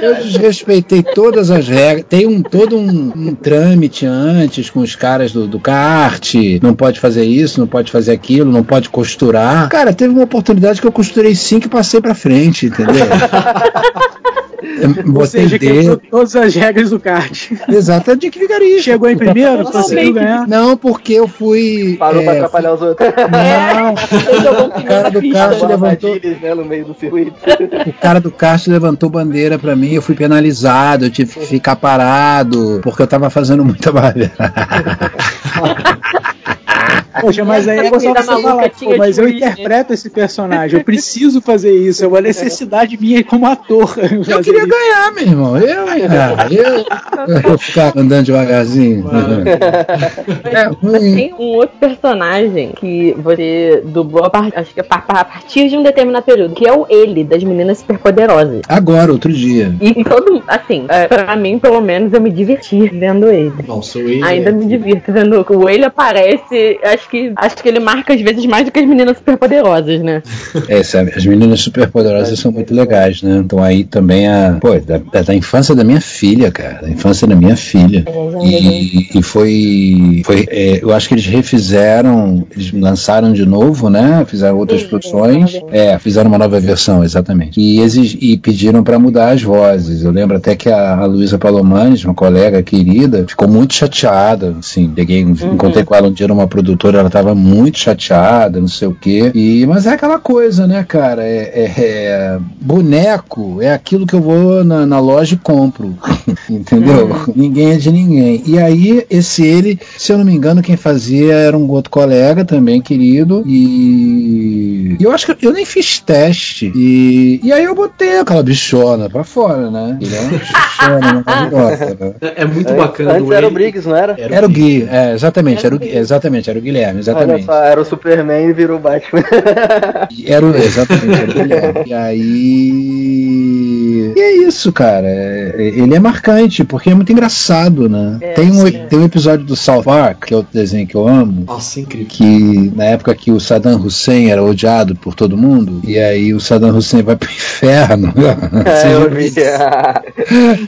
Eu desrespeitei todas as regras. Tem um, todo um, um trâmite antes com os caras do, do kart. Não pode fazer isso, não pode fazer aquilo, não pode costurar. Cara, teve uma oportunidade que eu costurei cinco e passei pra frente, entendeu? Ou seja, D. quebrou todas as regras do kart. Exato, é Dick Vigarista. Chegou em primeiro, conseguiu ganhar. Não, porque eu fui. Parou é, pra atrapalhar os outros. Não, Você jogou um o cara do kart levantou. Né, no meio do circuito. O cara do kart levantou bandeira pra mim, eu fui penalizado, eu tive que ficar parado, porque eu tava fazendo muita barbeira. Poxa, mas aí é só corrida você falar, pô, mas eu interpreto esse personagem, eu preciso fazer isso, é uma necessidade minha como ator. Eu queria isso. ganhar, meu irmão. Eu, ah, eu, eu vou ficar andando devagarzinho. É ruim. tem um outro personagem que você dublou a par- acho que a par- a partir de um determinado período, que é o ele, das meninas superpoderosas. Agora, outro dia. E, todo assim, é, pra mim, pelo menos, eu me diverti vendo ele. Nossa, o Wade Ainda é- me divirto vendo o ele aparece. Acho que acho que ele marca às vezes mais do que as meninas superpoderosas, né? É, as meninas superpoderosas são muito legais, né? Então aí também a. Pô, da, da- infância da minha filha, cara. Da infância da minha filha. E, e foi. foi é, eu acho que eles refizeram, eles lançaram de novo, né? Fizeram outras Sim, produções. É, fizeram uma nova versão, exatamente. E, exig, e pediram pra mudar as vozes. Eu lembro até que a, a Luísa Palomanes, uma colega querida, ficou muito chateada. Assim, peguei, encontrei com ela um dia numa produtora, ela tava muito chateada, não sei o quê. E, mas é aquela coisa, né, cara? É, é- é- boneco é aquilo que eu vou na, na loja e compro. Entendeu? Ninguém é de ninguém. E aí, esse ele, se eu não me engano, quem fazia era um outro colega também, querido. E, e eu acho que eu nem fiz teste. E, e aí eu botei aquela bichona pra fora, né? Ele é uma bichona maravilhosa. Né? É, é muito bacana Antes era o Wade. Briggs, não era? Era o Gui, é, exatamente, era o, Gui, exatamente, era o Guilherme, Olha exatamente. só, era o Superman e virou o Batman. Era o, exatamente, era o Guilherme. E aí. E é isso, cara. é- é- ele é marcante, porque é muito engraçado, né? É, tem, um, sim. tem um episódio do South Park, que é outro desenho que eu amo. Nossa, incrível. Que na época que o Saddam Hussein era odiado por todo mundo, e aí o Saddam Hussein vai pro inferno. É, eu vi.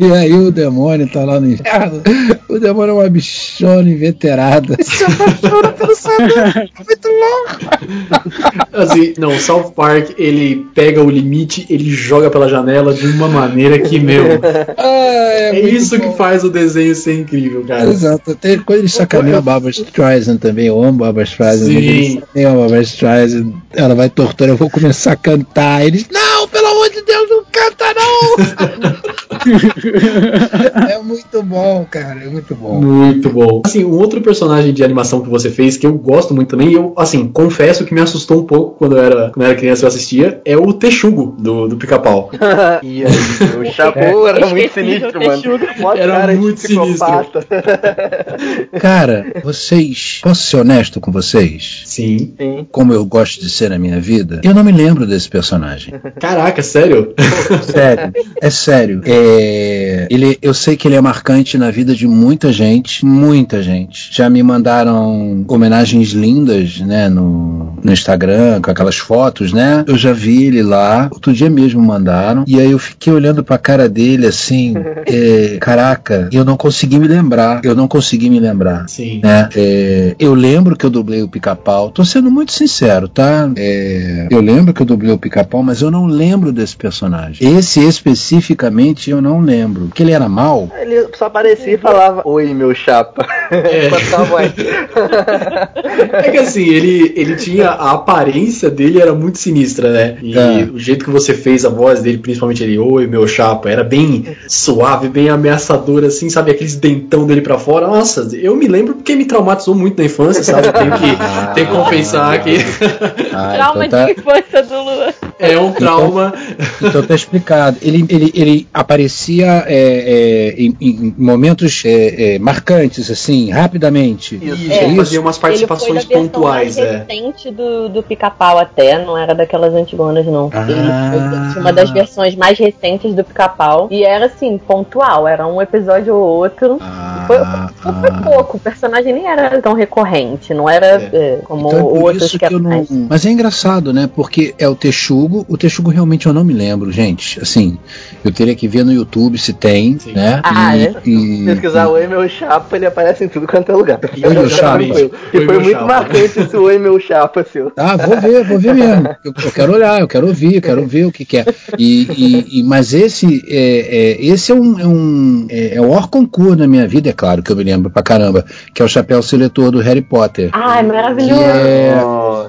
E aí o demônio tá lá no inferno. O demônio é uma bichona inveterada. Se apaixona pelo. Muito louco. Assim, não, o South Park, ele pega o limite, ele joga pela janela de uma maneira que, meu, Ah, é, muito isso bom. que faz o desenho ser incrível, cara. Exato, até quando eles sacaneiam a Barbara Streisand também, eu amo Barbara Streisand, Sim. eles sacaneiam a Barbara Streisand, ela vai torturando, eu vou começar a cantar, eles, não, Deus, não canta não! é muito bom, cara, é muito bom. Muito bom. Assim, um outro personagem de animação que você fez, que eu gosto muito também, e eu, assim, confesso que me assustou um pouco quando eu era, quando eu era criança e eu assistia, é o Texugo do, do pica-pau. E aí, o Chabu era muito sinistro, mano. Mó Era cara muito psicopata. Cara, vocês, posso ser honesto com vocês? Sim. Sim. Como eu gosto de ser na minha vida, eu não me lembro desse personagem. Caraca, sério? Sério, é sério. É, ele, eu sei que ele é marcante na vida de muita gente, muita gente. Já me mandaram homenagens lindas, né, no, no Instagram, com aquelas fotos, né? Eu já vi ele lá, outro dia mesmo mandaram, e aí eu fiquei olhando pra cara dele assim, é, caraca, eu não consegui me lembrar, eu não consegui me lembrar. Sim. né? É, eu lembro que eu dublei o pica-pau. Tô sendo muito sincero, tá? É, eu lembro que eu dublei o pica-pau, mas eu não lembro desse personagem. Esse especificamente eu não lembro. Que ele era mal? Ele só aparecia e falava, oi, meu chapa. É. É que assim, ele, ele tinha. A aparência dele era muito sinistra, né? E É. o jeito que você fez a voz dele, principalmente ele, oi, meu chapa, era bem suave, bem ameaçador, assim, sabe? Aqueles dentão dele pra fora. Nossa, eu me lembro porque me traumatizou muito na infância, sabe? Tenho que, tenho que confessar que Ah, Trauma então tá, de infância do Lua. É um trauma. então tá explicado. Ele, ele, ele aparecia é, é, em, em momentos é, é, marcantes, assim, rapidamente. E É ele isso? fazia umas participações ele foi pontuais, mais é. recente do, do pica-pau até, não era daquelas antigonas, não. Ah. Ele foi uma das versões mais recentes do pica-pau. E era assim, pontual, era um episódio ou outro. Ah, Foi, foi, foi ah. pouco, o personagem nem era tão recorrente, não era É. como Então é outros isso que que eu não. Mas é engraçado, né? Porque é o Texugo, o Texugo realmente eu não me lembro, gente. Assim, eu teria que ver no YouTube se tem, Sim. né? Ah, e, é? e- Pesquisar o Emil Chapa, ele aparece em tudo quanto é lugar. Oi, meu chapa. E Oi, foi meu muito chapa. marcante esse Oi, meu chapa, seu. Ah, vou ver, vou ver mesmo. Eu, eu quero olhar, eu quero ouvir, eu quero ver o que, que é. E, e- e- mas esse é, é- esse é um, é um é, é o maior concurso na minha vida, é claro que eu me lembro pra caramba, que é o chapéu seletor do Harry Potter. Ai, Que maravilhoso.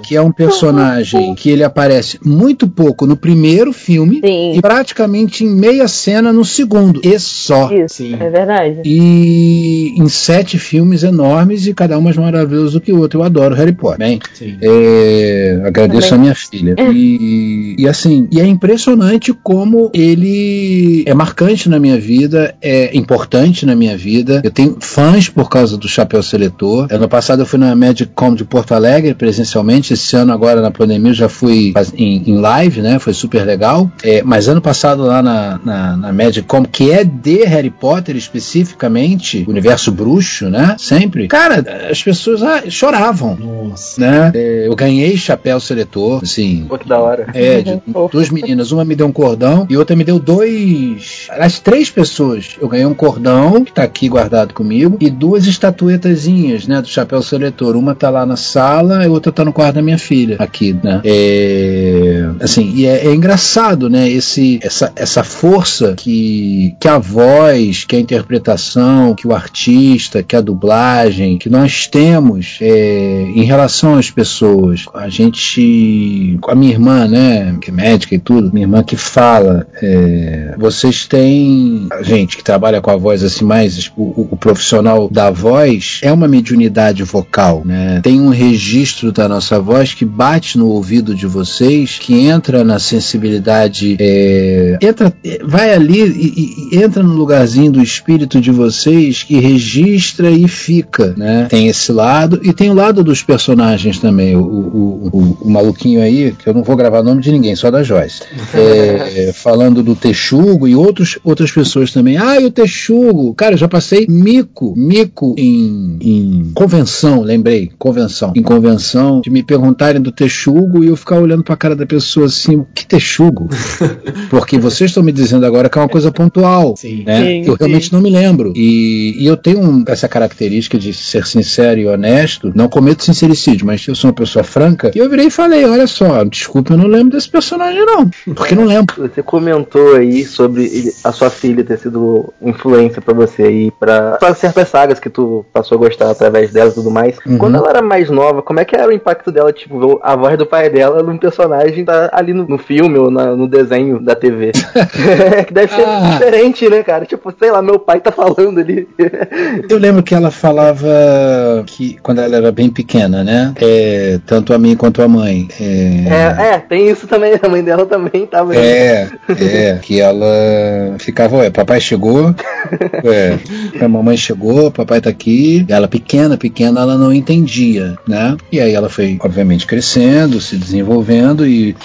Que é um personagem que ele aparece muito pouco no primeiro filme Sim. e praticamente em meia cena no segundo. E só. Isso, Sim. é verdade. E em sete filmes enormes e cada um mais maravilhoso do que o outro. Eu adoro Harry Potter. Bem, Sim. é, agradeço Também. a minha filha. E, e assim, e é impressionante como ele é marcante na minha vida, é importante na minha vida. Eu tenho fãs por causa do Chapéu Seletor. Ano passado eu fui na Magic Com de Porto Alegre presencialmente. Esse ano, agora na pandemia, eu já fui em, em live, né? Foi super legal. É, mas ano passado lá na, na, na Magic Com, que é de Harry Potter especificamente, universo bruxo, né? Sempre. Cara, as pessoas ah, choravam Nossa. né? É, eu ganhei chapéu seletor, assim. Pô, que da hora. É, de duas meninas. Uma me deu um cordão e outra me deu dois. As três pessoas. Eu ganhei um cordão, que tá aqui guardado comigo, e duas estatuetazinhas, né? Do chapéu seletor. Uma tá lá na sala e outra tá no quarto da minha filha, aqui, né? É, assim, e é, é engraçado, né? Esse, essa, essa força que, que a voz, que a interpretação, que o artista, que a dublagem, que nós temos é, em relação às pessoas. A gente, a minha irmã, né, que é médica e tudo, minha irmã que fala, é, vocês têm, a gente que trabalha com a voz assim mais, o, o- o profissional da voz é uma mediunidade vocal, né? Tem um registro da nossa voz que bate no ouvido de vocês, que entra na sensibilidade, é, entra, é, vai ali e, e entra no lugarzinho do espírito de vocês que registra e fica, né? Tem esse lado e tem o lado dos personagens também. O, o, o, o maluquinho aí, que eu não vou gravar o nome de ninguém, só da Joyce. É, falando do Texugo e outros, outras pessoas também. Ah, e o Texugo. Cara, eu já passei mico, mico em, em convenção, lembrei, convenção. Em convenção, de me perguntarem do Texugo e eu ficar olhando pra cara da pessoa assim, que Texugo? Porque vocês estão me dizendo agora que é uma coisa pontual. Sim. Né? Sim, eu realmente sim. não me lembro. E, e eu tenho um- essa característica de ser sincero e honesto. Não cometo sincericídio, mas eu sou uma pessoa franca. E eu virei e falei: olha só, desculpa, eu não lembro desse personagem, não. Porque não lembro. Você comentou aí sobre a sua filha ter sido influência pra você aí pra, pra certas sagas que tu passou a gostar através dela e tudo mais. Uhum. Quando ela era mais nova, como é que era o impacto dela, tipo, ver a voz do pai dela num personagem tá ali no, no filme ou na- no desenho da TV? Que deve ser Ah. diferente, né, cara? Tipo, sei lá, meu pai tá falando ali. Eu lembro que ela falava que quando ela era bem pequena, né? É, tanto a mim quanto a mãe. É, É, é, tem isso também. A mãe dela também tava. É, é, que ela ficava, ué, papai chegou, é, a mamãe chegou, papai tá aqui, ela pequena, pequena, ela não entendia, né? E aí ela foi, obviamente, crescendo, se desenvolvendo e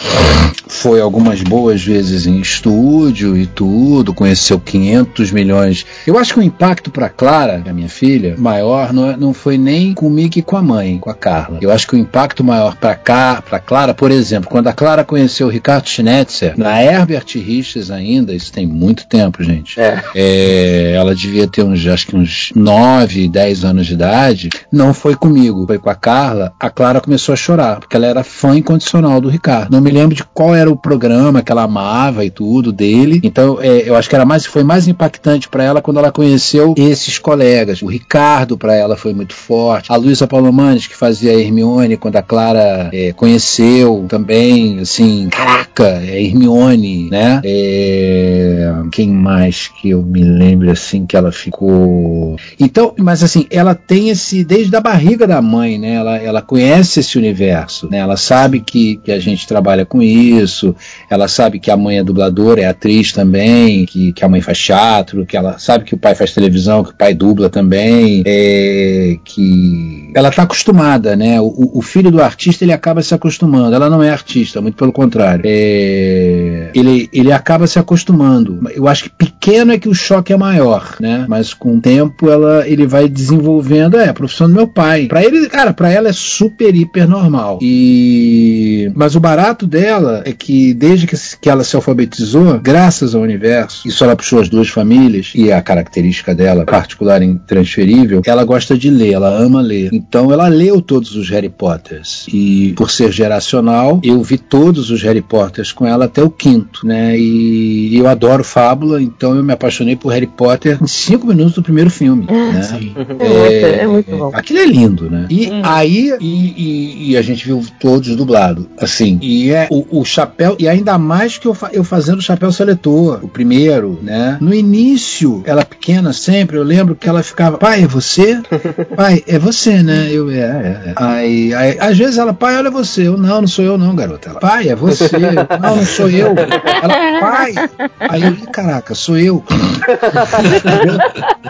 foi algumas boas vezes em estúdio e tudo, conheceu 500 milhões. Eu acho que o impacto pra Clara, a minha filha, maior não, é- não foi nem comigo e com a mãe, com a Carla. Eu acho que o impacto maior pra cá, para Clara, por exemplo, quando a Clara conheceu o Ricardo Schnetzer, na Herbert Richards ainda, isso tem muito tempo, gente. É. É, ela devia ter uns, acho que uns 9, 10 anos de idade. Não foi comigo, foi com a Carla. A Clara começou a chorar, porque ela era fã incondicional do Ricardo. Não me lembro de qual era o programa que ela amava e tudo dele. Então, é, eu acho que era mais, foi mais impactante para ela quando ela conheceu esses colegas. O Ricardo para ela foi muito forte. A Luísa Palomanes, que fazia a Hermione quando a Clara é, conheceu também, assim, caraca, é Hermione, né? É, quem mais que eu me lembro assim que ela ficou. Então, mas assim, ela tem esse desde a barriga da mãe, né? Ela, ela conhece esse universo, né? Ela sabe que, que a gente trabalha com isso, ela sabe que a mãe é dubladora, é atriz também, que, que a mãe faz teatro, que ela sabe que o pai faz televisão, que o pai dubla também, é, que ela tá acostumada, né? O, o filho do artista ele acaba se acostumando. Ela não é artista, muito pelo contrário. É, ele, ele acaba se acostumando. Eu acho que pequeno é que o choque é maior, né? Mas com o tempo ela, ele vai desenvolvendo. É, a profissão do meu pai. Para ele, cara, para ela é super hiper normal. E mas o barato dela é que desde que, que ela se alfabetizou, graças ao universo, isso ela puxou as duas famílias e a característica dela particular intransferível, ela gosta de ler, ela ama ler. Então ela leu todos os Harry Potters e por ser geracional, eu vi todos os Harry Potters com ela até o quinto, né? E eu adoro fábula, então eu me apaixonei por Harry Potter em cinco minutos do primeiro filme. Né? Sim. É, é, muito bom. Aquilo é lindo, né? E hum. aí e, e, e, a gente viu todos dublado, assim. E é o, o chapéu e ainda mais que eu, eu fazendo o chapéu seletor, o primeiro, né? No início, ela pequena sempre, eu lembro que ela ficava, pai, é você? pai, é você, né? Eu, é, é. é. Aí, aí, às vezes ela, pai, olha você. Eu, não, não sou eu não, garota. Ela, pai, é você. Eu, não, não sou eu. Ela, pai. Aí eu, caraca, sou eu.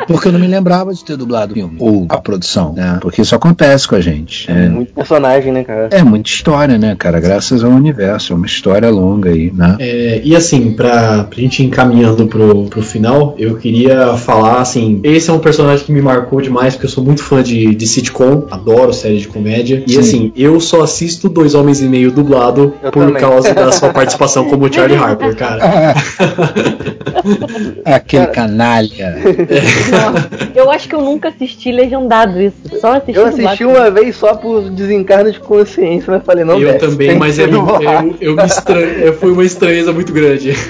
Porque eu não me lembrava de ter dublado o filme, ou a produção, né? Porque isso acontece com a gente. É muito personagem, né, cara? É muita história, né, cara? Graças ao universo. É uma história longa aí, né? É, e assim, pra, pra gente ir encaminhando pro, pro final, eu queria falar, assim, esse é um personagem que me marcou demais, porque eu sou muito fã de, de sitcom, adoro série de comédia. E Sim. assim, eu só assisto Dois Homens e Meio dublado eu por também. causa da sua participação como Charlie Harper, cara. Aquele cara, canalha. eu acho que eu nunca assisti legendado isso. Só assisti Eu assisti uma vez só por desencarno de consciência, mas falei, não Eu desce, também, mas eu, eu, eu, me estran... eu fui uma estranheza muito grande.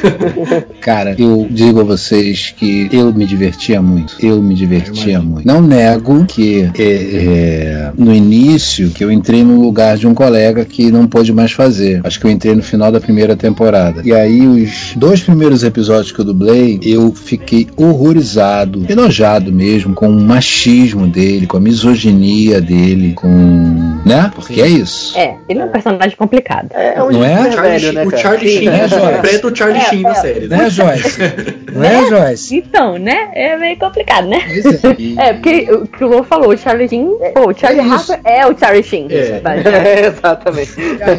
Cara, eu digo a vocês que eu me divertia muito. Eu me divertia muito. Não nego que é, é, no início que eu entrei no lugar de um colega que não pôde mais fazer. Acho que eu entrei no final da primeira temporada. E aí os dois primeiros episódios que eu dublei, eu fiquei horrorizado, enojado mesmo com o machismo dele, com a misoginia dele, com, né? Porque Sim. é isso. É, ele é um personagem complicado. É, é um não é? Charlie, velho, né, o Charlie Sheen, né, interpreta o Charlie é, Sheen da série, né, Joyce? Não é, Joyce? Então, né? É meio complicado, né? É, é porque o que o Lô falou, o Charlie Sheen, pô, o Charlie Harper é o Charlie Sheen. É, exatamente.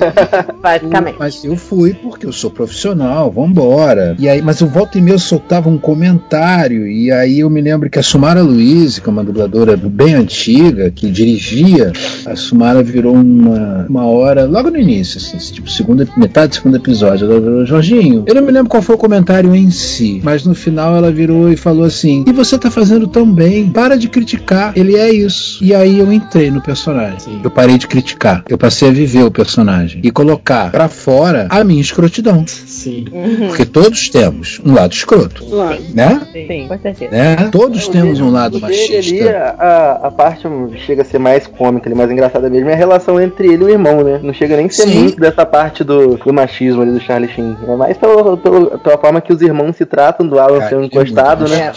Basicamente. Mas eu fui porque eu sou profissional, vambora. E aí, mas o volta e meia eu soltava um comentário, e aí eu me lembro que a Sumara Luiz, que é uma dubladora bem antiga, que dirigia, a Sumara virou uma, uma hora, logo no início, assim, tipo, segunda, metade do segundo episódio, ela virou, Jorginho, eu não me lembro qual foi o comentário em si, mas no final ela virou e falou assim, e você tá fazendo tão bem, para de criticar, ele é isso. E aí eu entrei no personagem. Sim. Eu parei de criticar, eu passei a viver o personagem e colocar para fora a minha escrotidão. Sim. Uhum. Porque todos temos um lado escroto. Claro. Né? Sim, com certeza. Né? Todos temos um lado machista. Ali, a, a parte chega a ser mais cômica, mais engraçada mesmo, é a relação entre ele e o irmão, né? Não chega nem a ser Sim. muito dessa parte do, do machismo ali do Charlie Sheen. É mais pela, pela, pela forma que os irmãos se tratam do Alan sendo encostado, né?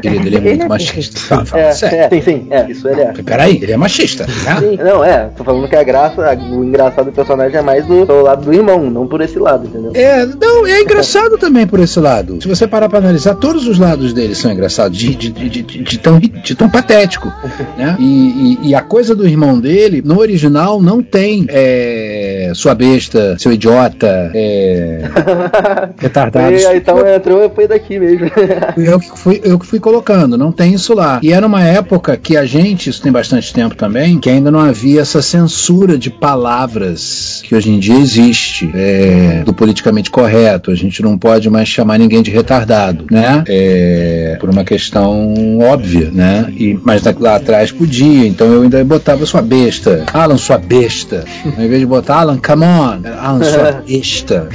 Querido, ele é muito machista. Tá, fala, é, é, sim, sim, é, isso ele é. Peraí, ele é machista, né? Sim, não, é, tô falando que a graça, o engraçado do personagem é mais do, do lado do irmão, não por esse lado, entendeu? É, não, é engraçado também por esse lado. Se você parar pra analisar, todos os lados dele são engraçados, de, de, de, de, de tão, de tão patético, né? E, e, e, a coisa do irmão dele, no original, não tem é, sua besta, seu idiota, é, retardado. E, então entrou foi daqui mesmo. eu, que fui, eu que fui colocando, não tem isso lá. E era uma época que a gente, isso tem bastante tempo também, que ainda não havia essa censura de palavras que hoje em dia existe, é, do politicamente correto. A gente não pode mais chamar ninguém de retardado, né? É, por uma questão óbvia, né? E, mas lá atrás podia, então eu ainda botava sua besta, Alan, sua besta, ao invés de botar Alan, come on, Alan, sua besta.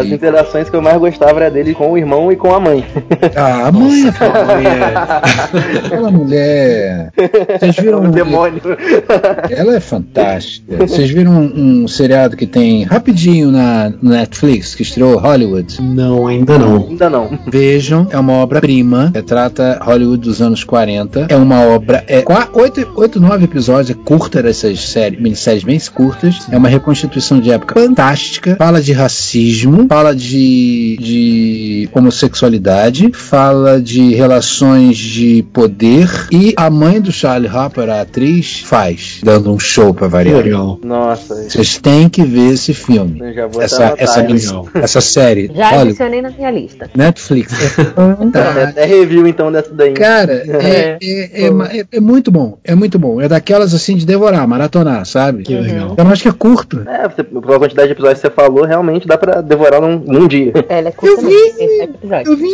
As interações que eu mais gostava era dele com o irmão e com a mãe. Ah, a mãe, Nossa, a mãe é... Aquela mulher. Vocês viram. um demônio. Ela é fantástica. Vocês viram um, um seriado que tem rapidinho na Netflix, que estreou Hollywood? Não, ainda não. Ainda não. Vejam, é uma obra-prima. Retrata Hollywood dos anos 40. É uma obra. É oito, oito nove episódios. É curta dessas séries, minisséries bem curtas. É uma reconstituição de época fantástica. Fala de racismo, fala de, de homossexualidade, fala de relações de poder e a mãe do Charlie Harper, a atriz, faz, dando um show pra variar. Legal. Nossa, Vocês têm que ver esse filme. eu já vou Essa, essa, legal. essa série. Já Olha, adicionei na minha lista. Netflix. Tem até review então dessa daí. Cara, é, é, é, é- é muito bom. É muito bom. É daquelas assim de devorar, maratonar, sabe? Que legal. Eu acho que é curto. É, você, pela quantidade de episódios que você falou, realmente dá pra devorar num, num dia. Ela é curta Eu mesmo, vi-. Eu vi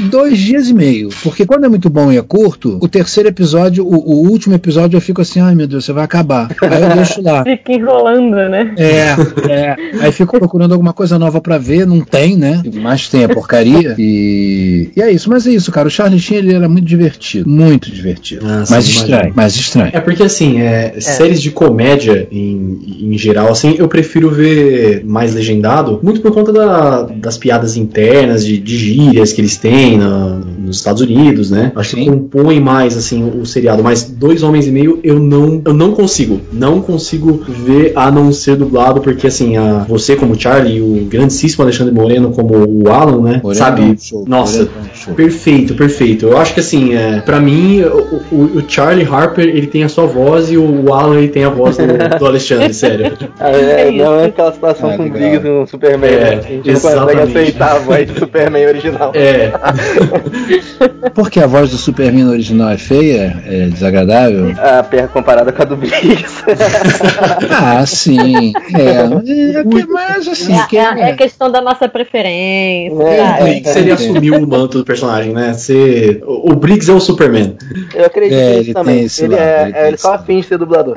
em dois dias e meio. Porque quando é muito bom e é curto, o terceiro episódio, o, o último episódio, eu fico assim, ai meu Deus, você vai acabar. Aí eu deixo lá. Fica enrolando, né? É, é. Aí fico procurando alguma coisa nova pra ver, não tem, né? Mas tem a porcaria. E, e é isso, mas é isso, cara. O Charlie Sheen ele era muito divertido. Muito divertido. Ah, sim, mas estranho, mas estranho. É porque assim, é, séries de comédia em, em geral, assim, eu prefiro ver mais legendado, muito por conta da- das piadas internas, de, de gírias que eles têm na- nos Estados Unidos, né? Acho que Sim. compõe mais assim o seriado. Mas dois homens e meio eu não, eu não consigo, não consigo ver a não ser dublado, porque assim, a, você como Charlie e o grandíssimo Alexandre Moreno como o Alan, né? Moreno sabe? é show, Nossa, é show. Perfeito, perfeito. Eu acho que assim, é, para mim, o, o- o Charlie Harper ele tem a sua voz e o Alan ele tem a voz do, do Alexandre, sério. Ah, é, É não é aquela situação Ah, com legal. Briggs no Superman. É, né? a gente não consegue exatamente. aceitar a voz do Superman original. É, Porque a voz do Superman no original é feia, é desagradável. A perna comparada com a do Briggs. Ah, sim. É, é que mais assim. É, que é- é questão da nossa preferência. É, o Briggs ele assumiu o manto do personagem, né? Você, o, o Briggs é o Superman. Eu acredito É, nisso ele também. tem esse ele, lado, é, ele tem é, ele esse só finge ser dublador.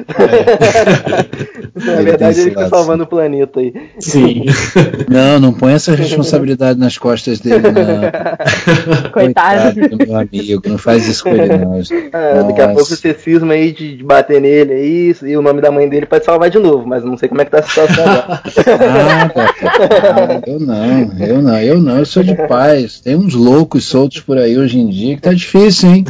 Na verdade, ele lado, salvando o planeta aí. Sim. Não, não põe essa responsabilidade nas costas dele, não. Coitado. do meu amigo, não faz isso com ele, não. É, daqui a pouco você cisma aí de, de bater nele aí, e o nome da mãe dele pode salvar de novo, mas não sei como é que tá a situação agora. Ah, eu não, eu não, eu não, eu sou de paz. Tem uns loucos soltos por aí hoje em dia que tá difícil, hein?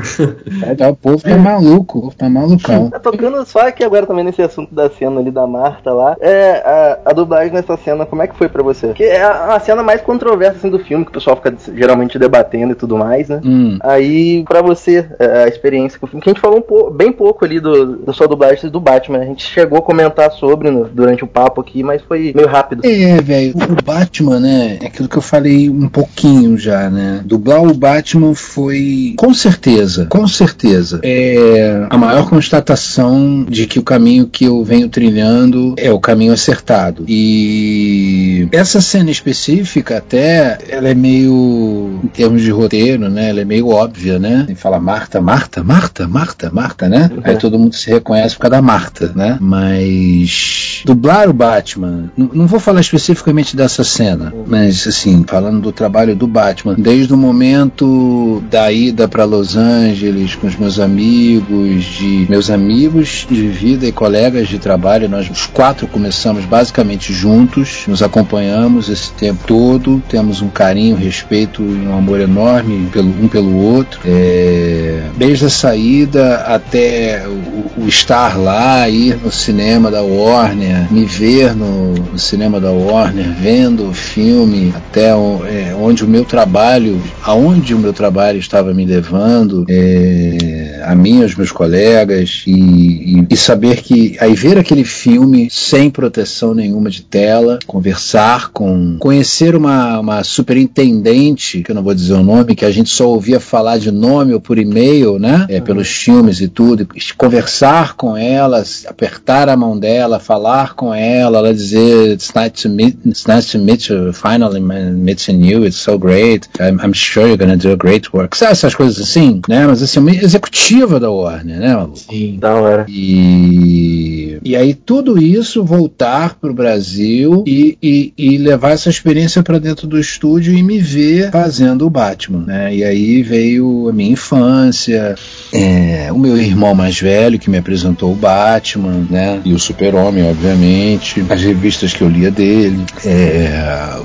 Tá, o povo tá maluco, o povo tá malucão. Tá tocando só aqui agora também nesse assunto da cena ali da Marta lá. É, a, a dublagem nessa cena, como é que foi pra você? Porque é a, a cena mais controversa assim, do filme, que o pessoal fica geralmente debatendo e tudo mais, né? Hum. Aí, pra você, é, a experiência com o filme, que a gente falou um pou- bem pouco ali do, da sua dublagem do Batman. A gente chegou a comentar sobre no- durante o papo aqui, mas foi meio rápido. É, velho, o Batman, né? É aquilo que eu falei um pouquinho já, né? Dublar o Batman foi, com certeza, com certeza, é a maior constatação de que o caminho que eu venho trilhando é o caminho acertado. E essa cena específica, até, ela é meio, em termos de roteiro, né? Ela é meio óbvia, né? E fala Marta, Marta, Marta, Marta, Marta, né? Aí todo mundo se reconhece por causa da Marta, né? Mas dublar o Batman, n- não vou falar especificamente dessa cena, mas assim, falando do trabalho do Batman, desde o momento da ida para Los Angeles com os meus amigos, de meus amigos de vida e colegas de trabalho, nós os quatro começamos basicamente juntos, nos acompanhamos esse tempo todo, temos um carinho, respeito e um amor enorme pelo um pelo outro. É, desde a saída até o, o estar lá, ir no cinema da Warner, me ver no, no cinema da Warner, vendo o filme, até o- é, onde o meu trabalho, aonde o meu trabalho estava me levando, é, a mim, aos meus colegas, e, e- e saber que aí ver aquele filme sem proteção nenhuma de tela, conversar com, conhecer uma, uma superintendente, que eu não vou dizer o nome, que a gente só ouvia falar de nome ou por e-mail, né? É, pelos filmes e tudo, conversar com ela, apertar a mão dela, falar com ela, ela dizer it's nice to meet, it's nice to meet you, finally meeting you, it's so great, I'm, I'm sure you're gonna do a great work. Sabe essas coisas assim, né? Mas assim, uma executiva da Warner, né? maluco? Sim. Da hora. E, e aí tudo isso voltar pro Brasil e, e, e levar essa experiência para dentro do estúdio e me ver fazendo o Batman, né? E aí veio a minha infância, é, o meu irmão mais velho que me apresentou o Batman, né? E o Super-Homem, obviamente, as revistas que eu lia dele, é,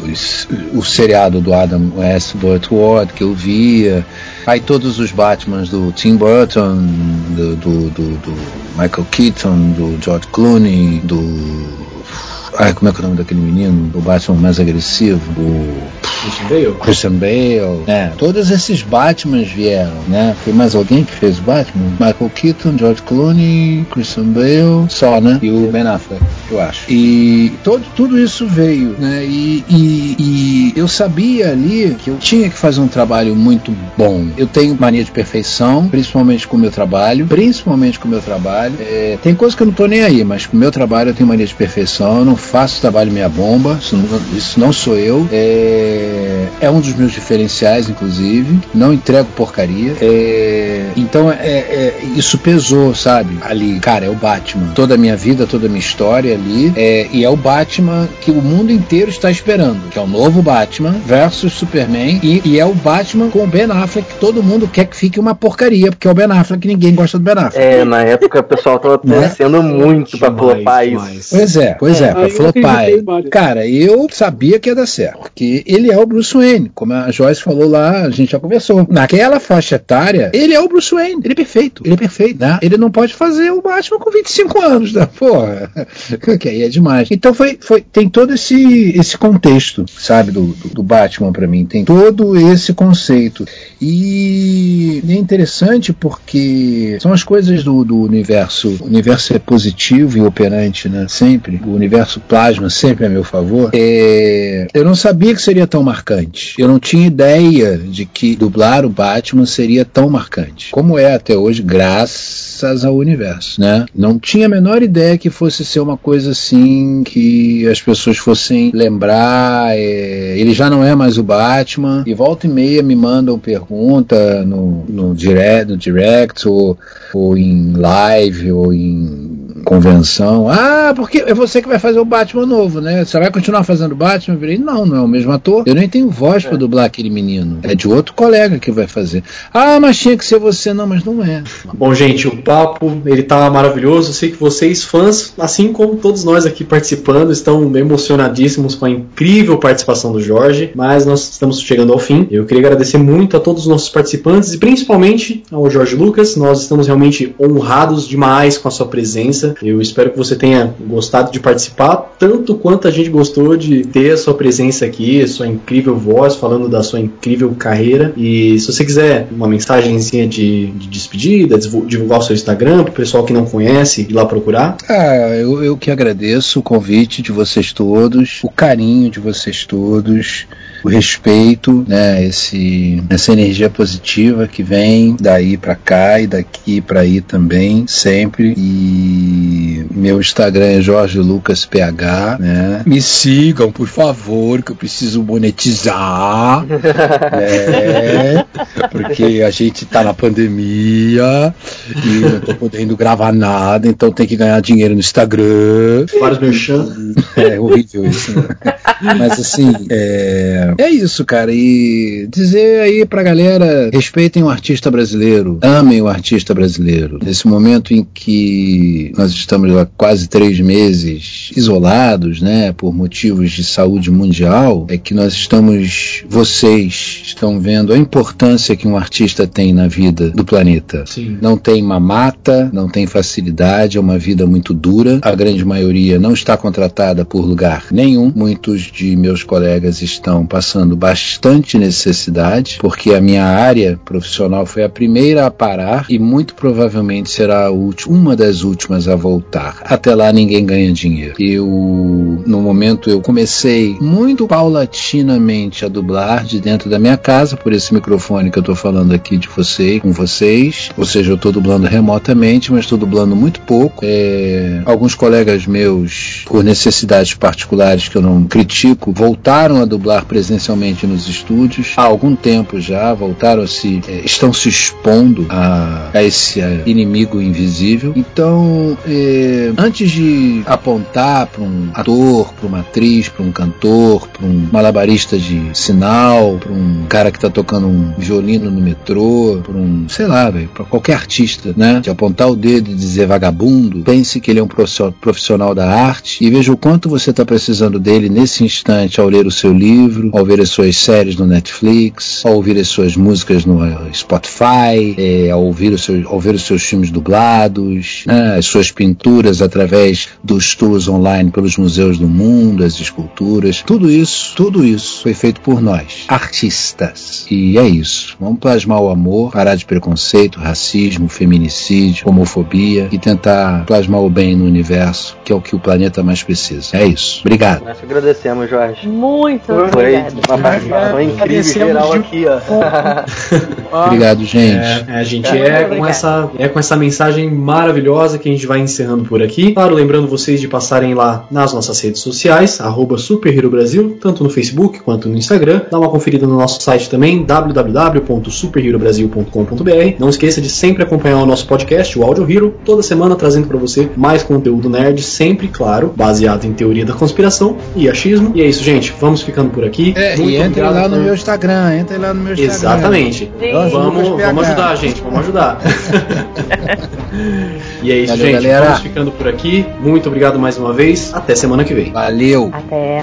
os- o seriado do Adam West, do Ward que eu via, Aí todos os Batmans do Tim Burton, do, do, do- do Michael Keaton, do George Clooney, do Ai, como é que é o nome daquele menino? O Batman mais agressivo? O. Christian Bale. Christian Bale, né? Todos esses Batmans vieram, né? Foi mais alguém que fez o Batman? Michael Keaton, George Clooney, Christian Bale, só, né? E o Ben Affleck, eu acho. E todo, tudo isso veio, né? E, e, e eu sabia ali que eu tinha que fazer um trabalho muito bom. Eu tenho mania de perfeição, principalmente com o meu trabalho, principalmente com o meu trabalho. É, tem coisas que eu não tô nem aí, mas com o meu trabalho eu tenho mania de perfeição. Eu não faço trabalho meia bomba, isso não, isso não sou eu. É, é um dos meus diferenciais, inclusive. Não entrego porcaria. É, então é, é, isso pesou, sabe? Ali, cara, é o Batman. Toda a minha vida, toda a minha história ali. É, e é o Batman que o mundo inteiro está esperando. Que é o novo Batman versus Superman. E, e é o Batman com o Ben Affleck. Que todo mundo quer que fique uma porcaria, porque é o Ben Affleck ninguém gosta do Ben Affleck. É, na época o pessoal tava Né? torcendo muito pra flopar isso. Pois é, pois é, Eu flopar. Cara, eu sabia que ia dar certo, porque ele é o Bruce Wayne, como a Joyce falou lá, a gente já conversou. Naquela faixa etária, ele é o Bruce Wayne, ele é perfeito, ele é perfeito, né? Ele não pode fazer o Batman com 25 anos, né? Porra, que aí é demais. Então foi, foi tem todo esse, esse contexto, sabe, do, do, do Batman pra mim, tem todo esse conceito. E é interessante porque são as coisas do, do universo. O universo é positivo e operante, né? Sempre. O universo plasma sempre a meu favor. É, Eu não sabia que seria tão marcante. Eu não tinha ideia de que dublar o Batman seria tão marcante. Como é até hoje, graças ao universo, né? Não tinha a menor ideia que fosse ser uma coisa assim que as pessoas fossem lembrar. é, Ele já não é mais o Batman. E volta e meia me mandam pergunta no, no, direct, no direct ou, ou em live ou em convenção. Ah, porque é você que vai fazer o Batman novo, né? Você vai continuar fazendo Batman? Eu virei, não, não é o mesmo ator. Eu nem tenho voz pra dublar aquele menino. É de outro colega que vai fazer. Ah, mas tinha que ser você. Não, mas não é. Bom, gente, o papo ele tá maravilhoso. Eu sei que vocês, fãs, assim como todos nós aqui participando, estão emocionadíssimos com a incrível participação do Jorge. Mas nós estamos chegando ao fim. Eu queria agradecer muito a todos os nossos participantes e principalmente ao Jorge Lucas. Nós estamos realmente honrados demais com a sua presença. Eu espero que você tenha gostado de participar, tanto quanto a gente gostou de ter a sua presença aqui, a sua incrível voz, falando da sua incrível carreira. E se você quiser uma mensagenzinha de, de despedida, divul- divulgar o seu Instagram para o pessoal que não conhece, ir lá procurar. Ah, eu, eu que agradeço o convite de vocês todos, o carinho de vocês todos, o respeito, né, esse, essa energia positiva que vem daí pra cá e daqui pra aí também, sempre. E meu Instagram é Jorge Lucas PH, né? Me sigam, por favor, que eu preciso monetizar. né? Porque a gente tá na pandemia e não tô podendo gravar nada, então tem que ganhar dinheiro no Instagram. Vários merchan. É horrível isso, né? Mas assim, é... é isso, cara. E dizer aí pra galera: respeitem o artista brasileiro, amem o artista brasileiro. Nesse momento em que nós estamos há quase três meses isolados, né, por motivos de saúde mundial, é que nós estamos, vocês estão vendo a importância que um artista tem na vida do planeta. Sim. Não tem mamata, não tem facilidade, é uma vida muito dura. A grande maioria não está contratada por lugar nenhum. Muitos de meus colegas estão passando bastante necessidade, porque a minha área profissional foi a primeira a parar e muito provavelmente será última, uma das últimas a voltar. Até lá ninguém ganha dinheiro. Eu, no momento, eu comecei muito paulatinamente a dublar de dentro da minha casa, por esse microfone que eu estou falando aqui de você, com vocês. Ou seja, eu estou dublando remotamente, mas estou dublando muito pouco. É, alguns colegas meus, por necessidades particulares que eu não critico, voltaram a dublar presencialmente nos estúdios há algum tempo já, voltaram se. é, estão se expondo a, a esse é, inimigo invisível. Então, é, antes de apontar para um ator, para uma atriz, para um cantor, para um malabarista de sinal, para um cara que está tocando um violino no metrô, para um, sei lá, para qualquer artista, né? De apontar o dedo e dizer vagabundo, pense que ele é um profissio- profissional da arte e veja o quanto você está precisando dele nesse instante ao ler o seu livro, a ouvir as suas séries no Netflix, a ouvir as suas músicas no Spotify, é, a, ouvir os seus, a ouvir os seus filmes dublados, né, as suas pinturas através dos tours online pelos museus do mundo, as esculturas. Tudo isso, tudo isso foi feito por nós, artistas. E é isso. Vamos plasmar o amor, parar de preconceito, racismo, feminicídio, homofobia e tentar plasmar o bem no universo, que é o que o planeta mais precisa. É isso. Obrigado. Nós agradecemos, Jorge. Muito Foi obrigada. uma participação incrível geral aqui, ó. Obrigado, gente. É, a gente é com, obrigado. essa, é com essa mensagem maravilhosa que a gente vai encerrando por aqui. Claro, lembrando vocês de passarem lá nas nossas redes sociais, arroba Super Hero Brasil, tanto no Facebook quanto no Instagram. Dá uma conferida no nosso site também, www.superherobrasil.com.br. Não esqueça de sempre acompanhar o nosso podcast, o Audio Hero, toda semana trazendo para você mais conteúdo nerd, sempre, claro, baseado em teoria da conspiração e achismo. E é isso, gente. Vamos ficando por aqui. É, Muito e entre lá no meu Instagram, entre lá no meu Instagram. Exatamente. Sim. Vamos, vamos ajudar, gente. Vamos ajudar. e é isso, Valeu, gente. galera. Vamos ficando por aqui. Muito obrigado mais uma vez. Até semana que vem. Valeu. Até.